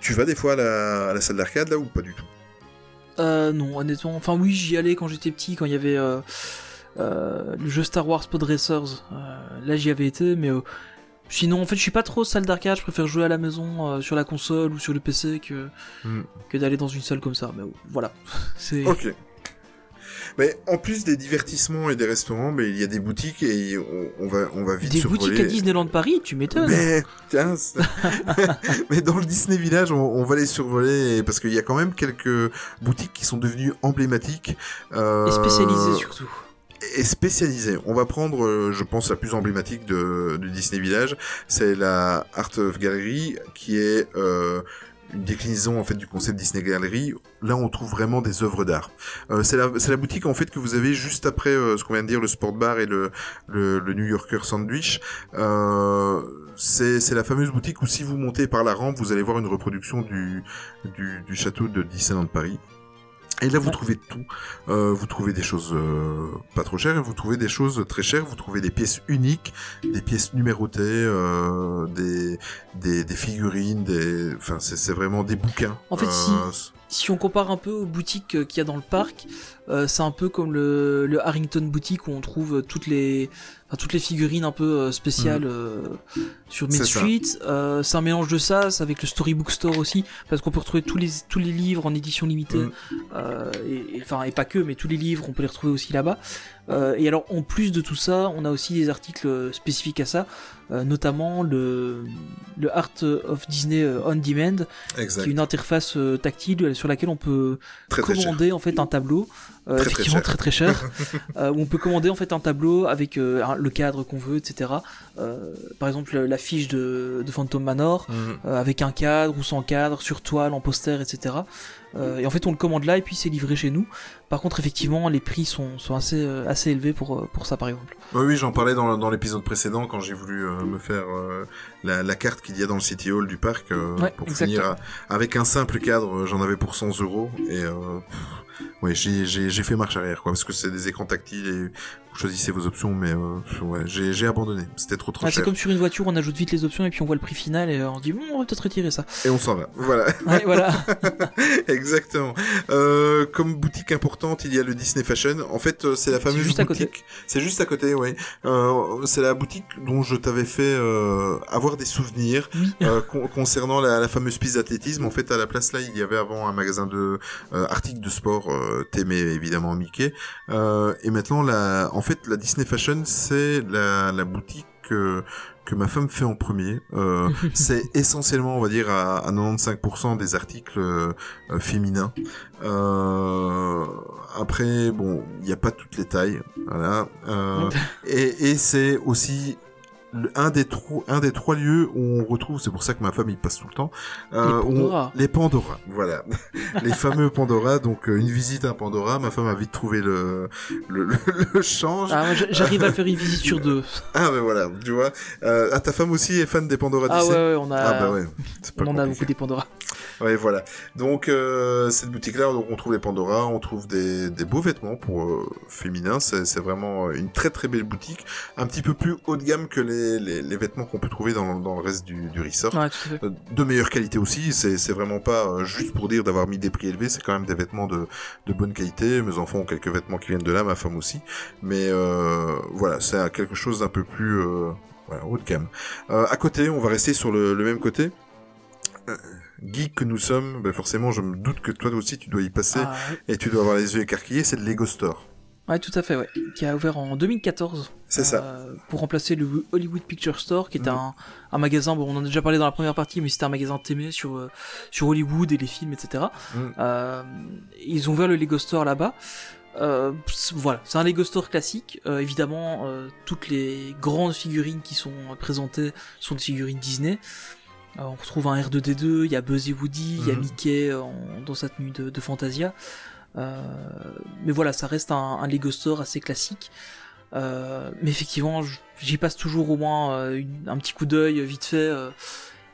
S3: Tu vas des fois à la, à la salle d'arcade là ou pas du tout?
S1: Euh, non, honnêtement. Enfin, oui, j'y allais quand j'étais petit, quand il y avait euh, euh, le jeu Star Wars Pod Racers. Euh, là, j'y avais été, mais euh, sinon, en fait, je suis pas trop salle d'arcade. Je préfère jouer à la maison euh, sur la console ou sur le PC que,
S3: Hmm.
S1: que d'aller dans une salle comme ça. Mais voilà. C'est.
S3: Ok. Mais en plus des divertissements et des restaurants, mais il y a des boutiques et on, on va on va vite
S1: Des
S3: survoler.
S1: boutiques à Disneyland Paris, tu m'étonnes.
S3: Mais tiens, mais dans le Disney Village, on, on va les survoler parce qu'il y a quand même quelques boutiques qui sont devenues emblématiques euh,
S1: Et spécialisées surtout.
S3: Et spécialisées. On va prendre, euh, je pense, la plus emblématique de, Disney Village, c'est la Art of Gallery, qui est euh, une déclinaison en fait du concept Disney Gallery. Là, on trouve vraiment des œuvres d'art. Euh, c'est la, boutique en fait que vous avez juste après euh, ce qu'on vient de dire, le Sport Bar et le, New Yorker Sandwich. Euh, c'est c'est la fameuse boutique où si vous montez par la rampe, vous allez voir une reproduction du, du, du château de Disneyland Paris. Et là, vous
S1: Ouais.
S3: trouvez tout. Euh, vous trouvez des choses euh, pas trop chères, et vous trouvez des choses très chères. Vous trouvez des pièces uniques, des pièces numérotées, euh, des, des, des figurines, des, enfin, c'est vraiment des bouquins.
S1: En fait,
S3: Euh,
S1: Si on compare un peu aux boutiques qu'il y a dans le parc, euh, c'est un peu comme le, le Harrington Boutique où on trouve toutes les, enfin, toutes les figurines un peu euh, spéciales euh, sur Main
S3: Mhm.
S1: Street. C'est un mélange de ça, c'est avec le Storybook Store aussi, parce qu'on peut retrouver tous les, tous les livres en édition limitée.
S3: Mhm.
S1: Et, et- enfin, et pas que, mais tous les livres, on peut les retrouver aussi là-bas. Et alors, en plus de tout ça, on a aussi des articles spécifiques à ça, notamment le, le Art of Disney On Demand,
S3: exact.
S1: qui est une interface tactile sur laquelle on peut
S3: Très très cher.
S1: commander en fait un tableau, euh,
S3: Très, très
S1: effectivement
S3: cher.
S1: très très cher, euh, où on peut commander en fait un tableau avec euh, un- le cadre qu'on veut, etc. Par exemple la fiche de, de Phantom Manor, euh, avec un cadre ou sans cadre, sur toile, en poster, etc. Et en fait, on le commande là et puis c'est livré chez nous. Par contre, effectivement, les prix sont, sont assez, assez élevés pour, pour ça, par exemple.
S3: Oui, oui, j'en parlais dans, dans l'épisode précédent quand j'ai voulu me faire la, la carte qu'il y a dans le City Hall du parc euh,
S1: Ouais,
S3: pour
S1: exactement.
S3: finir à- avec un simple cadre. J'en avais pour 100 euros et euh, pff, ouais, j'ai fait marche arrière quoi parce que c'est des écrans tactiles et vous choisissez vos options, mais euh, ouais, j'ai j'ai abandonné. C'était trop trop
S1: Ouais, c'est comme sur une voiture, on ajoute vite les options et puis on voit le prix final et euh, on dit, bon, on va peut-être retirer ça.
S3: et on s'en va. Voilà.
S1: Ouais, voilà.
S3: Exactement. Euh, comme boutique importante, il y a le Disney Fashion. En fait, euh, c'est la fameuse
S1: juste à côté.
S3: boutique. C'est juste à côté, oui. Euh, c'est la boutique dont je t'avais fait euh, avoir des souvenirs
S1: Oui.
S3: euh, con- concernant la, la fameuse piste d'athlétisme. En fait, à la place là, il y avait avant un magasin de euh, articles de sport. Euh, T'aimais évidemment Mickey. Euh, et maintenant, la, en fait, la Disney Fashion, c'est la, la boutique. euh, que ma femme fait en premier, euh, c'est essentiellement, on va dire, à, à 95% des articles euh, euh, féminins. Euh, après, bon, il n'y a pas toutes les tailles, voilà. Euh, et et c'est aussi le- un des trois un des trois lieux où on retrouve c'est pour ça que ma femme y passe tout le temps euh,
S1: Les Pandora.
S3: les Pandora voilà les fameux Pandora donc euh, une visite à Pandora ma femme a vite trouvé le le, le, le change
S1: Ah, j'arrive à faire une visite sur deux.
S3: ah ben voilà tu vois euh, ah ta femme aussi est fan des Pandora
S1: Ah ouais, ouais, on a,
S3: ah bah ouais
S1: on en a beaucoup des Pandora.
S3: Ouais, voilà. Donc euh, cette boutique-là, donc on trouve les Pandora, on trouve des, des beaux vêtements pour féminins. C'est vraiment une très très belle boutique, un petit peu plus haut de gamme que les, les, les vêtements qu'on peut trouver dans, dans le reste du, du resort.
S1: Ouais.
S3: Euh, De meilleure qualité aussi. C'est vraiment pas euh, juste pour dire d'avoir mis des prix élevés. C'est quand même des vêtements de, de bonne qualité. Mes enfants ont quelques vêtements qui viennent de là, ma femme aussi. Mais euh, voilà, c'est quelque chose d'un peu plus euh, voilà, haut de gamme. Euh, à côté, on va rester sur le, le même côté. Geek que nous sommes, ben forcément, je me doute que toi aussi, tu dois y passer
S1: Ah,
S3: et tu dois avoir les yeux écarquillés. C'est le Lego Store.
S1: Ouais, tout à fait, ouais. Qui a ouvert en 2014.
S3: C'est ça.
S1: euh, Pour remplacer le Hollywood Picture Store, qui est
S3: Mhm.
S1: un, un magasin, bon, on en a déjà parlé dans la première partie, mais c'était un magasin témé sur, euh, sur Hollywood et les films, etc.
S3: Mhm.
S1: Euh, ils ont ouvert le Lego Store là-bas. Euh, voilà, c'est un Lego Store classique. Euh, évidemment, euh, toutes les grandes figurines qui sont présentées sont des figurines Disney. On retrouve un R2D2, il y a Buzz et Woody, il y a
S3: Mhm.
S1: Mickey en- dans sa tenue de, de Fantasia. Euh, mais voilà, ça reste un, un Lego Store assez classique. Euh, mais effectivement, j'y passe toujours au moins euh, une- un petit coup d'œil vite fait. euh,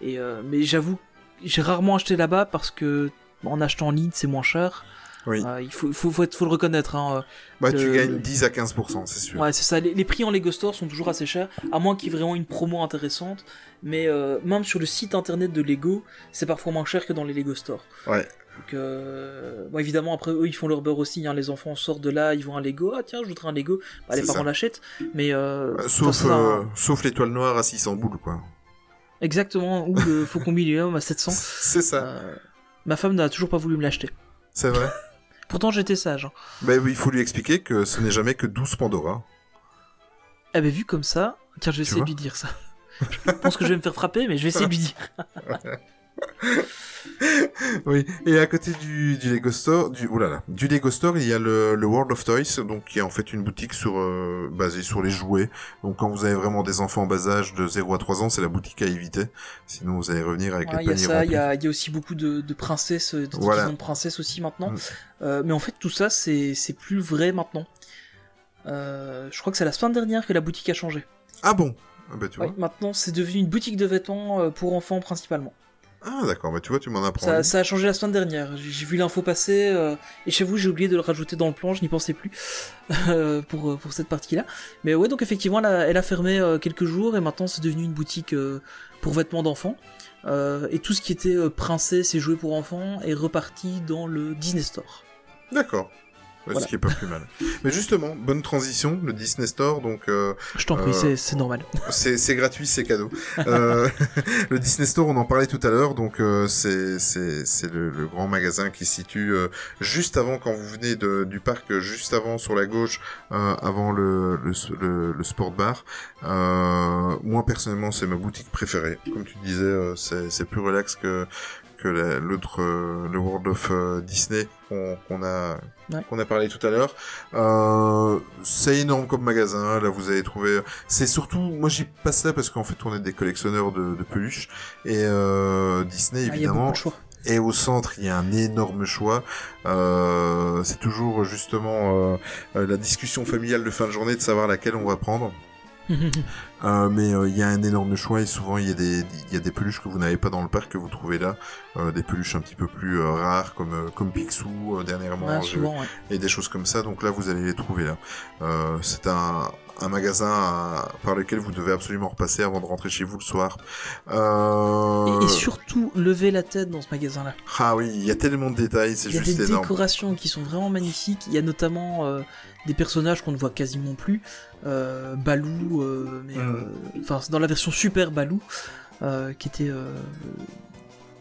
S1: et euh, mais j'avoue, j'ai rarement acheté là-bas parce que en achetant en ligne, c'est moins cher.
S3: Oui.
S1: Euh, il faut, faut, faut, être- faut le reconnaître. Hein.
S3: Bah, tu
S1: le-
S3: gagnes 10 à 15%, c'est sûr.
S1: Ouais, c'est ça. Les, les prix en Lego Store sont toujours assez chers, à moins qu'il y ait vraiment une promo intéressante. Mais euh, même sur le site internet de Lego, c'est parfois moins cher que dans les Lego Store.
S3: Ouais.
S1: Donc, euh, bon, évidemment, après eux, ils font leur beurre aussi. Hein. Les enfants sortent de là, ils voient un Lego. Ah tiens, je voudrais un Lego. Bah, les parents l'achètent. Mais euh,
S3: Euh, sauf,
S1: un-
S3: euh, sauf l'étoile noire à 600 boules, quoi.
S1: exactement ou le Faucon Millennium à 700.
S3: C'est ça.
S1: Euh, ma femme n'a toujours pas voulu me l'acheter.
S3: C'est vrai.
S1: Pourtant, j'étais sage. Hein.
S3: bah, oui, il faut lui expliquer que ce n'est jamais que 12 Pandora.
S1: Eh ben, vu comme ça, tiens, je vais
S3: Tu
S1: essayer de lui dire ça. je pense que je vais me faire frapper, mais je vais essayer de lui dire.
S3: Oui, et à côté du, du Lego Store, du, oulala, du Lego Store, il y a le, le World of Toys, donc qui est en fait une boutique sur, euh, basée sur les jouets. Donc quand vous avez vraiment des enfants en bas âge de 0 à 3 ans, c'est la boutique à éviter. Sinon vous allez revenir avec
S1: Ouais,
S3: les
S1: Il y a
S3: paniers
S1: il y a, il y a aussi beaucoup de, de princesses, de déguisements
S3: Voilà.
S1: de princesses aussi maintenant.
S3: Mm.
S1: Euh, mais en fait, tout ça, c'est plus vrai maintenant. Euh, je crois que c'est la semaine dernière que la boutique a changé.
S3: Ah bon? Ah bah tu vois.
S1: Ouais, maintenant, c'est devenu une boutique de vêtements euh, pour enfants principalement.
S3: Ah d'accord, bah tu vois, tu m'en apprends.
S1: Ça, ça a changé la semaine dernière. J'ai vu l'info passer euh, et chez vous, j'ai oublié de le rajouter dans le plan. Je n'y pensais plus euh, pour euh, pour cette partie-là. Mais ouais, donc effectivement, elle a, elle a fermé euh, quelques jours et maintenant c'est devenu une boutique pour vêtements d'enfants. Et tout ce qui était princesse et jouets pour enfants est reparti dans le Disney Store.
S3: D'accord.
S1: Voilà.
S3: Ce qui est pas plus mal. Mais justement, bonne transition, le Disney Store, donc euh,
S1: Je t'en prie,
S3: Euh,
S1: c'est- normal.
S3: c'est gratuit, c'est cadeau. Euh, le Disney Store, on en parlait tout à l'heure, donc euh, c'est c'est le, le grand magasin qui se situe euh, juste avant quand vous venez de, du parc, juste avant sur la gauche, euh, avant le le, le, le sport bar. Euh, moi personnellement, c'est ma boutique préférée. Comme tu disais, euh, c'est plus relax que que l'autre euh, le World of euh, Disney qu'on a
S1: Ouais.
S3: qu'on a parlé tout à l'heure. Euh, c'est énorme comme magasin. Là, vous allez trouver. C'est surtout, moi, j'y passe là parce qu'en fait, on est des collectionneurs de, de peluches et euh, Disney
S1: Ah,
S3: évidemment
S1: de choix.
S3: Et au centre, il y a un énorme choix. Euh, c'est toujours justement la discussion familiale de fin de journée de savoir laquelle on va prendre. Euh, mais euh, il y a un énorme choix et souvent il y a des il y a des peluches que vous n'avez pas dans le parc que vous trouvez là, Euh, des peluches un petit peu plus rares comme comme Picsou dernièrement
S1: Ouais,
S3: j'ai-
S1: souvent, ouais.
S3: et des choses comme ça. Donc là vous allez les trouver là. C'est un un magasin à- par lequel vous devez absolument repasser avant de rentrer chez vous le soir. Euh...
S1: Et, et surtout, lever la tête dans ce magasin-là.
S3: Ah oui, il y a tellement de détails, c'est
S1: Il y a des
S3: énorme.
S1: décorations qui sont vraiment magnifiques. Il y a notamment euh, des personnages qu'on ne voit quasiment plus. Euh, Balou, euh, mais, euh, enfin dans la version Super Balou, qui était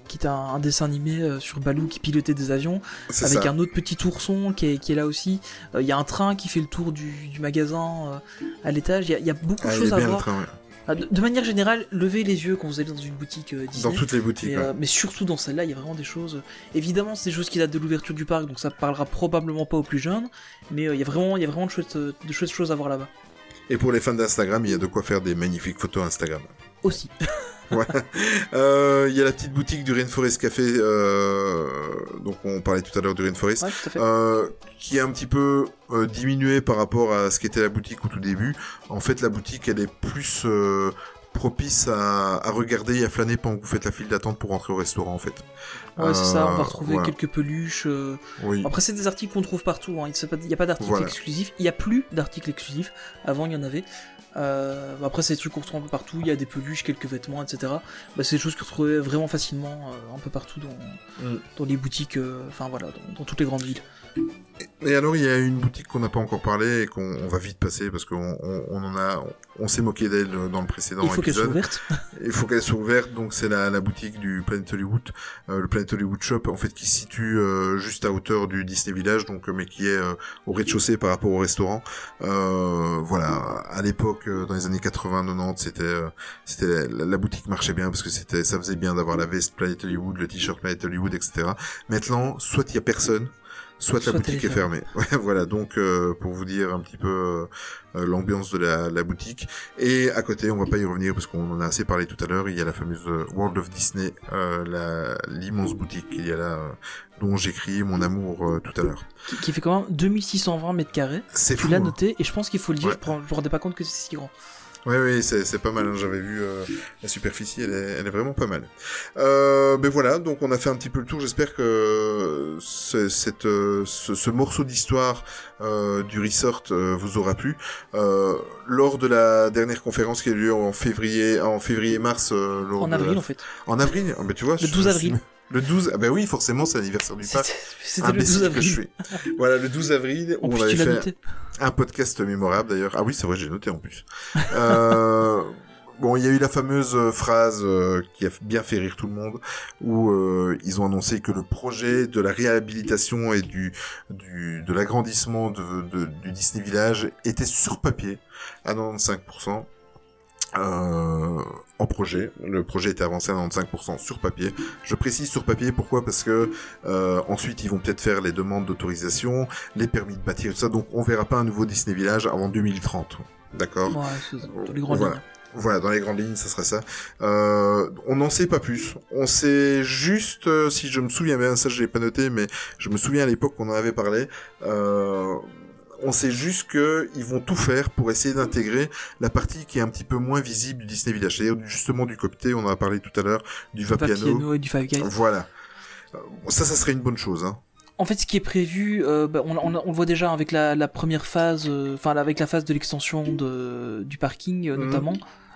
S1: qui un, un dessin animé euh, sur Balou qui pilotait des avions, avec
S3: ça.
S1: un autre petit ourson qui est, qui est là aussi. Euh, Il y a un train qui fait le tour du, du magasin euh, à l'étage. Il y a- il y, a beaucoup de
S3: Ah,
S1: choses à voir.
S3: train, ouais.
S1: Ah, De, manière générale, levez les yeux quand vous allez dans une boutique euh, Disney.
S3: Dans toutes les boutiques.
S1: Mais,
S3: ouais.
S1: euh, mais surtout dans celle-là, il y a vraiment des choses. Évidemment, c'est des choses qui datent de l'ouverture du parc, donc ça parlera probablement pas aux plus jeunes. Mais euh, il y a vraiment, il y a vraiment de chouettes, de chouettes choses à voir là-bas.
S3: Et pour les fans d'Instagram, il y a de quoi faire des magnifiques photos Instagram.
S1: Aussi.
S3: Ouais. Euh, Il y a la petite boutique du Rainforest Café, euh, donc on parlait tout à l'heure du Rainforest,
S1: Ouais,
S3: euh, qui est un petit peu euh, diminué par rapport à ce qu'était la boutique au tout début. En fait, la boutique, elle est plus propice à, à regarder et à flâner pendant que vous faites la file d'attente pour rentrer au restaurant, en fait.
S1: Ouais, c'est ça. On
S3: euh,
S1: va retrouver
S3: voilà.
S1: quelques peluches. euh,
S3: Oui.
S1: Après, c'est des articles qu'on trouve partout. hein. Il n'y a pas d'articles
S3: Voilà.
S1: exclusifs. Il n'y a plus d'articles exclusifs. Avant, il y en avait. Euh, après, c'est des trucs qu'on retrouve un peu partout. Il y a des peluches, quelques vêtements, etc. Bah, c'est des choses qu'on trouvait vraiment facilement euh, un peu partout dans,
S3: Mm.
S1: dans les boutiques. euh, Enfin voilà, dans, dans toutes les grandes villes.
S3: Et alors, il y a une boutique qu'on n'a pas encore parlé et qu'on on va vite passer parce qu'on on, on en a, on, on s'est moqué d'elle dans le précédent
S1: il faut qu'elle soit
S3: épisode.
S1: ouverte.
S3: Il faut qu'elle soit ouverte, donc c'est la, la boutique du Planet Hollywood, euh, le Planet Hollywood Shop, en fait, qui se situe euh, juste à hauteur du Disney Village, donc euh, mais qui est euh, au rez-de-chaussée par rapport au restaurant. Euh, voilà, à l'époque, euh, dans les années 80-90, c'était, euh, c'était la, la boutique marchait bien parce que c'était, ça faisait bien d'avoir la veste Planet Hollywood, le t-shirt Planet Hollywood, etc. Maintenant, soit il y a personne. Soit,
S1: Soit
S3: la
S1: elle est
S3: boutique est fermée. Ouais, voilà, donc euh, pour vous dire un petit peu euh, euh, l'ambiance de la, la boutique. Et à côté, on va pas y revenir parce qu'on en a assez parlé tout à l'heure, il y a la fameuse World of Disney, euh, l'immense boutique il y a là, dont j'écris mon amour tout à l'heure.
S1: Qui, qui fait quand même 2620 mètres carrés.
S3: C'est
S1: Tu
S3: fou.
S1: l'as
S3: hein.
S1: noté et je pense qu'il faut le dire.
S3: Ouais.
S1: Je ne me rendais pas compte que c'est si grand.
S3: Oui, oui, c'est c'est pas mal. hein, J'avais vu euh, la superficie, elle est, elle est vraiment pas mal. Euh, ben voilà, donc on a fait un petit peu le tour. J'espère que ce, cette, euh, ce, ce morceau d'histoire euh, du resort euh, vous aura plu. Euh, lors de la dernière conférence qui a eu lieu en février, en février-mars,
S1: En avril
S3: la-
S1: en fait.
S3: En avril, ah, ben tu vois.
S1: Le
S3: je-
S1: 12
S3: je
S1: avril.
S3: Le 12, ah ben oui, forcément, c'est l'anniversaire du parc.
S1: C'était le 12
S3: Imbécile que je
S1: avril.
S3: suis. Voilà, le 12 avril, où on avait fait
S1: noté.
S3: un podcast mémorable d'ailleurs. Ah oui, c'est vrai, j'ai noté en plus. Euh, bon, il y a eu la fameuse euh, phrase euh, qui a bien fait rire tout le monde, où euh, ils ont annoncé que le projet de la réhabilitation et du, du de l'agrandissement de, de- du Disney Village était sur papier à 95%. Euh, en projet, le projet était avancé à 95% sur papier. Je précise sur papier pourquoi? Parce que euh, ensuite ils vont peut-être faire les demandes d'autorisation, les permis de bâtir, tout ça. Donc on verra pas un nouveau Disney Village avant 2030. D'accord?
S1: Ouais, c'est dans les grandes
S3: Voilà.
S1: lignes.
S3: Voilà, dans les grandes lignes, ça serait ça. Euh, on n'en sait pas plus. On sait juste, euh, si je me souviens bien, ça je l'ai pas noté, mais je me souviens à l'époque qu'on en avait parlé. Euh, on sait juste que ils vont tout faire pour essayer d'intégrer la partie qui est un petit peu moins visible du Disney Village, c'est-à-dire justement du côté, on en a parlé tout à l'heure, du Vapiano.
S1: piano et du Five Guys.
S3: Voilà. Euh, Ça, ça serait une bonne chose. Hein.
S1: En fait, ce qui est prévu, euh, bah, on, on- on le voit déjà avec la, la première phase, euh, enfin avec la phase de l'extension du parking euh,
S3: Mhm.
S1: notamment,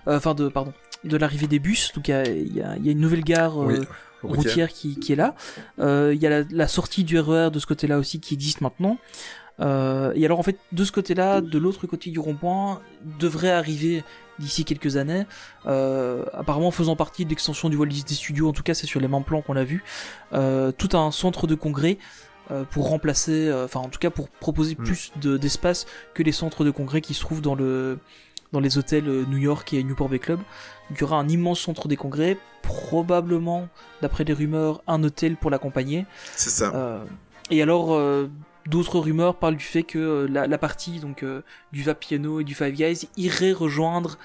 S1: enfin de pardon, de l'arrivée des bus. Donc il y a, il y a- il y a une nouvelle gare
S3: Oui.
S1: routière qui, qui est là. Il y a la, la sortie du RER de ce côté-là aussi qui existe maintenant. Euh, et alors en fait, de ce côté-là, de l'autre côté du rond-point, devrait arriver d'ici quelques années, euh, apparemment faisant partie de l'extension du Walt Disney Studios, en tout cas c'est sur les mêmes plans qu'on a vu, euh, tout un centre de congrès euh, pour remplacer, euh, enfin en tout cas pour proposer
S3: Mm.
S1: plus de- d'espace que les centres de congrès qui se trouvent dans le dans les hôtels New York et Newport Bay Club. Donc, il y aura un immense centre des congrès, probablement, d'après les rumeurs, un hôtel pour l'accompagner.
S3: C'est ça.
S1: Euh, et alors, euh, d'autres rumeurs parlent du fait que euh, la, la partie donc euh, du Vapiano et du Five Guys irait rejoindre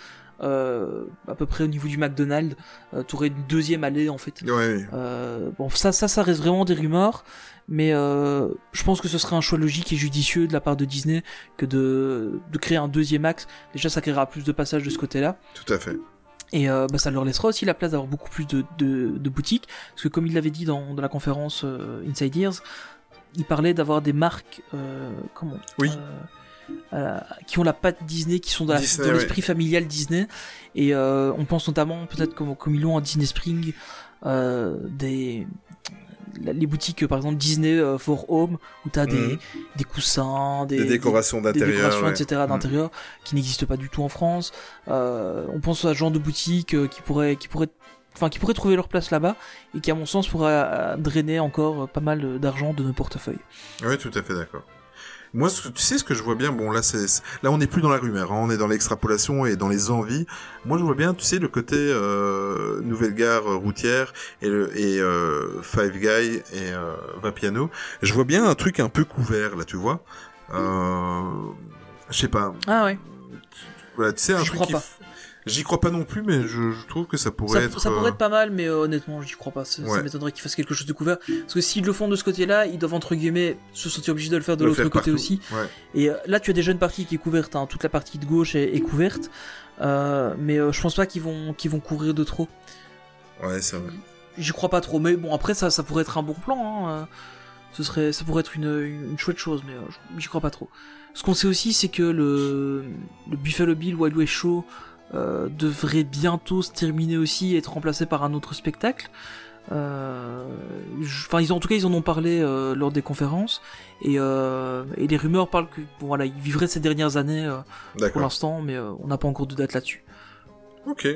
S1: euh, à peu près au niveau du McDonald's. Euh, une deuxième allée en fait.
S3: Ouais, ouais.
S1: Euh, bon, ça, ça, ça reste vraiment des rumeurs, mais je pense que ce serait un choix logique et judicieux de la part de Disney que de, de créer un deuxième axe. Déjà, ça créera plus de passages de ce côté-là.
S3: tout à fait.
S1: Et euh, bah, ça leur laissera aussi la place d'avoir beaucoup plus de, de, de boutiques. Parce que comme il l'avait dit dans, dans la conférence euh, Inside Ears, il parlait d'avoir des marques, euh, comment
S3: Oui.
S1: euh, euh, qui ont la patte Disney, qui sont dans,
S3: ouais.
S1: l'esprit familial Disney. Et on pense notamment, peut-être comme, comme ils l'ont en Disney Spring, des les boutiques par exemple Disney for Home où t'as des,
S3: Mhm.
S1: des coussins des,
S3: Des, décorations d'intérieur. ouais.
S1: etc.
S3: Mhm.
S1: d'intérieur qui n'existent pas du tout en France. Euh, on pense à ce genre de boutiques euh, qui pourraient, qui pourraient, enfin qui pourraient trouver leur place là-bas et qui à mon sens pourraient euh, drainer encore euh, pas mal euh, d'argent de nos portefeuilles.
S3: Oui, tout à fait d'accord. Moi, tu sais ce que je vois bien, bon là, c'est là on n'est plus dans la rumeur, hein, on est dans l'extrapolation et dans les envies. Moi, je vois bien, tu sais, le côté euh, nouvelle gare routière et, le, et euh, Five Guy et euh, Vapiano. Je vois bien un truc un peu couvert là, tu vois. Euh, je sais pas.
S1: Ah ouais.
S3: Voilà, tu sais, un
S1: J'y
S3: truc
S1: crois
S3: qui
S1: pas.
S3: J'y crois pas non plus, mais je, je trouve que ça pourrait
S1: Ça,
S3: être.
S1: ça pourrait
S3: euh,
S1: être pas mal, mais euh, honnêtement, j'y crois pas. Ça, m'étonnerait qu'ils fassent quelque chose de couvert. Parce que s'ils le font de ce côté-là, ils doivent entre guillemets se sentir obligés de le faire de l'autre côté aussi.
S3: Ouais.
S1: Et euh, là, tu as déjà une partie qui est couverte. hein. Toute la partie de gauche est, est couverte. Euh, mais je pense pas qu'ils vont, qu'ils vont courir de trop.
S3: Ouais, c'est vrai.
S1: J'y crois pas trop, mais bon après ça, ça pourrait être un bon plan. Hein. Ce serait, ça pourrait être une, une, chouette chose, mais j'y crois pas trop. Ce qu'on sait aussi, c'est que le, le Buffalo Bill Wild West Show euh, devrait bientôt se terminer aussi et être remplacé par un autre spectacle. Euh, Enfin, ils ont, en tout cas, ils en ont parlé euh, lors des conférences et, et les rumeurs parlent que bon voilà, ils vivraient ces dernières années pour l'instant, mais on n'a pas encore de date là-dessus.
S3: Ok.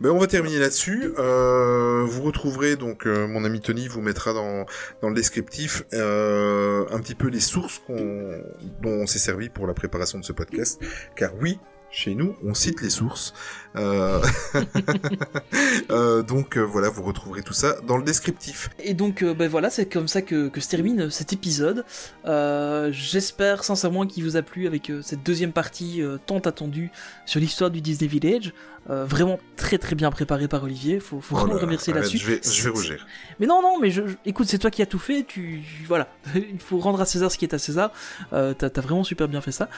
S3: Ben on va terminer là-dessus. Euh, vous retrouverez donc euh, mon ami Tony vous mettra dans dans le descriptif euh, un petit peu les sources dont on s'est servi pour la préparation de ce podcast. Car oui, chez nous, on cite les sources. Euh... euh, donc euh, voilà, vous retrouverez tout ça dans le descriptif.
S1: Et donc, ben voilà, c'est comme ça que, que se termine cet épisode. J'espère sincèrement qu'il vous a plu avec cette deuxième partie tant attendue sur l'histoire du Disney Village. Vraiment très très bien préparé par Olivier. Faut, faut
S3: Oh
S1: vraiment
S3: là,
S1: remercier là-dessus.
S3: Je vais, je vais rougir.
S1: Mais non, non, mais je, je- écoute, c'est toi qui as tout fait. Tu, voilà, il faut rendre à César ce qui est à César. T'as as vraiment super bien fait ça.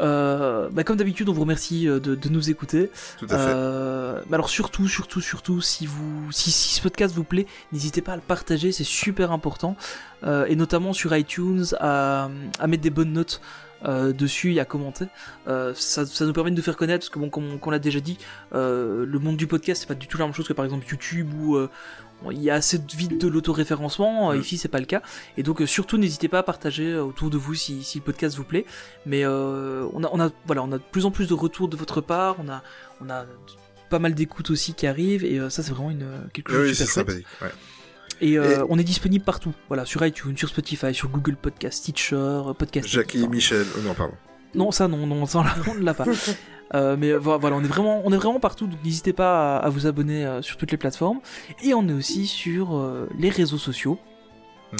S1: Euh, bah, comme d'habitude, on vous remercie euh, de, de nous écouter.
S3: Tout à fait.
S1: Euh, alors surtout, surtout, surtout, si vous, si, si ce podcast vous plaît, n'hésitez pas à le partager, c'est super important, Euh, et notamment sur iTunes à, à mettre des bonnes notes. euh, dessus et à commenter Euh, ça, ça nous permet de nous faire connaître parce que bon comme on, l'a déjà dit euh, le monde du podcast c'est pas du tout la même chose que par exemple YouTube euh, bon, il y a assez de vite de l'autoréférencement euh,
S3: Mm.
S1: ici c'est pas le cas et donc euh, surtout n'hésitez pas à partager euh, autour de vous si, si le podcast vous plaît mais on a on a voilà on a de plus en plus de retours de votre part on a on a pas mal d'écoutes aussi qui arrivent et ça c'est vraiment une quelque chose
S3: Oui,
S1: de super chouette.
S3: Ouais.
S1: et, euh,
S3: Et-
S1: on est disponible partout voilà sur iTunes sur Spotify sur Google Podcast Stitcher euh, Podcast
S3: Jackie et Michel. Oh, non, pardon.
S1: non ça non non ça on ne l'a pas Euh, mais vo- voilà on est vraiment on est vraiment partout donc n'hésitez pas à, à vous abonner euh, sur toutes les plateformes et on est aussi sur euh, les réseaux sociaux
S3: Mhm.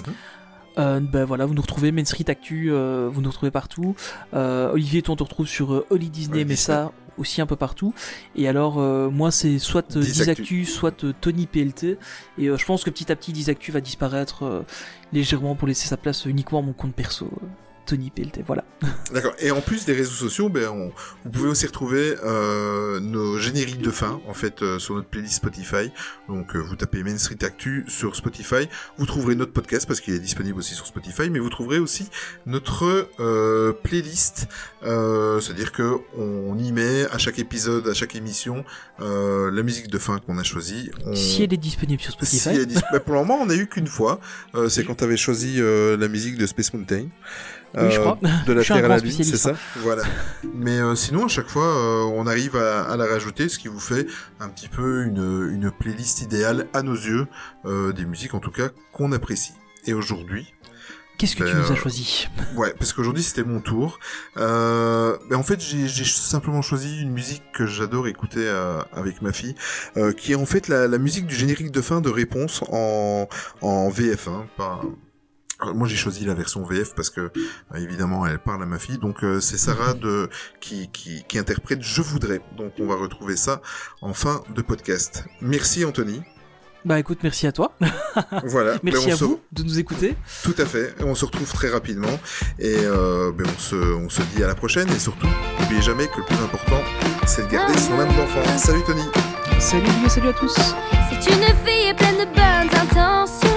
S1: Euh, ben voilà, vous nous retrouvez Main Street Actu, euh, vous nous retrouvez partout. Euh, Olivier, toi, on te retrouve sur euh, Holly Disney,
S3: Holly
S1: mais
S3: Disney.
S1: ça aussi un peu partout. Et alors, euh, moi, c'est soit euh,
S3: Disactu.
S1: Disactu, soit euh, Tony PLT. Et euh, je pense que petit à petit, Disactu va disparaître euh, légèrement pour laisser sa place uniquement à mon compte perso. Tony voilà.
S3: D'accord. Et en plus des réseaux sociaux, ben, on- vous pouvez aussi retrouver euh, nos génériques de fin, en fait, euh, sur notre playlist Spotify. Donc, euh, vous tapez Main Street Actu sur Spotify. Vous trouverez notre podcast parce qu'il est disponible aussi sur Spotify, mais vous trouverez aussi notre playlist. C'est-à-dire que on y met à chaque épisode, à chaque émission, la musique de fin qu'on a choisie. On...
S1: Si elle est disponible sur Spotify.
S3: Si elle est dis- bah, pour le moment, on n'a eu qu'une fois. C'est quand tu avais choisi la musique de Space Mountain.
S1: Oui, je
S3: Euh,
S1: crois.
S3: De la
S1: Je suis un
S3: Terre à la Lune, c'est ça Voilà. Mais euh, sinon, à chaque fois, euh, on arrive à, à la rajouter, ce qui vous fait un petit peu une, une playlist idéale à nos yeux, euh, des musiques en tout cas qu'on apprécie. Et aujourd'hui,
S1: Qu'est-ce que tu
S3: Ben,
S1: nous as
S3: euh,
S1: choisi
S3: Ouais, parce qu'aujourd'hui c'était mon tour. Euh, ben en fait, j'ai j'ai simplement choisi une musique que j'adore écouter euh, avec ma fille, euh, qui est en fait la, la musique du générique de fin de Réponse en, en VF, hein, pas, moi j'ai choisi la version VF parce que euh, évidemment elle parle à ma fille donc euh, c'est Sarah de qui, qui qui interprète Je voudrais donc on va retrouver ça en fin de podcast. Merci Anthony.
S1: Bah écoute, merci à toi.
S3: Voilà.
S1: Merci
S3: Ben, on
S1: à
S3: se-
S1: vous de nous écouter.
S3: Tout à fait. On se retrouve très rapidement et euh, ben, on se on se dit à la prochaine et surtout n'oubliez jamais que le plus important c'est de garder son âme d'enfant. Salut Tony.
S1: Salut salut à tous.
S4: C'est une fille pleine de bonnes intentions.